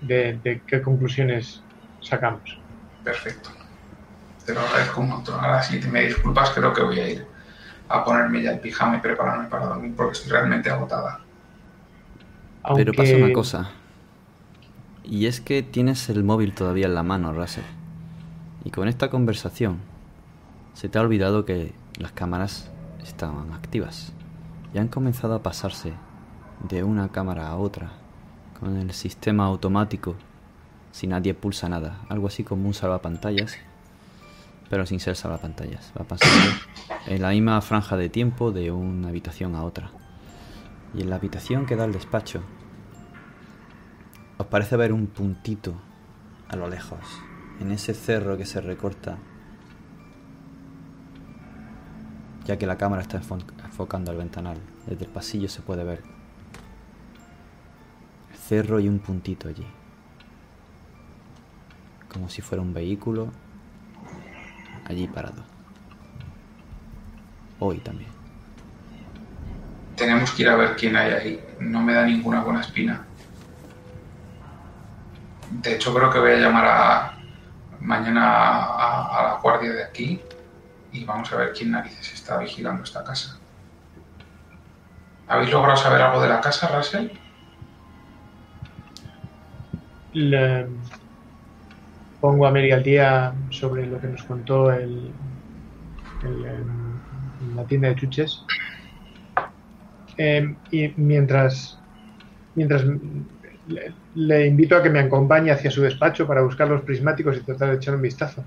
de, de qué conclusiones sacamos. Perfecto. Te lo agradezco un montón. Ahora, si te me disculpas, creo que voy a ir a ponerme ya el pijama y prepararme para dormir porque estoy realmente agotada. Pero pasa una cosa. Y es que tienes el móvil todavía en la mano, Russell. Y con esta conversación se te ha olvidado que las cámaras estaban activas. Y han comenzado a pasarse de una cámara a otra con el sistema automático si nadie pulsa nada. Algo así como un salvapantallas, pero sin ser salvapantallas. Va pasando en la misma franja de tiempo de una habitación a otra. Y en la habitación que da despacho, os parece ver un puntito a lo lejos, en ese cerro que se recorta, ya que la cámara está enfo- enfocando al ventanal. Desde el pasillo se puede ver el cerro y un puntito allí, como si fuera un vehículo allí parado. Hoy también. Tenemos que ir a ver quién hay ahí. No me da ninguna buena espina. De hecho, creo que voy a llamar a mañana a, la guardia de aquí y vamos a ver quién narices está vigilando esta casa. ¿Habéis logrado saber algo de la casa, Russell? Le pongo a Mary al día sobre lo que nos contó el, la tienda de chuches. Em, y mientras, mientras le invito a que me acompañe hacia su despacho para buscar los prismáticos y tratar de echar un vistazo.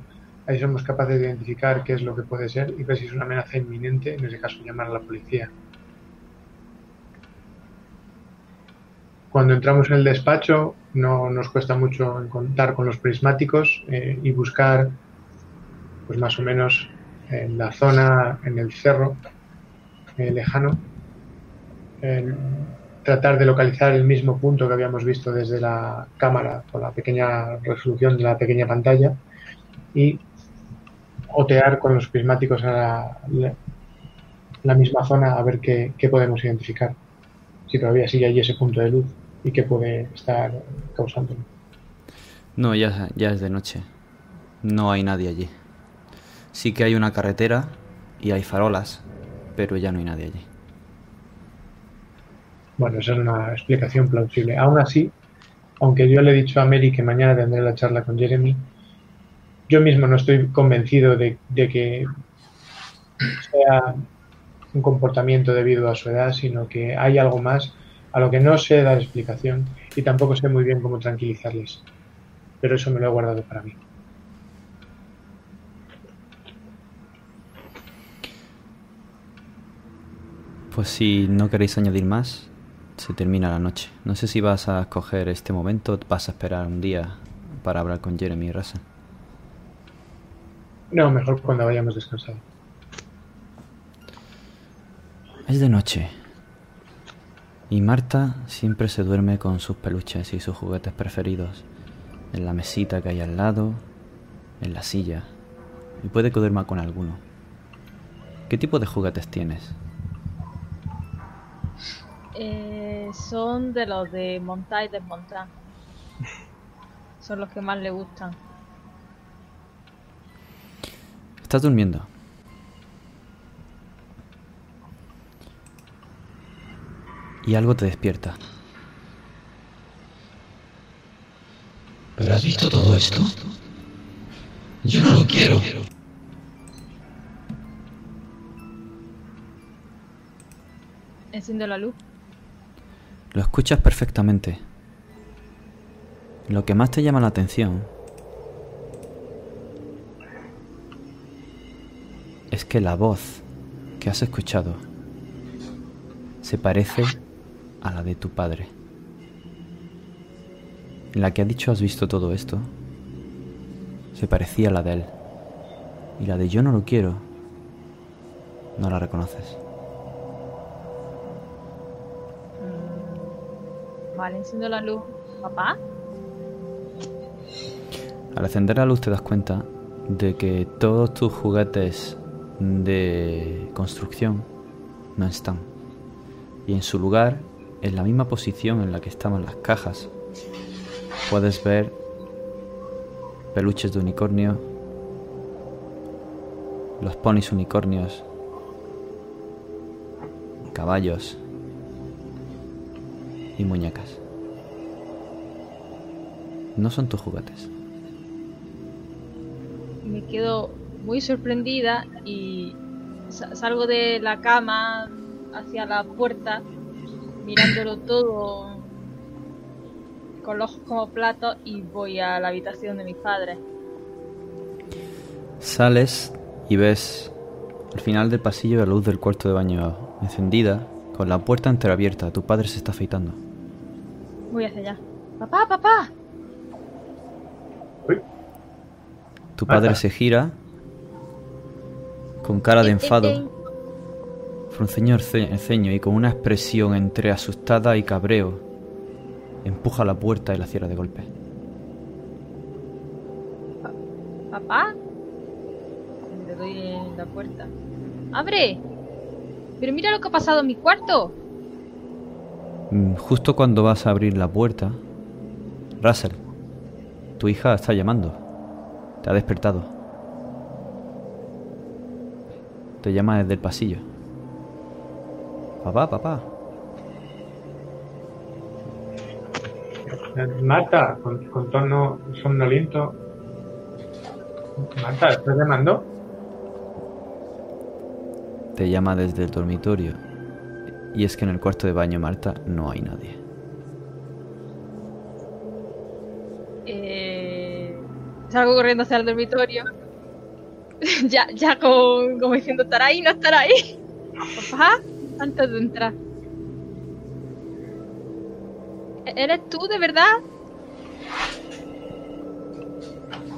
Ahí somos capaces de identificar qué es lo que puede ser y ver si es una amenaza inminente, en ese caso llamar a la policía. Cuando entramos en el despacho no nos cuesta mucho contar con los prismáticos eh, y buscar pues más o menos en la zona, en el cerro eh, lejano, tratar de localizar el mismo punto que habíamos visto desde la cámara con la pequeña resolución de la pequeña pantalla y otear con los prismáticos a la, misma zona a ver qué, podemos identificar. Si todavía sigue allí ese punto de luz y qué puede estar causándolo. No, ya, ya es de noche. No hay nadie allí. Sí que hay una carretera y hay farolas, pero ya no hay nadie allí. Bueno, esa es una explicación plausible. Aún así, aunque yo le he dicho a Mary que mañana tendré la charla con Jeremy, yo mismo no estoy convencido de, de que sea un comportamiento debido a su edad, sino que hay algo más a lo que no sé dar explicación y tampoco sé muy bien cómo tranquilizarles. Pero eso me lo he guardado para mí. Pues si no queréis añadir más, se termina la noche. No sé si vas a escoger este momento o vas a esperar un día para hablar con Jeremy y Russell. No, mejor cuando vayamos descansados. Es de noche. Y Marta siempre se duerme con sus peluches y sus juguetes preferidos. En la mesita que hay al lado, en la silla. Y puede que duerma con alguno. ¿Qué tipo de juguetes tienes? Eh, son de los de montar y desmontar. Son los que más le gustan. Estás durmiendo. Y algo te despierta. ¿Pero has visto todo esto? Yo no lo quiero. Enciendo la luz. Lo escuchas perfectamente. Lo que más te llama la atención es que la voz que has escuchado se parece a la de tu padre. La que ha dicho has visto todo esto se parecía a la de él. Y la de yo no lo quiero no la reconoces. Vale, enciendo la luz. ¿Papá? Al encender la luz te das cuenta de que todos tus juguetes de construcción no están. Y en su lugar, en la misma posición en la que estaban las cajas, puedes ver peluches de unicornio, los ponis unicornios, caballos y muñecas. No son tus juguetes. Me quedo muy sorprendida y sa- salgo de la cama hacia la puerta, mirándolo todo con los ojos como platos y voy a la habitación de mis padres. Sales y ves al final del pasillo la luz del cuarto de baño encendida, con la puerta entreabierta. Tu padre se está afeitando. Voy hacia allá. ¡Papá, papá! Tu padre se gira con cara de enfado, frunceño el ce- el ceño y con una expresión entre asustada y cabreo, empuja la puerta y la cierra de golpe. ¿Papá? Le doy en la puerta. ¡Abre! Pero mira lo que ha pasado en mi cuarto. Mm, Justo cuando vas a abrir la puerta, Russell, tu hija está llamando. Te ha despertado. Te llama desde el pasillo. Papá, papá. Eh, Marta, con, con tono somnoliento. Marta, ¿estás llamando? Te llama desde el dormitorio. Y es que en el cuarto de baño, Marta, no hay nadie. Eh, salgo corriendo hacia el dormitorio. ya, ya con, como diciendo, ¿estará ahí? ¿No estará ahí? Papá, antes de entrar. ¿E- ¿Eres tú de verdad?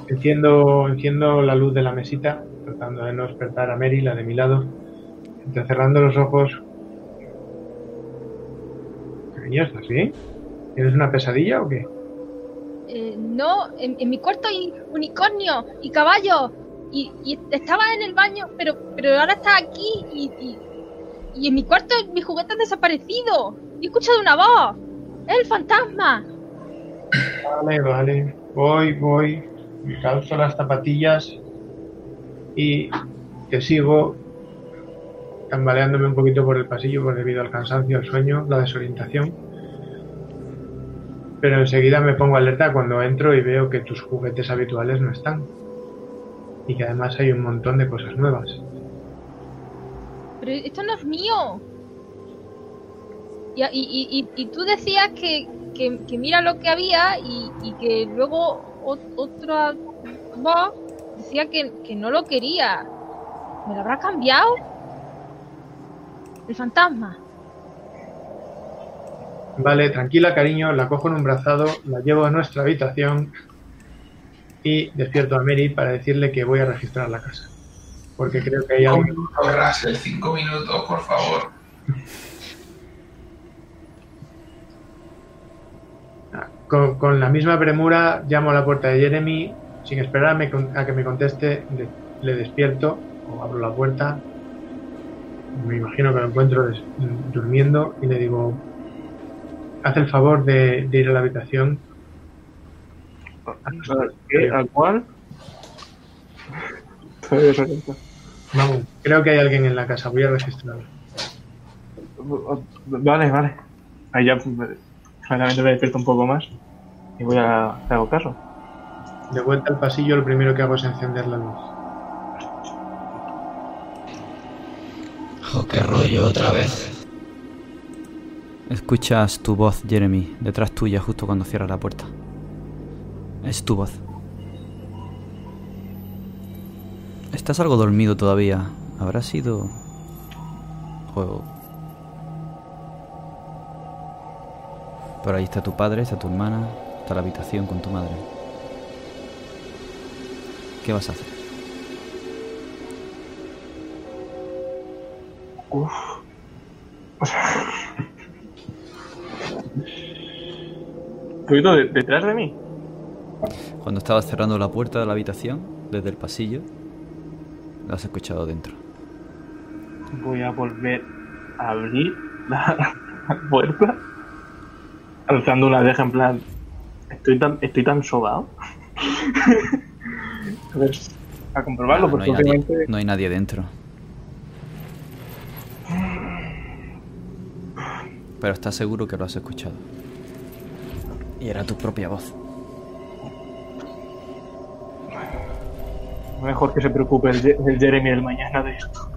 Enciendo, enciendo la luz de la mesita, tratando de no despertar a Mary, la de mi lado. Entrecerrando los ojos. ¿Estás bien? ¿Tienes una pesadilla o qué? Eh, no, en, en mi cuarto hay unicornio y caballo. Y, y estaba en el baño, pero, pero ahora está aquí. Y, y, y en mi cuarto mi juguete han desaparecido. Y he escuchado una voz. ¡Es el fantasma! Vale, vale. Voy, voy. Me calzo las zapatillas y te sigo tambaleándome un poquito por el pasillo por debido al cansancio, al sueño, la desorientación. Pero enseguida me pongo alerta cuando entro y veo que tus juguetes habituales no están. Y que además hay un montón de cosas nuevas. Pero esto no es mío. Y, y, y, y- tú decías que, mira lo que había y, que luego otra voz decía que no lo quería. ¿Me lo habrá cambiado? El fantasma. Vale, tranquila, cariño, la cojo en un brazado, la llevo a nuestra habitación y despierto a Mary para decirle que voy a registrar la casa. Porque creo que hay algo. minutos, Russell, cinco minutos, por favor. Con, con la misma premura llamo a la puerta de Jeremy, sin esperar a, me con- a que me conteste, le despierto o abro la puerta. Me imagino que lo encuentro durmiendo y le digo, haz el favor de, de ir a la habitación. ¿Qué? ¿Al cual? Vamos, creo que hay alguien en la casa, voy a registrarlo. Vale, vale. Ahí ya pues, claramente me despierto un poco más y voy a te hago caso. De vuelta al pasillo, lo primero que hago es encender la luz. Oh, qué rollo otra vez. Escuchas tu voz, Jeremy, detrás tuya justo cuando cierras la puerta. Es tu voz. Estás algo dormido todavía. ¿Habrá sido... juego? Por ahí está tu padre, está tu hermana, está la habitación con tu madre. ¿Qué vas a hacer? Oído de- detrás de mí. Cuando estabas cerrando la puerta de la habitación, desde el pasillo, lo has escuchado dentro. Voy a volver a abrir la, la puerta. Alzando una deja en plan. Estoy tan, estoy tan sobado. a ver, a comprobarlo, no, porque hay nadie, obviamente. no hay nadie dentro. Pero estás seguro que lo has escuchado. Y era tu propia voz. Mejor que se preocupe el, Je- el Jeremy del mañana de esto.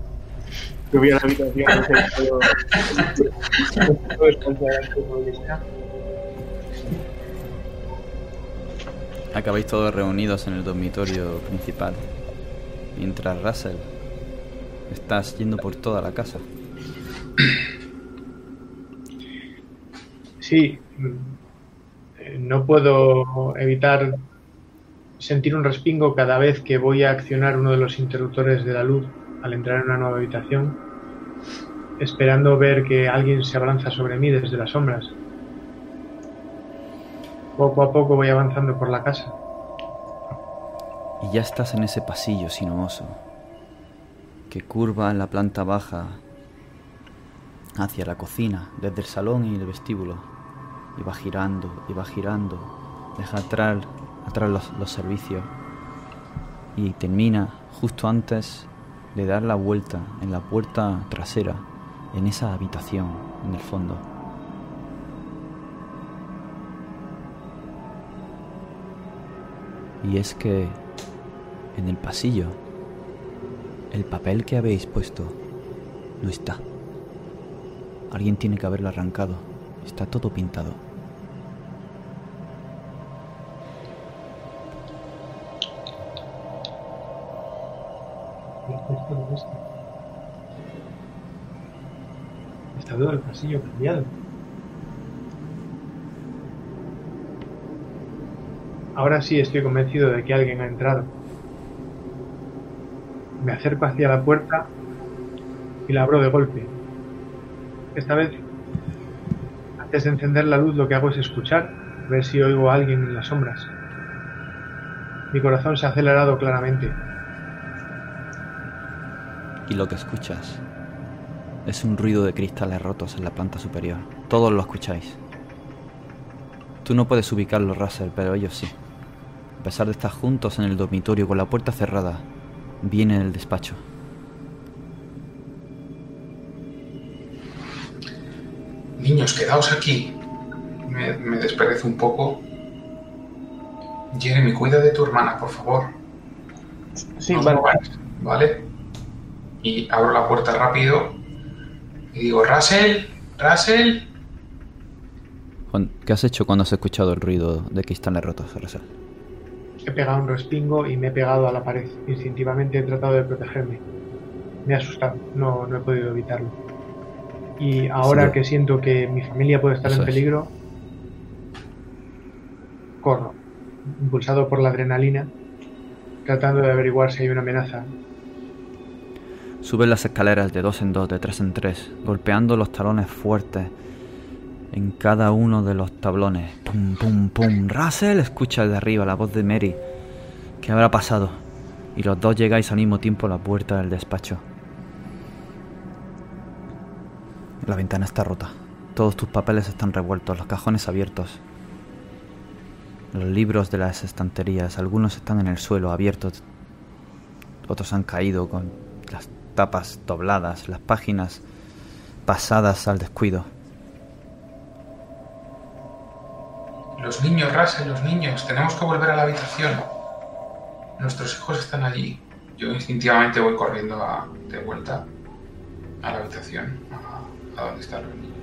Voy a la habitación que. Acabáis todos reunidos en el dormitorio principal. Mientras Russell estás yendo por toda la casa. Sí, no puedo evitar sentir un respingo cada vez que voy a accionar uno de los interruptores de la luz al entrar en una nueva habitación, esperando ver que alguien se abalanza sobre mí desde las sombras. Poco a poco voy avanzando por la casa. Y ya estás en ese pasillo sinuoso que curva en la planta baja hacia la cocina, desde el salón y el vestíbulo. Y va girando, y va girando. Deja atrás, atrás los, los servicios. Y termina justo antes de dar la vuelta en la puerta trasera, en esa habitación, en el fondo. Y es que en el pasillo, el papel que habéis puesto no está. Alguien tiene que haberlo arrancado. Está todo pintado. El pasillo cambiado. Ahora sí estoy convencido de que alguien ha entrado. Me acerco hacia la puerta y la abro de golpe. Esta vez, antes de encender la luz, lo que hago es escuchar, ver si oigo a alguien en las sombras. Mi corazón se ha acelerado claramente. Y lo que escuchas es un ruido de cristales rotos en la planta superior. Todos lo escucháis. Tú no puedes ubicarlo, Russell, pero ellos sí. A pesar de estar juntos en el dormitorio con la puerta cerrada, viene el despacho. Niños, quedaos aquí. Me, me desperezo un poco. Jeremy, cuida de tu hermana, por favor. Sí, No os vale. mováis, ¿vale? Y abro la puerta rápido y digo, Russell, Russell. Juan, ¿Qué has hecho cuando has escuchado el ruido de cristales rotos, Russell? He pegado un respingo y me he pegado a la pared. Instintivamente he tratado de protegerme. Me ha asustado, no, no he podido evitarlo. Y ahora Sí. que siento que mi familia puede estar Eso en es. peligro, corro, impulsado por la adrenalina, tratando de averiguar si hay una amenaza. Subes las escaleras de dos en dos, de tres en tres, golpeando los talones fuertes en cada uno de los tablones. Pum, pum, pum. Russell escucha desde arriba la voz de Mary. ¿Qué habrá pasado? Y los dos llegáis al mismo tiempo a la puerta del despacho. La ventana está rota. Todos tus papeles están revueltos, los cajones abiertos. Los libros de las estanterías, algunos están en el suelo, abiertos. Otros han caído con tapas dobladas, las páginas pasadas al descuido. Los niños, Russell, los niños. Tenemos que volver a la habitación. Nuestros hijos están allí. Yo instintivamente voy corriendo a- de vuelta a la habitación, a, a donde están los niños.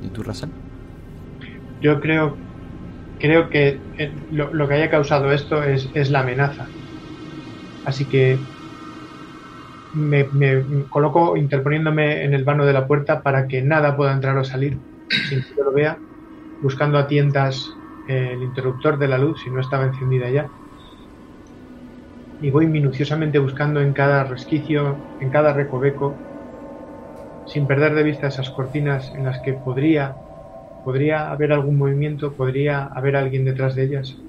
¿Y tú, Russell? Yo creo, creo que eh, lo, lo que haya causado esto es, es la amenaza. Así que me, me coloco interponiéndome en el vano de la puerta para que nada pueda entrar o salir sin que yo lo vea, buscando a tientas eh, el interruptor de la luz si no estaba encendida ya. Y voy minuciosamente buscando en cada resquicio, en cada recoveco, sin perder de vista esas cortinas en las que podría ¿Podría haber algún movimiento? ¿Podría haber alguien detrás de ellas?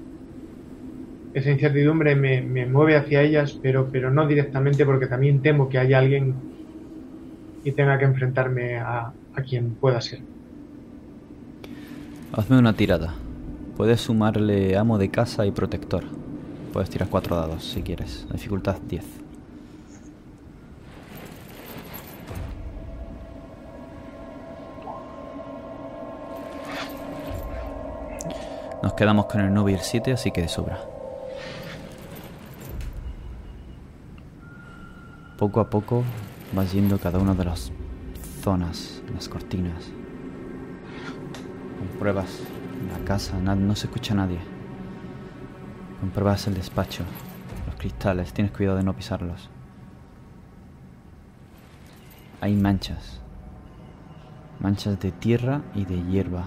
Esa incertidumbre me, me mueve hacia ellas, pero, pero no directamente porque también temo que haya alguien y tenga que enfrentarme a, a quien pueda ser. Hazme una tirada. Puedes sumarle amo de casa y protector. Puedes tirar cuatro dados si quieres. Dificultad 10. Nos quedamos con el 9 y el 7, así que de sobra. Poco a poco vas yendo cada una de las zonas, las cortinas. Compruebas la casa, no se escucha a nadie. Compruebas el despacho, los cristales, tienes cuidado de no pisarlos. Hay manchas. Manchas de tierra y de hierba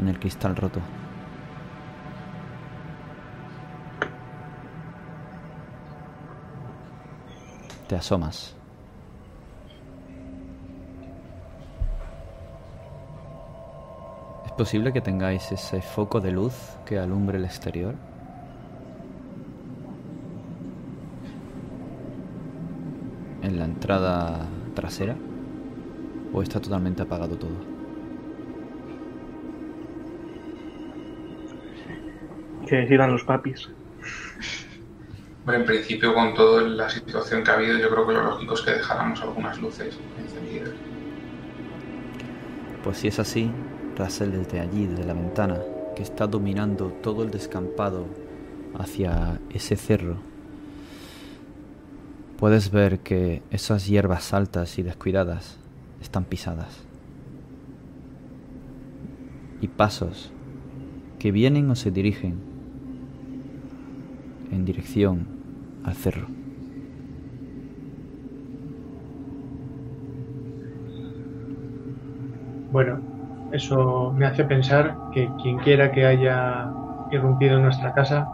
en el cristal roto. Te asomas. ¿Es posible que tengáis ese foco de luz que alumbre el exterior? ¿En la entrada trasera? ¿O está totalmente apagado todo? Que decidan los papis. Hombre, en principio, con toda la situación que ha habido, yo creo que lo lógico es que dejáramos algunas luces encendidas. Pues si es así, Russell desde allí, desde la ventana, que está dominando todo el descampado hacia ese cerro, puedes ver que esas hierbas altas y descuidadas están pisadas. Y pasos que vienen o se dirigen en dirección Bueno, eso me hace pensar que quien quiera que haya irrumpido en nuestra casa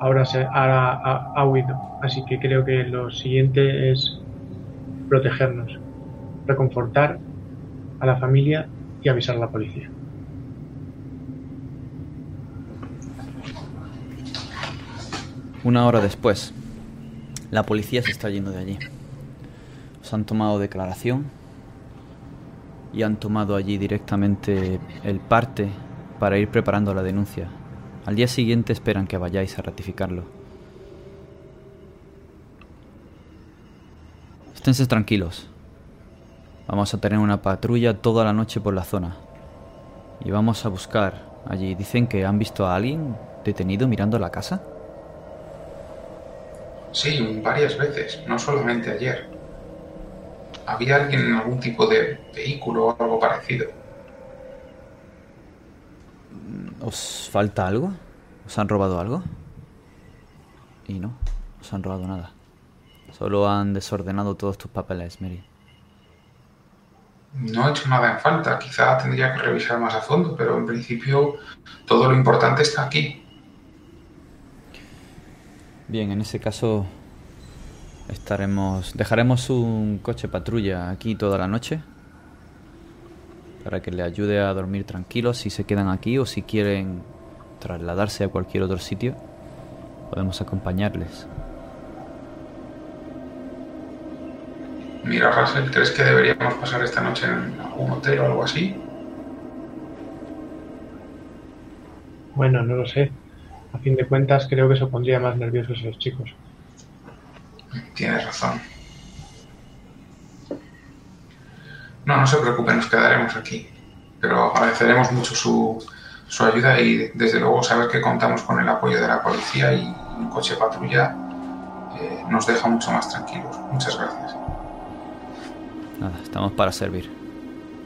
ahora se ha huido. Así que creo que lo siguiente es protegernos, reconfortar a la familia y avisar a la policía. Una hora después, la policía se está yendo de allí. Os han tomado declaración y han tomado allí directamente el parte para ir preparando la denuncia. Al día siguiente esperan que vayáis a ratificarlo. Esténse tranquilos. Vamos a tener una patrulla toda la noche por la zona. Y vamos a buscar allí. Dicen que han visto a alguien detenido mirando la casa. Sí, varias veces, no solamente ayer. ¿Había alguien en algún tipo de vehículo o algo parecido? ¿Os falta algo? ¿Os han robado algo? Y no, os han robado nada. Solo han desordenado todos tus papeles, Mary. No he hecho nada en falta, quizá tendría que revisar más a fondo, pero en principio todo lo importante está aquí. Bien, en ese caso estaremos dejaremos un coche patrulla aquí toda la noche para que le ayude a dormir tranquilos si se quedan aquí o si quieren trasladarse a cualquier otro sitio podemos acompañarles. Mira, Russell, ¿crees que deberíamos pasar esta noche en algún hotel o algo así? Bueno, no lo sé. A fin de cuentas, creo que eso pondría más nerviosos a los chicos. Tienes razón. No, no se preocupe, nos quedaremos aquí. Pero agradeceremos mucho su, su ayuda y desde luego saber que contamos con el apoyo de la policía y un coche patrulla eh, nos deja mucho más tranquilos. Muchas gracias. Nada, estamos para servir.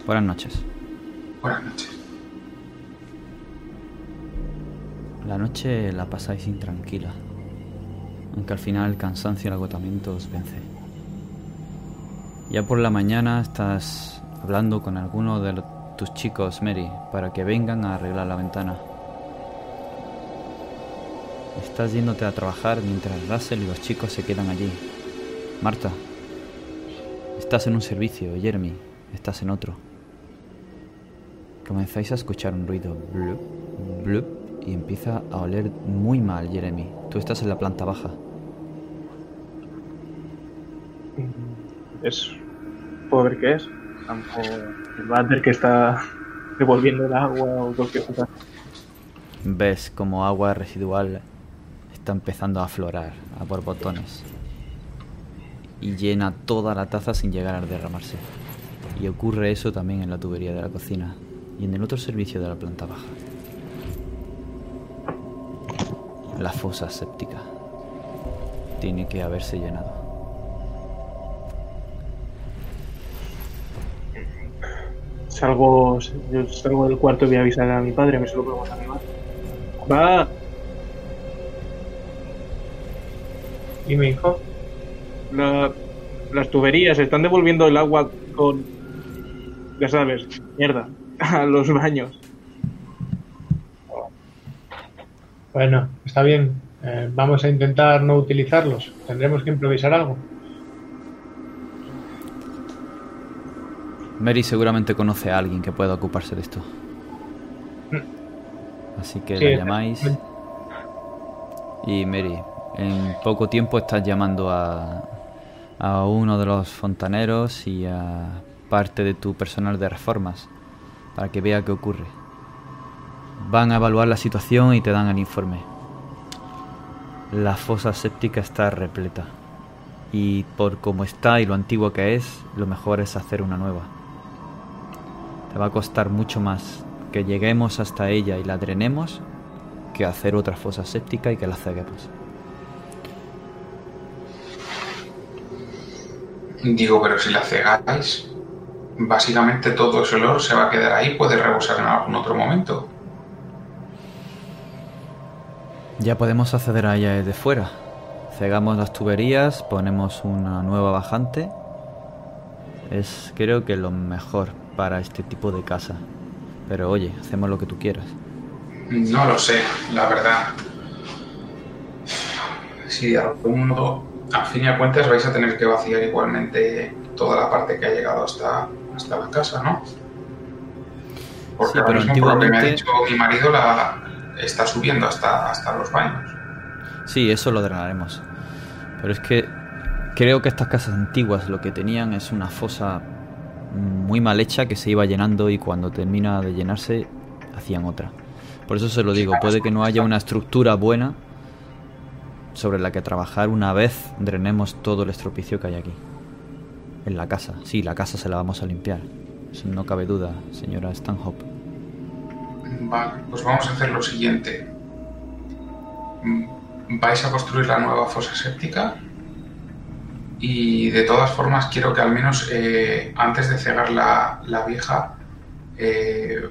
Buenas noches. Buenas noches. La noche la pasáis intranquila, aunque al final el cansancio y el agotamiento os vence. Ya por la mañana estás hablando con alguno de tus chicos, Mary, para que vengan a arreglar la ventana. Estás yéndote a trabajar mientras Russell y los chicos se quedan allí. Marta, estás en un servicio, Jeremy, estás en otro. Comenzáis a escuchar un ruido blup, blup, y empieza a oler muy mal, Jeremy. Tú estás en la planta baja. Es. ¿Puedo ver qué es? Tampoco el váter que está devolviendo el agua o cualquier cosa. Ves como agua residual está empezando a aflorar a borbotones y llena toda la taza sin llegar a derramarse. Y ocurre eso también en la tubería de la cocina y en el otro servicio de la planta baja. La fosa séptica tiene que haberse llenado. Salgo, yo salgo del cuarto y voy a avisar a mi padre, me se lo podemos animar. Va, ¿Y mi hijo? la- las tuberías están devolviendo el agua con. Ya sabes, mierda, a los baños. Bueno, está bien. Eh, vamos a intentar no utilizarlos. Tendremos que improvisar algo. Mary seguramente conoce a alguien que pueda ocuparse de esto. Así que Sí, la llamáis. Y Mary, en poco tiempo estás llamando a, a uno de los fontaneros y a parte de tu personal de reformas para que vea qué ocurre. Van a evaluar la situación y te dan el informe. La fosa séptica está repleta. Y por cómo está y lo antiguo que es, lo mejor es hacer una nueva. Te va a costar mucho más que lleguemos hasta ella y la drenemos que hacer otra fosa séptica y que la ceguemos. Digo, pero si la cegáis, básicamente todo ese olor se va a quedar ahí, puede rebosar en algún otro momento. Ya podemos acceder a ella desde fuera. Cegamos las tuberías, ponemos una nueva bajante. Es creo que lo mejor para este tipo de casa. Pero oye, hacemos lo que tú quieras. No lo sé, la verdad. Si de algún modo, a fin y cuentas, vais a tener que vaciar igualmente toda la parte que ha llegado hasta, hasta la casa, ¿no? Porque Sí, pero me ha dicho mi marido, la está subiendo hasta, hasta los baños. Sí, eso lo drenaremos. Pero es que creo que estas casas antiguas lo que tenían es una fosa muy mal hecha que se iba llenando y cuando termina de llenarse hacían otra. Por eso se lo digo, puede que no haya una estructura buena sobre la que trabajar una vez drenemos todo el estropicio que hay aquí. En la casa. Sí, la casa se la vamos a limpiar. Eso no cabe duda, señora Stanhope. Vale, pues vamos a hacer lo siguiente. Vais a construir la nueva fosa séptica y de todas formas quiero que al menos eh, antes de cegar la, la vieja eh,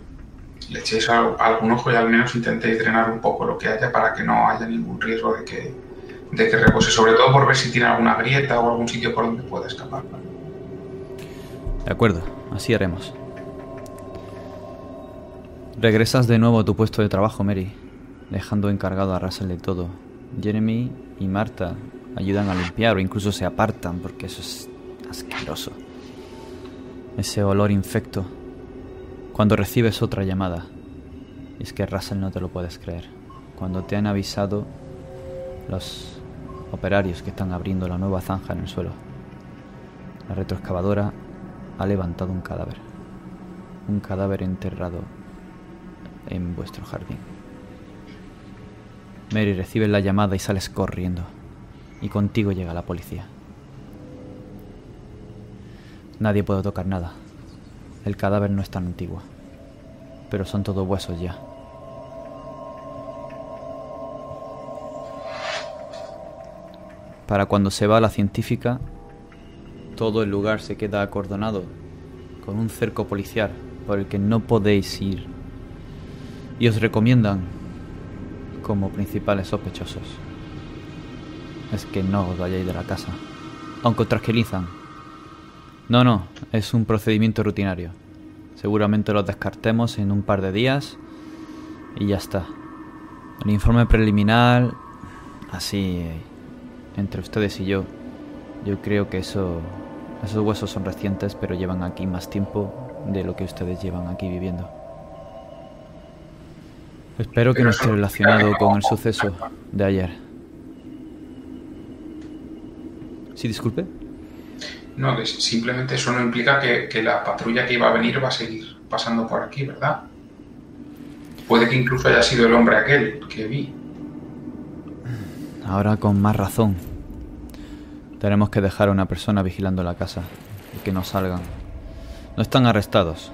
le echéis al- algún ojo y al menos intentéis drenar un poco lo que haya para que no haya ningún riesgo de que, de que repose, sobre todo por ver si tiene alguna grieta o algún sitio por donde pueda escapar. De acuerdo, así haremos. Regresas de nuevo a tu puesto de trabajo, Mary, dejando encargado a Russell de todo. Jeremy y Marta ayudan a limpiar o incluso se apartan porque eso es asqueroso. Ese olor infecto. Cuando recibes otra llamada, es que Russell no te lo puedes creer. Cuando te han avisado los operarios que están abriendo la nueva zanja en el suelo. La retroexcavadora ha levantado un cadáver. Un cadáver enterrado en vuestro jardín. Mary recibe la llamada y sales corriendo. Y contigo llega la policía. Nadie puede tocar nada. El cadáver no es tan antiguo. Pero son todos huesos ya. Para cuando se va la científica, todo el lugar se queda acordonado con un cerco policial por el que no podéis ir. Y os recomiendan como principales sospechosos. Es que no os vayáis de la casa. Aunque os tranquilizan. No, no, es un procedimiento rutinario. Seguramente los descartemos en un par de días y ya está. El informe preliminar, así, entre ustedes y yo, yo creo que eso, esos huesos son recientes, pero llevan aquí más tiempo de lo que ustedes llevan aquí viviendo. Espero que no esté relacionado con el suceso de ayer. Sí, disculpe. No, que simplemente eso no implica que, que la patrulla que iba a venir va a seguir pasando por aquí, ¿verdad? Puede que incluso haya sido el hombre aquel que vi. Ahora con más razón. Tenemos que dejar a una persona vigilando la casa y que no salgan. No están arrestados.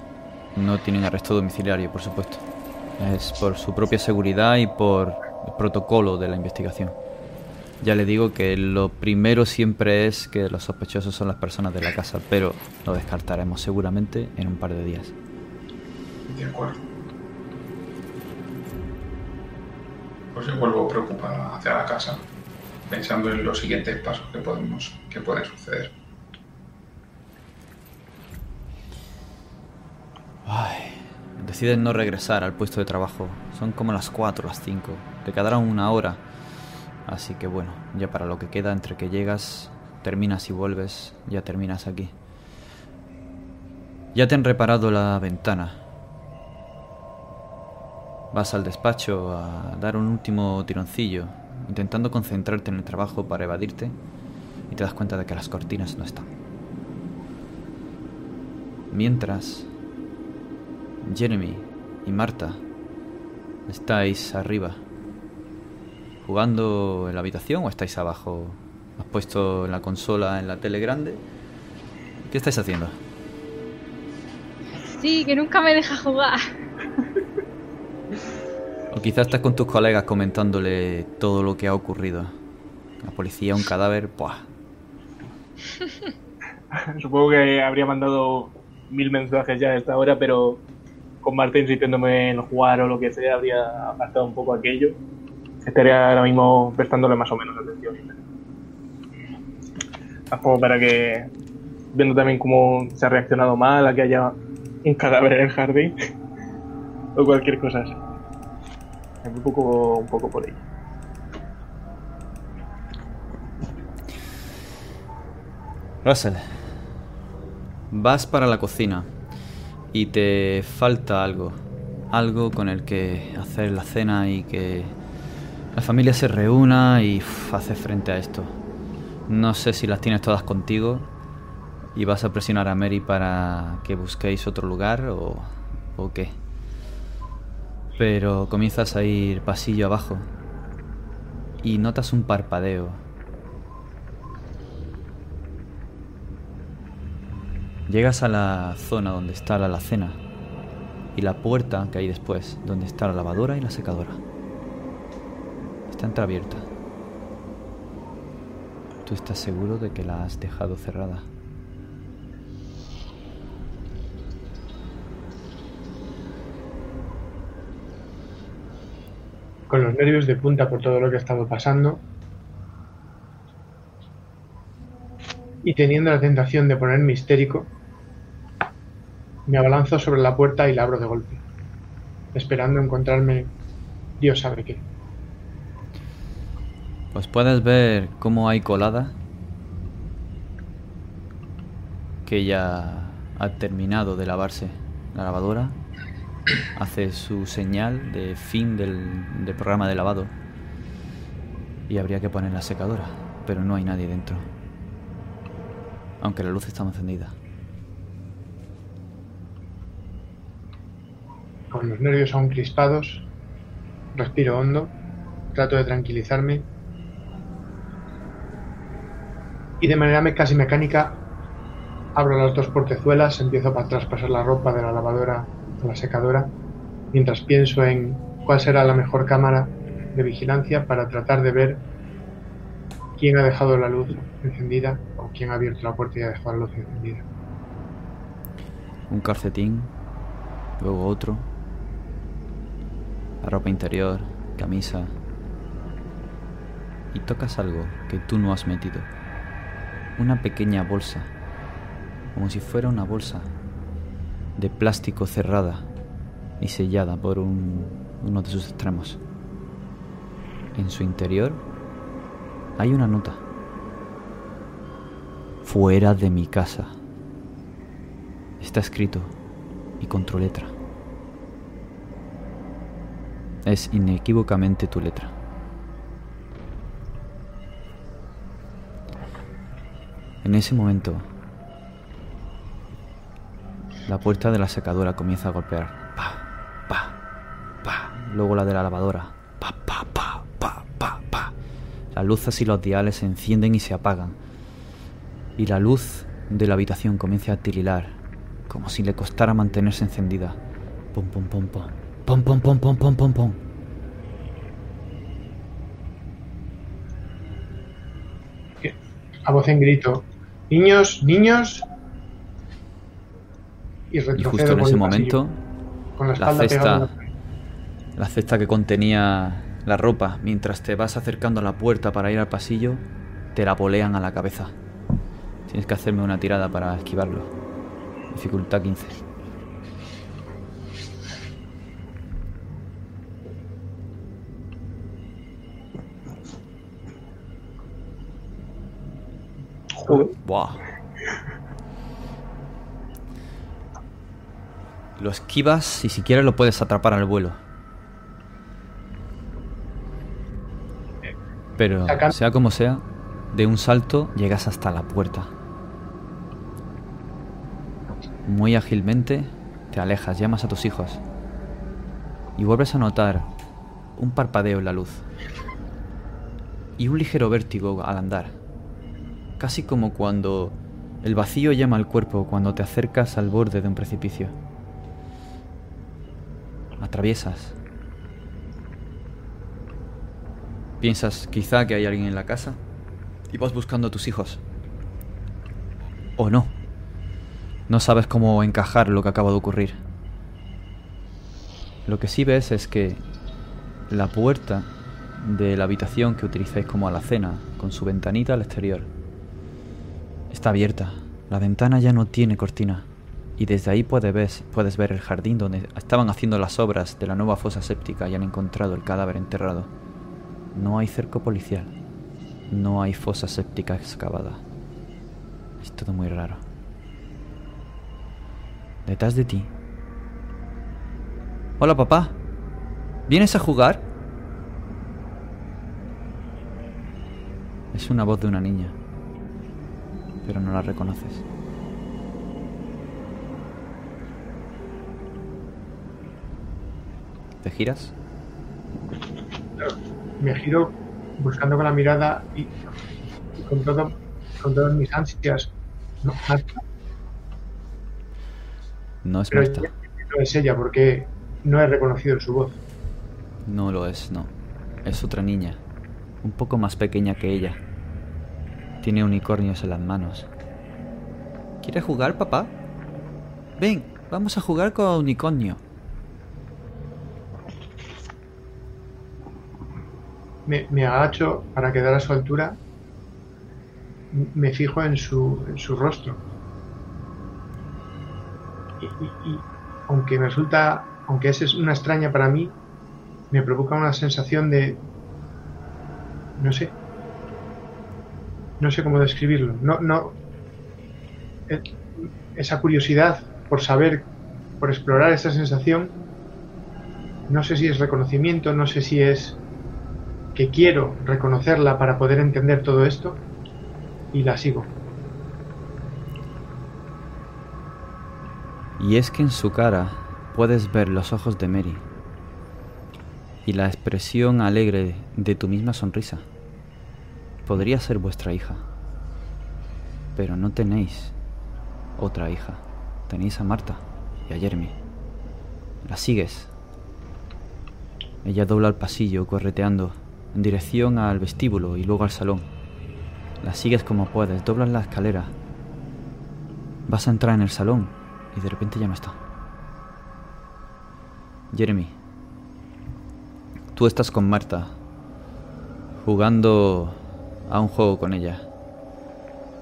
No tienen arresto domiciliario, por supuesto. Es por su propia seguridad y por el protocolo de la investigación. Ya le digo que lo primero siempre es que los sospechosos son las personas de la casa, pero lo descartaremos seguramente en un par de días. De acuerdo. Pues yo vuelvo preocupada hacia la casa, pensando en los siguientes pasos que podemos, que pueden suceder. Ay, deciden no regresar al puesto de trabajo. Son como las 4, las 5. Te quedará una hora. Así que bueno, ya para lo que queda entre que llegas, terminas y vuelves, ya terminas aquí. Ya te han reparado la ventana. Vas al despacho a dar un último tironcillo, intentando concentrarte en el trabajo para evadirte, y te das cuenta de que las cortinas no están. Mientras, Jeremy y Marta estáis arriba. ¿Jugando en la habitación o estáis abajo? ¿Has puesto la consola en la tele grande? ¿Qué estáis haciendo? Sí, que nunca me deja jugar. O quizás estás con tus colegas comentándole todo lo que ha ocurrido. La policía, un cadáver, ¡buah! Supongo que habría mandado mil mensajes ya a esta hora, pero con Marta insistiéndome en jugar o lo que sea, habría apartado un poco aquello. Estaría ahora mismo prestándole más o menos atención. Como para que, viendo también cómo se ha reaccionado mal a que haya un cadáver en el jardín o cualquier cosa así. Un poco, un poco por ello. Russell, vas para la cocina y te falta algo. Algo con el que hacer la cena y que la familia se reúna y uf, hace frente a esto. No sé si las tienes todas contigo y vas a presionar a Mary para que busquéis otro lugar o, o qué. Pero comienzas a ir pasillo abajo y notas un parpadeo. Llegas a la zona donde está la alacena y la puerta que hay después, donde está la lavadora y la secadora. Está entreabierta. ¿Tú estás seguro de que la has dejado cerrada? Con los nervios de punta por todo lo que ha estado pasando. Y teniendo la tentación de ponerme histérico, me abalanzo sobre la puerta y la abro de golpe, esperando encontrarme Dios sabe qué. Pues puedes ver cómo hay colada que ya ha terminado de lavarse la lavadora. Hace su señal de fin del, del programa de lavado. Y habría que poner la secadora, pero no hay nadie dentro. Aunque la luz está encendida. Con los nervios aún crispados, respiro hondo, trato de tranquilizarme y de manera casi mecánica abro las dos portezuelas, empiezo para traspasar la ropa de la lavadora a la secadora, mientras pienso en cuál será la mejor cámara de vigilancia para tratar de ver quién ha dejado la luz encendida o quién ha abierto la puerta y ha dejado la luz encendida. Un calcetín, luego otro. La ropa interior, camisa. Y tocas algo que tú no has metido. Una pequeña bolsa. Como si fuera una bolsa de plástico cerrada y sellada por un- uno de sus extremos. En su interior hay una nota. Fuera de mi casa. Está escrito y con tu letra. Es inequívocamente tu letra. En ese momento, la puerta de la secadora comienza a golpear. Pa, pa, pa. Luego la de la lavadora. Pa, pa, pa, pa, pa, pa. Las luces y los diales se encienden y se apagan. Y la luz de la habitación comienza a tirilar, como si le costara mantenerse encendida. Pum, pum, pum, pum. Pum, pum, pum, pum, pum, pum, pum. A voz en grito. Niños, niños. Y Y justo en ese momento, con la la cesta, la cesta que contenía la ropa, mientras te vas acercando a la puerta para ir al pasillo, te la polean a la cabeza. Tienes que hacerme una tirada para esquivarlo. Dificultad 15. Joder. Buah. Lo esquivas y si quieres lo puedes atrapar al vuelo. Pero sea como sea, de un salto llegas hasta la puerta. Muy ágilmente te alejas, llamas a tus hijos. Y vuelves a notar un parpadeo en la luz. Y un ligero vértigo al andar. Casi como cuando el vacío llama al cuerpo cuando te acercas al borde de un precipicio. Atraviesas. Piensas quizá que hay alguien en la casa y vas buscando a tus hijos. O no. No sabes cómo encajar lo que acaba de ocurrir. Lo que sí ves es que la puerta de la habitación que utilizáis como alacena, con su ventanita al exterior, está abierta. La ventana ya no tiene cortina. Y desde ahí puedes ver, puedes ver el jardín donde estaban haciendo las obras de la nueva fosa séptica y han encontrado el cadáver enterrado. No hay cerco policial. No hay fosa séptica excavada. Es todo muy raro. Detrás de ti. Hola papá. ¿Vienes a jugar? Es una voz de una niña. Pero no la reconoces. ¿Te giras? Me giro buscando con la mirada y, y con, todo, con todas mis ansias. No, Marta, No es pero Marta. no es ella porque no he reconocido su voz. No lo es, no. Es otra niña. Un poco más pequeña que ella. Tiene unicornios en las manos. ¿Quieres jugar, papá? Ven, vamos a jugar con unicornio. Me, agacho para quedar a su altura. Me fijo en su, en su rostro. Y, y- y aunque me resulta, aunque es una extraña para mí, me provoca una sensación de, no sé, no sé cómo describirlo. No, no, eh, esa curiosidad por saber, por explorar esa sensación, no sé si es reconocimiento, no sé si es que quiero reconocerla para poder entender todo esto y la sigo. Y es que en su cara puedes ver los ojos de Mary y la expresión alegre de tu misma sonrisa. Podría ser vuestra hija, pero no tenéis otra hija. Tenéis a Marta y a Jeremy. La sigues. Ella dobla el pasillo correteando en dirección al vestíbulo y luego al salón. La sigues como puedes, doblas la escalera. Vas a entrar en el salón y de repente ya no está. Jeremy, tú estás con Marta, jugando a un juego con ella.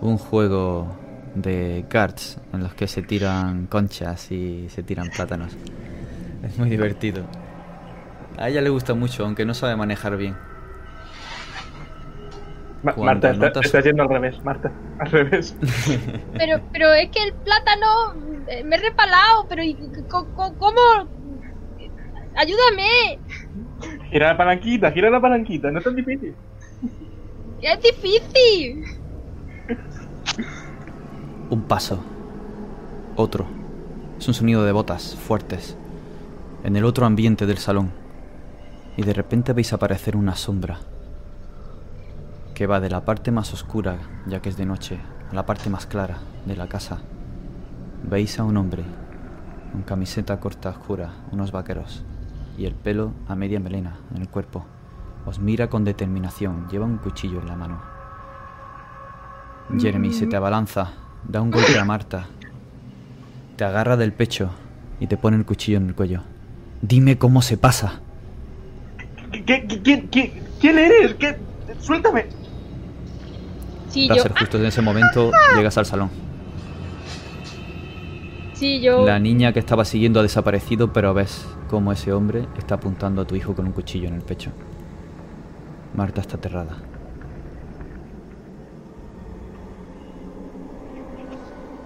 Un juego de cards en los que se tiran conchas y se tiran plátanos. Es muy divertido. A ella le gusta mucho, aunque no sabe manejar bien. Ma- Marta, está, estás yendo al revés, Marta. Al revés. Pero, pero es que el plátano eh, me he repalado, pero ¿y c- c- c- ¿cómo? Ayúdame. Gira la palanquita, gira la palanquita, no es tan difícil. ¡Es difícil! Un paso. Otro. Es un sonido de botas fuertes. En el otro ambiente del salón. Y de repente veis aparecer una sombra. Que va de la parte más oscura, ya que es de noche, a la parte más clara de la casa. Veis a un hombre. Con camiseta corta oscura, unos vaqueros. Y el pelo a media melena en el cuerpo. Os mira con determinación. Lleva un cuchillo en la mano. Jeremy se te abalanza, da un golpe a Marta, te agarra del pecho y te pone el cuchillo en el cuello. Dime cómo se pasa. ¿Qué, qué, qué, qué- quién eres? ¿Qué? Suéltame. Sí, yo. Russell, justo en ese momento llegas al salón. Sí, yo. La niña que estaba siguiendo ha desaparecido, pero ves cómo ese hombre está apuntando a tu hijo con un cuchillo en el pecho. Marta está aterrada.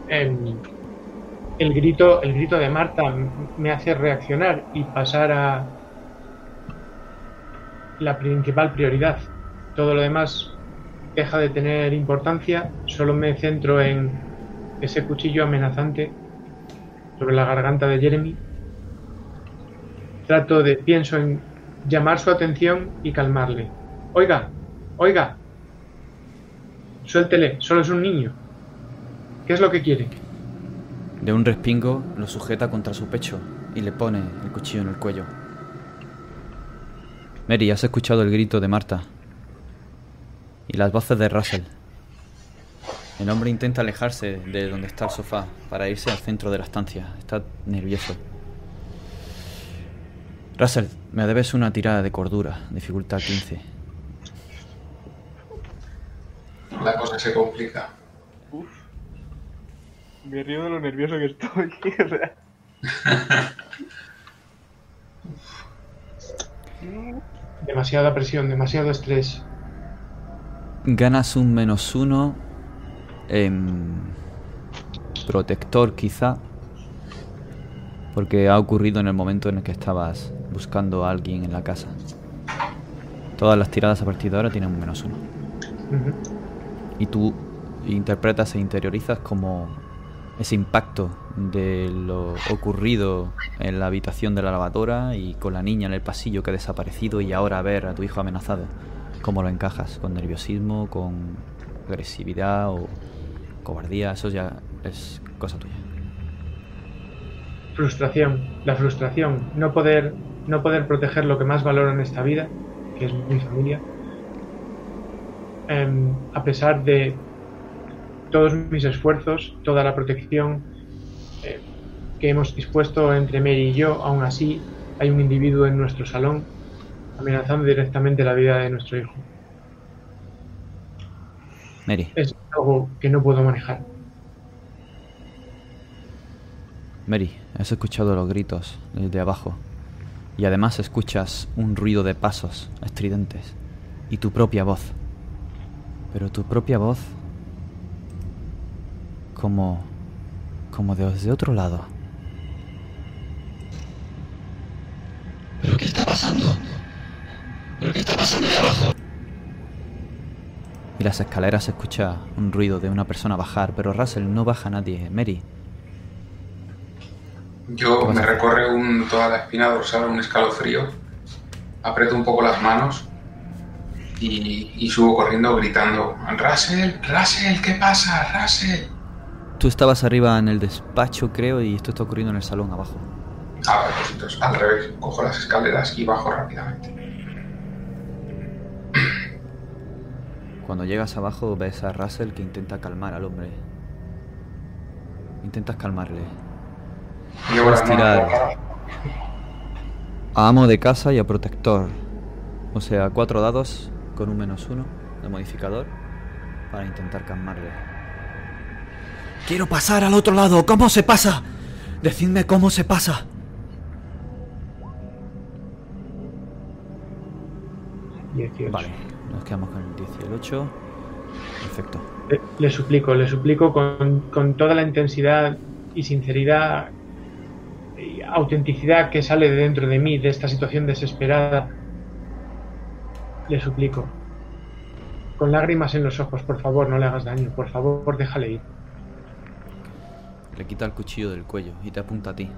El grito, el grito de Marta me hace reaccionar y pasar a la principal prioridad. Todo lo demás deja de tener importancia, solo me centro en ese cuchillo amenazante sobre la garganta de Jeremy. Trato de, pienso en llamar su atención y calmarle. Oiga, oiga, suéltele, solo es un niño. ¿Qué es lo que quiere? De un respingo lo sujeta contra su pecho y le pone el cuchillo en el cuello. Mary, has escuchado el grito de Marta y las voces de Russell. El hombre intenta alejarse de donde está el sofá para irse al centro de la estancia. Está nervioso. Russell, me debes una tirada de cordura, dificultad 15. La cosa se complica. Me río de lo nervioso que estoy. Demasiada presión, demasiado estrés. Ganas un menos uno en protector quizá. Porque ha ocurrido en el momento en el que estabas buscando a alguien en la casa. Todas las tiradas a partir de ahora tienen un menos uno. Y tú interpretas e interiorizas como ese impacto de lo ocurrido en la habitación de la lavadora y con la niña en el pasillo que ha desaparecido y ahora ver a tu hijo amenazado. ¿Cómo lo encajas? ¿Con nerviosismo? ¿Con agresividad? ¿O cobardía? Eso ya es cosa tuya. Frustración, la frustración, no poder, no poder proteger lo que más valoro en esta vida, que es mi familia, Em, a pesar de todos mis esfuerzos, toda la protección eh, que hemos dispuesto entre Mary y yo, aún así hay un individuo en nuestro salón amenazando directamente la vida de nuestro hijo. Mary, Es algo que no puedo manejar. Mary, has escuchado los gritos desde abajo. Y además escuchas un ruido de pasos estridentes. Y tu propia voz. Pero tu propia voz... Como... Como de desde otro lado. ¿Pero qué está pasando? ¿Pero qué está pasando ahí abajo? Y las escaleras se escucha un ruido de una persona bajar. Pero Russell no baja nadie. Mary, Yo ¿Qué vas a me recorre un- toda la espina dorsal un escalofrío, aprieto un poco las manos y, y subo corriendo gritando, Russell, Russell, ¿qué pasa? Russell. tú estabas arriba en el despacho, creo, y esto está ocurriendo en el salón abajo. Ah, pues entonces al revés, cojo las escaleras y bajo rápidamente. Cuando llegas abajo ves a Russell que intenta calmar al hombre. Intentas calmarle. Puedes tirar a amo de casa y a protector. O sea, cuatro dados con un menos uno de modificador para intentar calmarle. Quiero pasar al otro lado. ¿Cómo se pasa? Decidme cómo se pasa. Vale, nos quedamos con el 10 y el 8. Perfecto. Le, le suplico, le suplico con, con toda la intensidad y sinceridad y autenticidad que sale de dentro de mí, de esta situación desesperada. Le suplico. Con lágrimas en los ojos, por favor, no le hagas daño. Por favor, déjale ir. Le quita el cuchillo del cuello y te apunta a ti.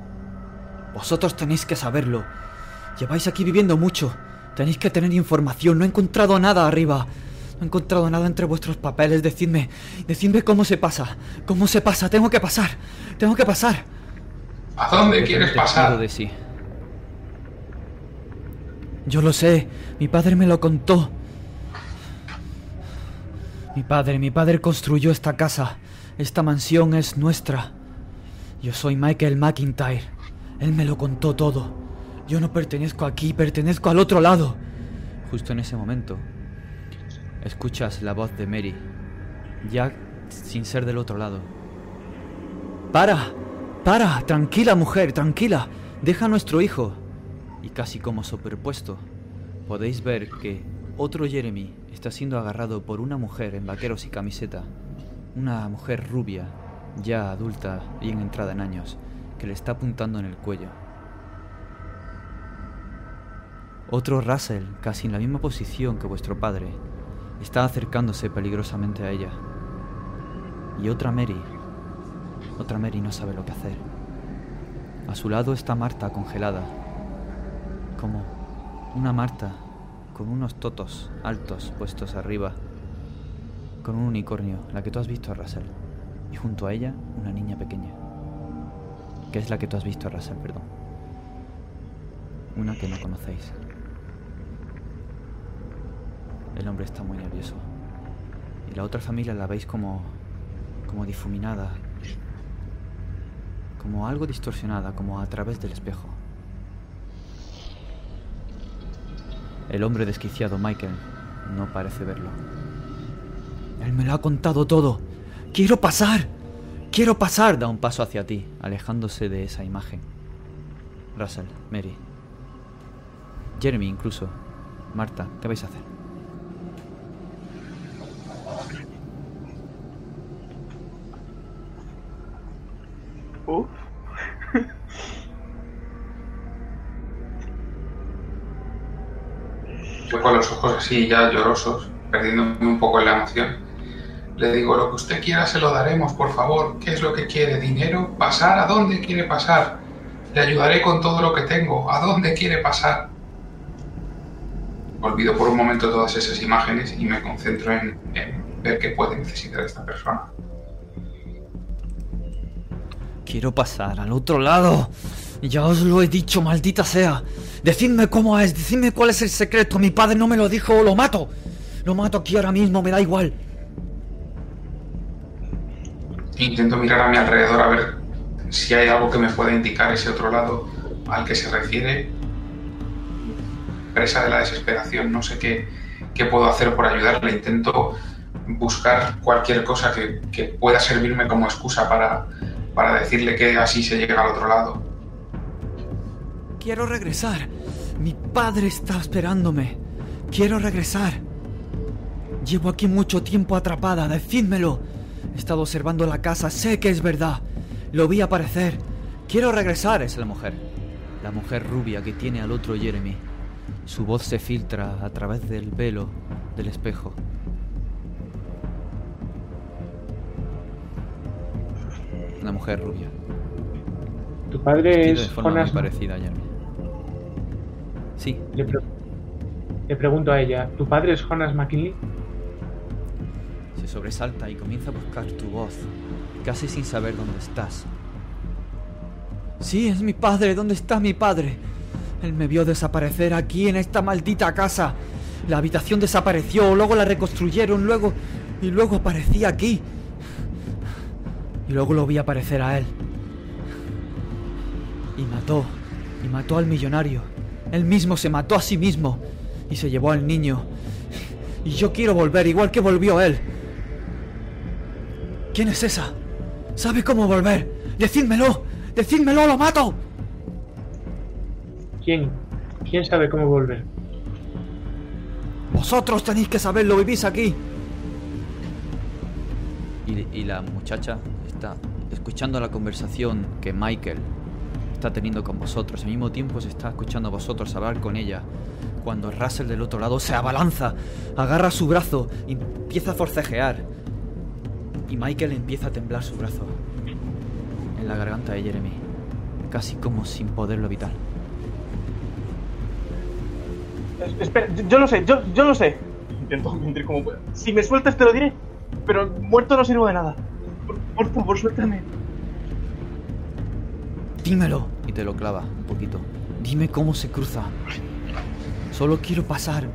Vosotros tenéis que saberlo. Lleváis aquí viviendo mucho. Tenéis que tener información. No he encontrado nada arriba. No he encontrado nada entre vuestros papeles. Decidme, decidme cómo se pasa. ¿Cómo se pasa? Tengo que pasar. Tengo que pasar. ¿A dónde quieres pasar? De sí. Yo lo sé. Mi padre me lo contó. Mi padre, mi padre construyó esta casa. Esta mansión es nuestra. Yo soy Michael McIntyre. Él me lo contó todo. Yo no pertenezco aquí, pertenezco al otro lado. Justo en ese momento, escuchas la voz de Mary, ya sin ser del otro lado. ¡Para! ¡Para! Tranquila, mujer, tranquila. Deja a nuestro hijo. Y casi como superpuesto, podéis ver que otro Jeremy está siendo agarrado por una mujer en vaqueros y camiseta. Una mujer rubia, ya adulta, bien entrada en años, que le está apuntando en el cuello. Otro Russell, casi en la misma posición que vuestro padre, está acercándose peligrosamente a ella. Y otra Mary, otra Mary no sabe lo que hacer. A su lado está Marta congelada, como una Marta con unos totos altos puestos arriba, con un unicornio, la que tú has visto a Russell, y junto a ella una niña pequeña, que es la que tú has visto a Russell, perdón. Una que no conocéis. El hombre está muy nervioso. Y la otra familia la veis como. como difuminada. Como algo distorsionada, como a través del espejo. El hombre desquiciado, Michael, no parece verlo. Él me lo ha contado todo. Quiero pasar. Quiero pasar. Da un paso hacia ti, alejándose de esa imagen. Russell, Mary. Jeremy incluso. Marta, ¿qué vais a hacer? Yo con los ojos así ya llorosos, perdiéndome un poco en la emoción, le digo, lo que usted quiera se lo daremos, por favor. ¿Qué es lo que quiere? ¿Dinero? ¿Pasar? ¿A dónde quiere pasar? Le ayudaré con todo lo que tengo. ¿A dónde quiere pasar? Olvido por un momento todas esas imágenes y me concentro en, en ver qué puede necesitar esta persona. Quiero pasar al otro lado. Ya os lo he dicho, maldita sea. Decidme cómo es, decidme cuál es el secreto. Mi padre no me lo dijo, lo mato. Lo mato aquí ahora mismo, me da igual. Intento mirar a mi alrededor a ver si hay algo que me pueda indicar ese otro lado al que se refiere. Presa de la desesperación, no sé qué, qué puedo hacer por ayudarle. Intento buscar cualquier cosa que, que pueda servirme como excusa para, para decirle que así se llega al otro lado. Quiero regresar. Mi padre está esperándome. Quiero regresar. Llevo aquí mucho tiempo atrapada, decídmelo. He estado observando la casa, sé que es verdad. Lo vi aparecer. Quiero regresar, es la mujer. La mujer rubia que tiene al otro Jeremy. Su voz se filtra a través del velo del espejo. Una mujer rubia. Tu padre es de forma Jonas. parecida Jeremy. Sí, Le, pre- le pregunto a ella, ¿tu padre es Jonas McKinley? se sobresalta y comienza a buscar tu voz, casi sin saber dónde estás. Sí, es mi padre. ¿Dónde está mi padre? Él me vio desaparecer aquí en esta maldita casa. La habitación desapareció, luego la reconstruyeron, luego... Y luego aparecí aquí. Y luego lo vi aparecer a él. Y mató. Y mató al millonario. Él mismo se mató a sí mismo. Y se llevó al niño. Y yo quiero volver igual que volvió él. ¿Quién es esa? ¿Sabe cómo volver? ¡Decídmelo! ¡Decídmelo, lo mato! ¿Quién? ¿Quién sabe cómo volver? Vosotros tenéis que saberlo, vivís aquí. Y, y la muchacha está escuchando la conversación que Michael está teniendo con vosotros. Al mismo tiempo se está escuchando a vosotros hablar con ella. Cuando Russell del otro lado se abalanza, agarra su brazo y empieza a forcejear. Y Michael empieza a temblar su brazo en la garganta de Jeremy, casi como sin poderlo evitar. Es- Espera, yo lo sé, yo, yo lo sé. Intento mentir como pueda. Si me sueltas te lo diré, pero muerto no sirvo de nada. Por, por favor, suéltame. Dímelo. Y te lo clava un poquito. Dime cómo se cruza. Solo quiero pasar.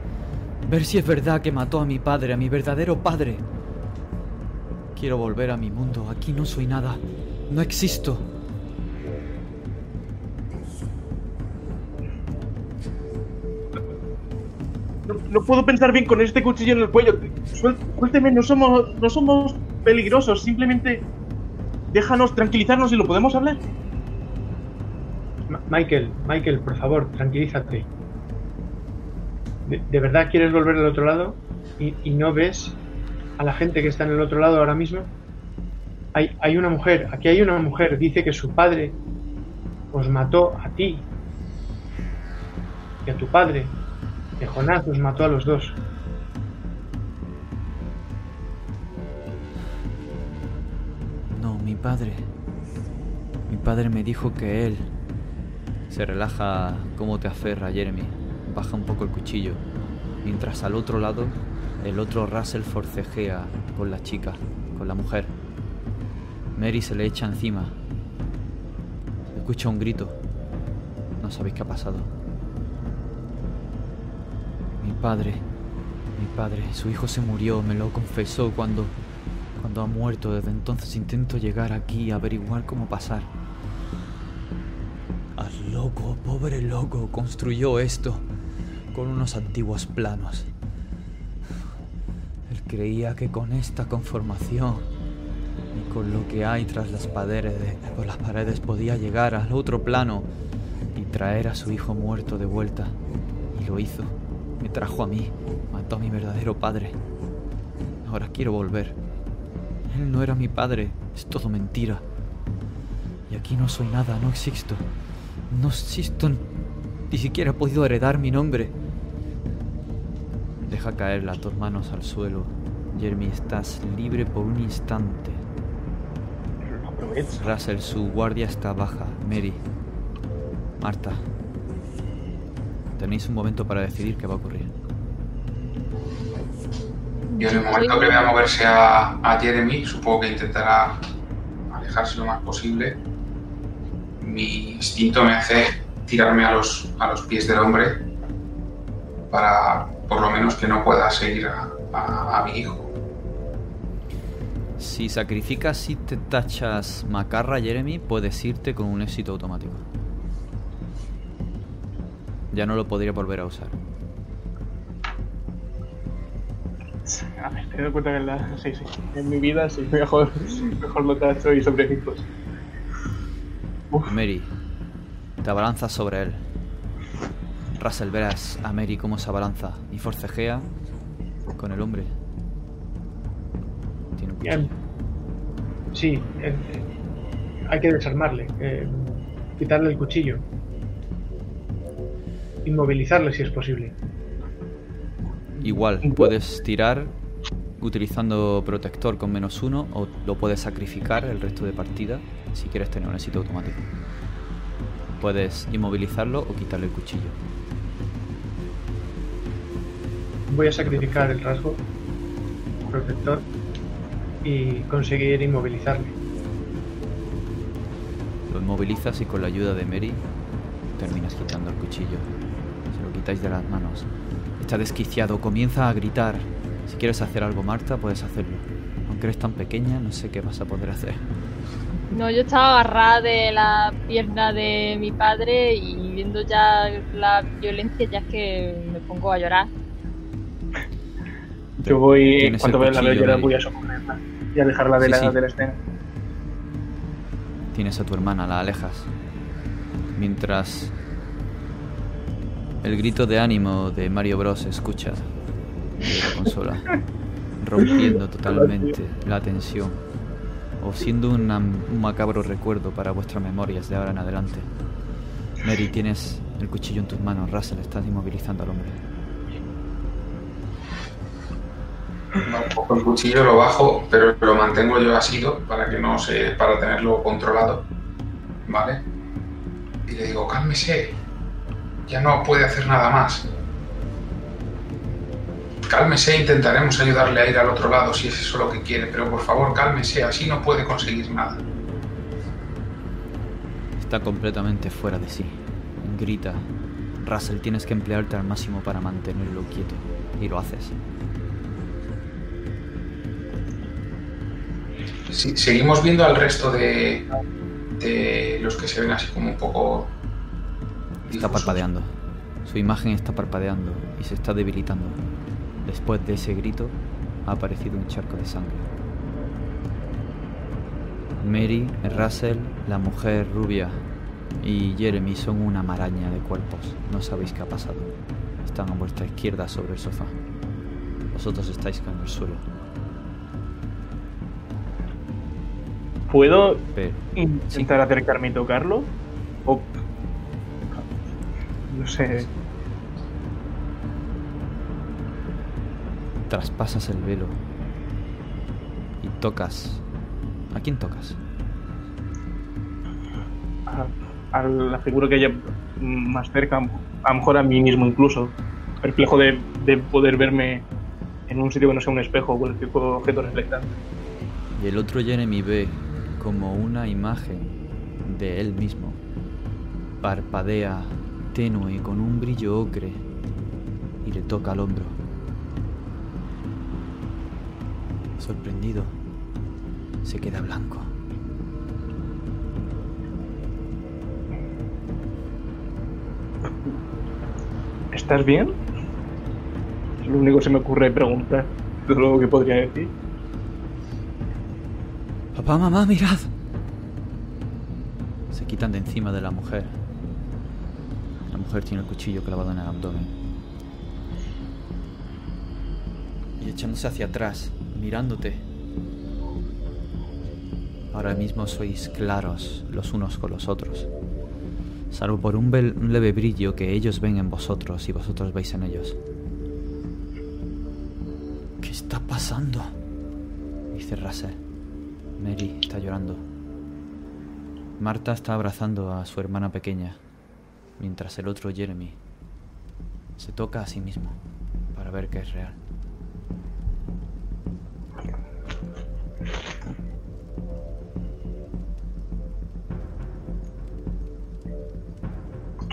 Ver si es verdad que mató a mi padre, a mi verdadero padre. Quiero volver a mi mundo. Aquí no soy nada. No existo. No, no puedo pensar bien con este cuchillo en el cuello. Suel- Suélteme, no somos, no somos peligrosos. Simplemente déjanos tranquilizarnos y lo podemos hablar. Michael, Michael, por favor, tranquilízate. ¿De, verdad quieres volver al otro lado? ¿Y, y no ves a la gente que está en el otro lado ahora mismo? Hay, hay una mujer, aquí hay una mujer, dice que su padre os mató a ti y a tu padre. Que Jonás os mató a los dos. No, mi padre. Mi padre me dijo que él. Se relaja cómo te aferra, Jeremy. Baja un poco el cuchillo. Mientras al otro lado, el otro Russell forcejea con la chica, con la mujer. Mary se le echa encima. Escucha un grito. No sabéis qué ha pasado. Mi padre, mi padre, su hijo se murió, me lo confesó cuando cuando ha muerto. Desde entonces intento llegar aquí averiguar cómo pasar. Loco, pobre loco, construyó esto con unos antiguos planos. Él creía que con esta conformación y con lo que hay tras las paredes, las paredes podía llegar al otro plano y traer a su hijo muerto de vuelta. Y lo hizo. Me trajo a mí, mató a mi verdadero padre. Ahora quiero volver. Él no era mi padre, es todo mentira. Y aquí no soy nada, no existo. No existo, ni siquiera he podido heredar mi nombre. Deja caer las dos manos al suelo. Jeremy, estás libre por un instante. Russell, su guardia está baja. Mary. Marta. Tenéis un momento para decidir qué va a ocurrir. Yo en el momento que vea moverse a, a Jeremy, supongo que intentará alejarse lo más posible. Mi instinto me hace tirarme a los, a los pies del hombre para por lo menos que no pueda seguir a, a- a mi hijo. Si sacrificas y te tachas macarra, Jeremy, puedes irte con un éxito automático. Ya no lo podría volver a usar. A ver, te doy cuenta que en la. Sí, sí. En mi vida sí, mejor, mejor lo tacho y sobrevivo. Uf, Mary, te abalanzas sobre él. Russell, verás a Mary cómo se abalanza y forcejea con el hombre. Tiene un Bien. cuchillo. Sí, eh, eh, hay que desarmarle, eh, quitarle el cuchillo, inmovilizarle si es posible. Igual, puedes tirar utilizando protector con menos uno o lo puedes sacrificar el resto de partida si quieres tener un éxito automático. Puedes inmovilizarlo o quitarle el cuchillo. Voy a sacrificar el rasgo protector y conseguir inmovilizarle. Lo inmovilizas y con la ayuda de Mary terminas quitando el cuchillo. Se lo quitáis de las manos. Está desquiciado, comienza a gritar. Si quieres hacer algo, Marta, puedes hacerlo. Aunque eres tan pequeña, no sé qué vas a poder hacer. No, yo estaba agarrada de la pierna de mi padre y viendo ya la violencia ya es que me pongo a llorar. yo voy. Cuando la llorar, voy a socorrerla y a dejarla de, Sí, la, sí. de la escena. Tienes a tu hermana, la alejas. Mientras el grito de ánimo de Mario Bros se escucha de la consola, rompiendo totalmente la tensión, o siendo una- un macabro recuerdo para vuestras memorias de ahora en adelante. Mary, tienes el cuchillo en tus manos. Russell, estás inmovilizando al hombre. Poco el cuchillo lo bajo, pero lo mantengo yo asido para que no se. para tenerlo controlado. ¿Vale? Y le digo, cálmese. Ya no puede hacer nada más. Cálmese, intentaremos ayudarle a ir al otro lado si es eso lo que quiere, pero por favor cálmese, así no puede conseguir nada. Está completamente fuera de sí. Grita. Russell, tienes que emplearte al máximo para mantenerlo quieto. Y lo haces. Sí, seguimos viendo al resto de, de los que se ven así como un poco... Está parpadeando. Su imagen está parpadeando y se está debilitando. Después de ese grito, ha aparecido un charco de sangre. Mary, Russell, la mujer rubia y Jeremy son una maraña de cuerpos. No sabéis qué ha pasado. Están a vuestra izquierda sobre el sofá. Vosotros estáis con el suelo. ¿Puedo Pero intentar acercarme y tocarlo? O... No sé. Traspasas el velo y tocas. ¿A quién tocas? A, a la figura que haya más cerca, a lo mejor a mí mismo incluso. Perplejo de, de poder verme en un sitio que no sea un espejo o cualquier objeto reflectante. Y el otro Jeremy ve como una imagen de él mismo. Parpadea tenue con un brillo ocre y le toca al hombro. Sorprendido, se queda blanco. ¿Estás bien? Es lo único que se me ocurre preguntar. Es lo que podría decir. Papá, mamá, mirad. Se quitan de encima de la mujer. La mujer tiene el cuchillo clavado en el abdomen. Y echándose hacia atrás, mirándote. Ahora mismo sois claros los unos con los otros. Salvo por un, leve brillo que ellos ven en vosotros y vosotros veis en ellos. ¿Qué está pasando? Dice Russell. Mary está llorando. Marta está abrazando a su hermana pequeña, mientras el otro Jeremy se toca a sí mismo para ver que es real.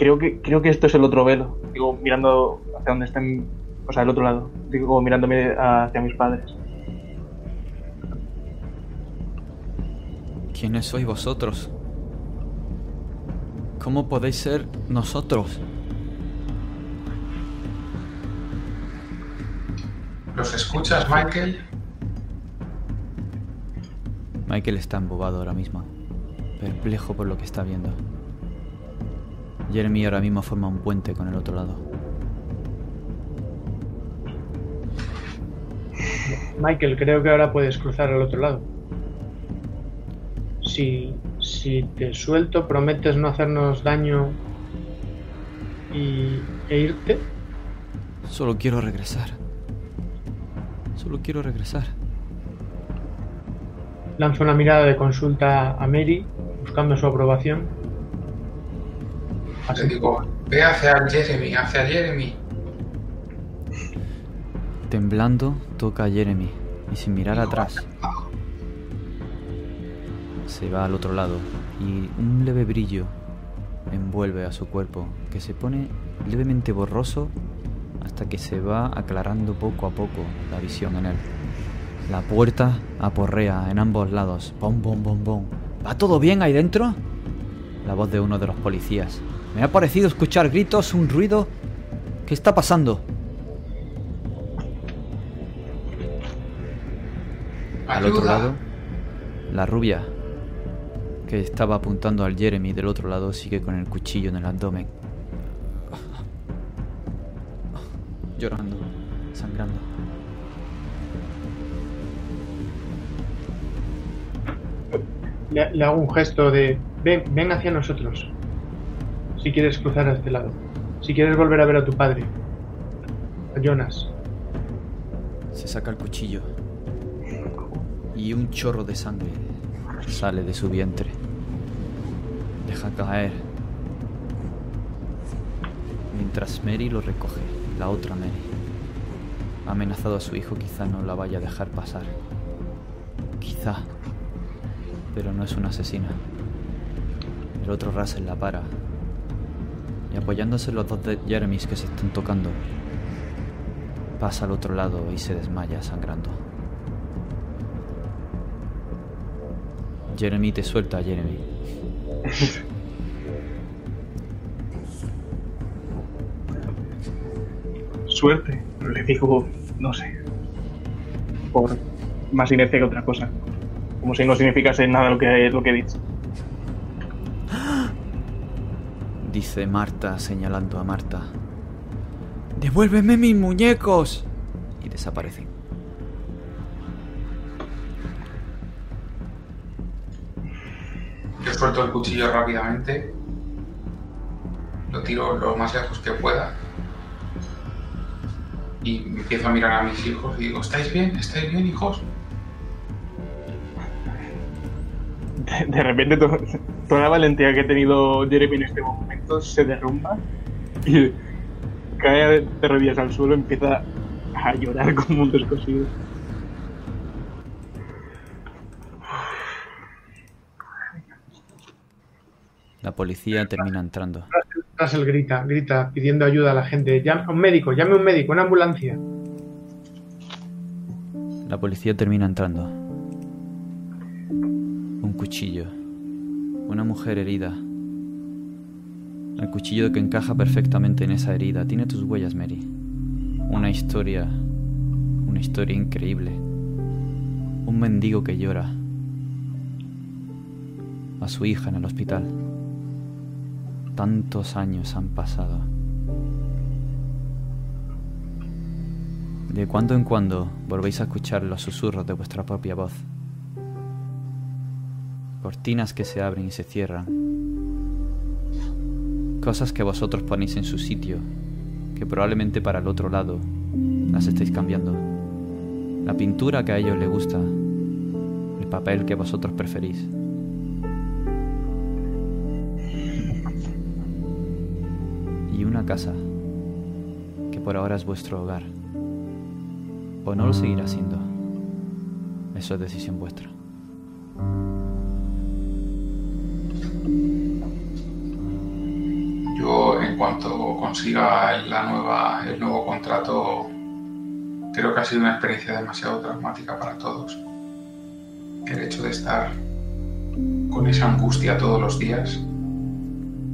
Creo que, creo que esto es el otro velo. Digo, mirando hacia donde están. O sea, el otro lado. Digo, mirándome hacia mis padres. ¿Quiénes sois vosotros? ¿Cómo podéis ser nosotros? ¿Los escuchas, Michael? Michael está embobado ahora mismo, perplejo por lo que está viendo. Jeremy ahora mismo forma un puente con el otro lado. Michael, creo que ahora puedes cruzar al otro lado. Si, si te suelto, prometes no hacernos daño y, e irte. Solo quiero regresar. Solo quiero regresar. Lanzo una mirada de consulta a Mary, buscando su aprobación. Le digo, ve hacia Jeremy, hacia Jeremy. Temblando, toca a Jeremy y sin mirar atrás se va al otro lado y un leve brillo envuelve a su cuerpo que se pone levemente borroso hasta que se va aclarando poco a poco la visión en él. La puerta aporrea en ambos lados. Bom, bom, bom, bom. ¿Va todo bien ahí dentro? La voz de uno de los policías. Me ha parecido escuchar gritos, un ruido. ¿Qué está pasando? Al otro lado, la rubia, que estaba apuntando al Jeremy del otro lado, sigue con el cuchillo en el abdomen. Llorando, sangrando. Le, le hago un gesto de ven, ven hacia nosotros. Si quieres cruzar a este lado. Si quieres volver a ver a tu padre. A Jonas. Se saca el cuchillo. Y un chorro de sangre sale de su vientre. Deja caer. Mientras Mary lo recoge, la otra Mary. Ha amenazado a su hijo, quizá no la vaya a dejar pasar. Quizá. Pero no es una asesina. El otro Russell la para. Y apoyándose los dos de Jeremys que se están tocando, pasa al otro lado y se desmaya sangrando. Jeremy te suelta, Jeremy. Suerte, le digo, no sé. Por más inercia que otra cosa. Como si no significase nada lo que, lo que he dicho. Dice Marta señalando a Marta. ¡Devuélveme mis muñecos! Y desaparecen. Yo suelto el cuchillo rápidamente. Lo tiro lo más lejos que pueda. Y empiezo a mirar a mis hijos y digo, ¿estáis bien? ¿Estáis bien, hijos? De, de repente to- toda la valentía que ha tenido Jeremy en este momento se derrumba y cae de rodillas al suelo, empieza a llorar como un descosido. La policía termina entrando. Russell grita, grita, pidiendo ayuda a la gente. Llame a un médico, llame a un médico, una ambulancia. La policía termina entrando. Un cuchillo. Una mujer herida. El cuchillo que encaja perfectamente en esa herida. Tiene tus huellas, Mary. Una historia. Una historia increíble. Un mendigo que llora. A su hija en el hospital. Tantos años han pasado. De cuando en cuando volvéis a escuchar los susurros de vuestra propia voz. Cortinas que se abren y se cierran. Cosas que vosotros ponéis en su sitio, que probablemente para el otro lado las estáis cambiando. La pintura que a ellos les gusta, el papel que vosotros preferís. Y una casa que por ahora es vuestro hogar. O no lo seguirá siendo. Eso es decisión vuestra. Cuanto consiga el nuevo contrato, creo que ha sido una experiencia demasiado traumática para todos. El hecho de estar con esa angustia todos los días,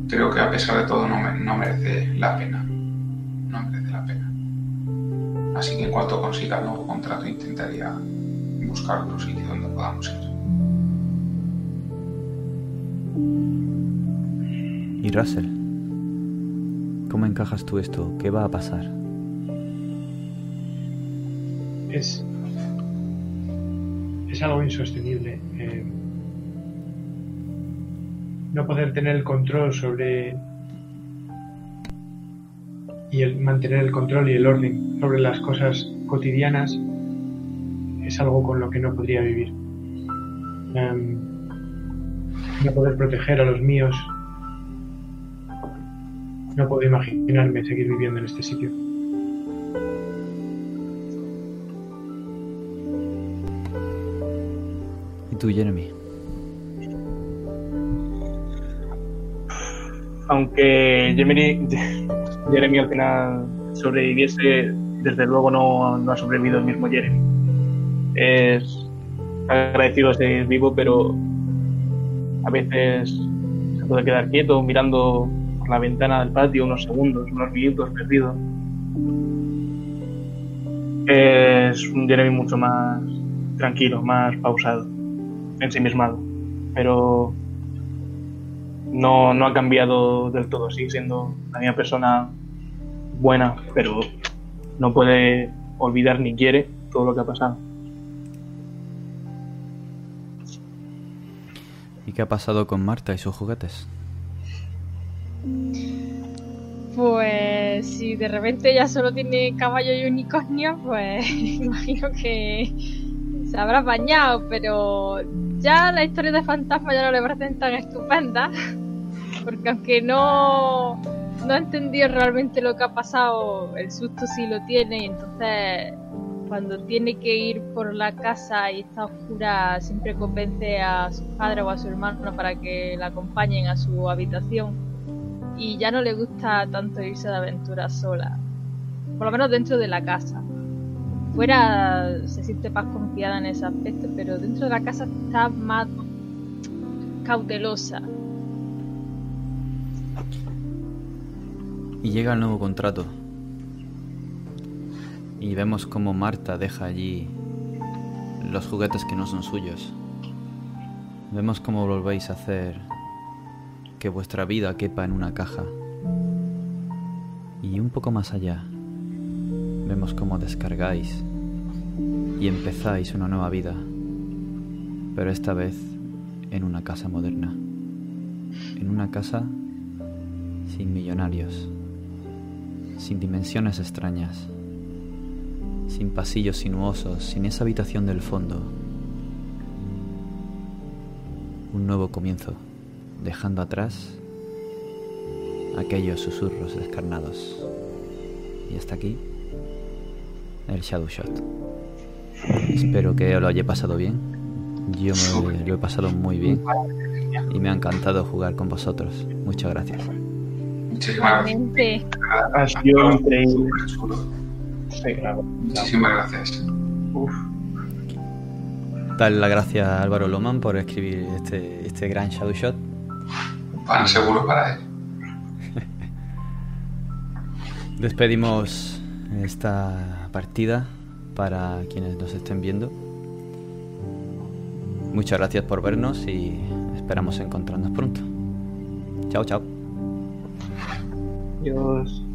creo que a pesar de todo no merece la pena. No merece la pena. Así que en cuanto consiga el nuevo contrato intentaría buscar otro sitio donde podamos ir. Y Russell, ¿cómo encajas tú esto? ¿Qué va a pasar? Es. Es algo insostenible. eh, no poder tener el control sobre. y el mantener el control y el orden sobre las cosas cotidianas es algo con lo que no podría vivir. Em, no poder proteger a los míos. No puedo imaginarme seguir viviendo en este sitio. ¿Y tú, Jeremy? Aunque Jeremy, Jeremy al final sobreviviese, desde luego no, no ha sobrevivido el mismo Jeremy. Es agradecido de seguir vivo, pero a veces se puede quedar quieto mirando la ventana del patio unos segundos, unos minutos perdido. Es un Jeremy mucho más tranquilo, más pausado, ensimismado, pero no, no ha cambiado del todo, sigue siendo la misma persona buena, pero no puede olvidar ni quiere todo lo que ha pasado. ¿Y qué ha pasado con Marta y sus juguetes? Pues si de repente ya solo tiene caballo y unicornio, pues imagino que se habrá bañado, pero ya la historia de fantasma ya no le parece tan estupenda, porque aunque no, no ha entendido realmente lo que ha pasado, el susto sí lo tiene, y entonces cuando tiene que ir por la casa y está oscura, siempre convence a su padre o a su hermano para que la acompañen a su habitación. Y ya no le gusta tanto irse de aventura sola, por lo menos dentro de la casa. Fuera se siente más confiada en ese aspecto, pero dentro de la casa está más cautelosa. Y llega el nuevo contrato. Y vemos como Marta deja allí los juguetes que no son suyos. Vemos cómo volvéis a hacer que vuestra vida quepa en una caja. Y un poco más allá, vemos cómo descargáis y empezáis una nueva vida, pero esta vez en una casa moderna, en una casa sin millonarios, sin dimensiones extrañas, sin pasillos sinuosos, sin esa habitación del fondo. Un nuevo comienzo, dejando atrás aquellos susurros descarnados. Y hasta aquí el Shadow Shot. Espero que os lo haya pasado bien. Yo me lo he pasado muy bien y me ha encantado jugar con vosotros. Muchas gracias. Igualmente. Ha sido increíble. Sí, claro. Muchísimas gracias. Uf. Las gracias a Álvaro Loman por escribir este, este gran Shadow Shot. Pan seguro para él. Despedimos esta partida para quienes nos estén viendo. Muchas gracias por vernos y esperamos encontrarnos pronto. Chao, chao. Adiós.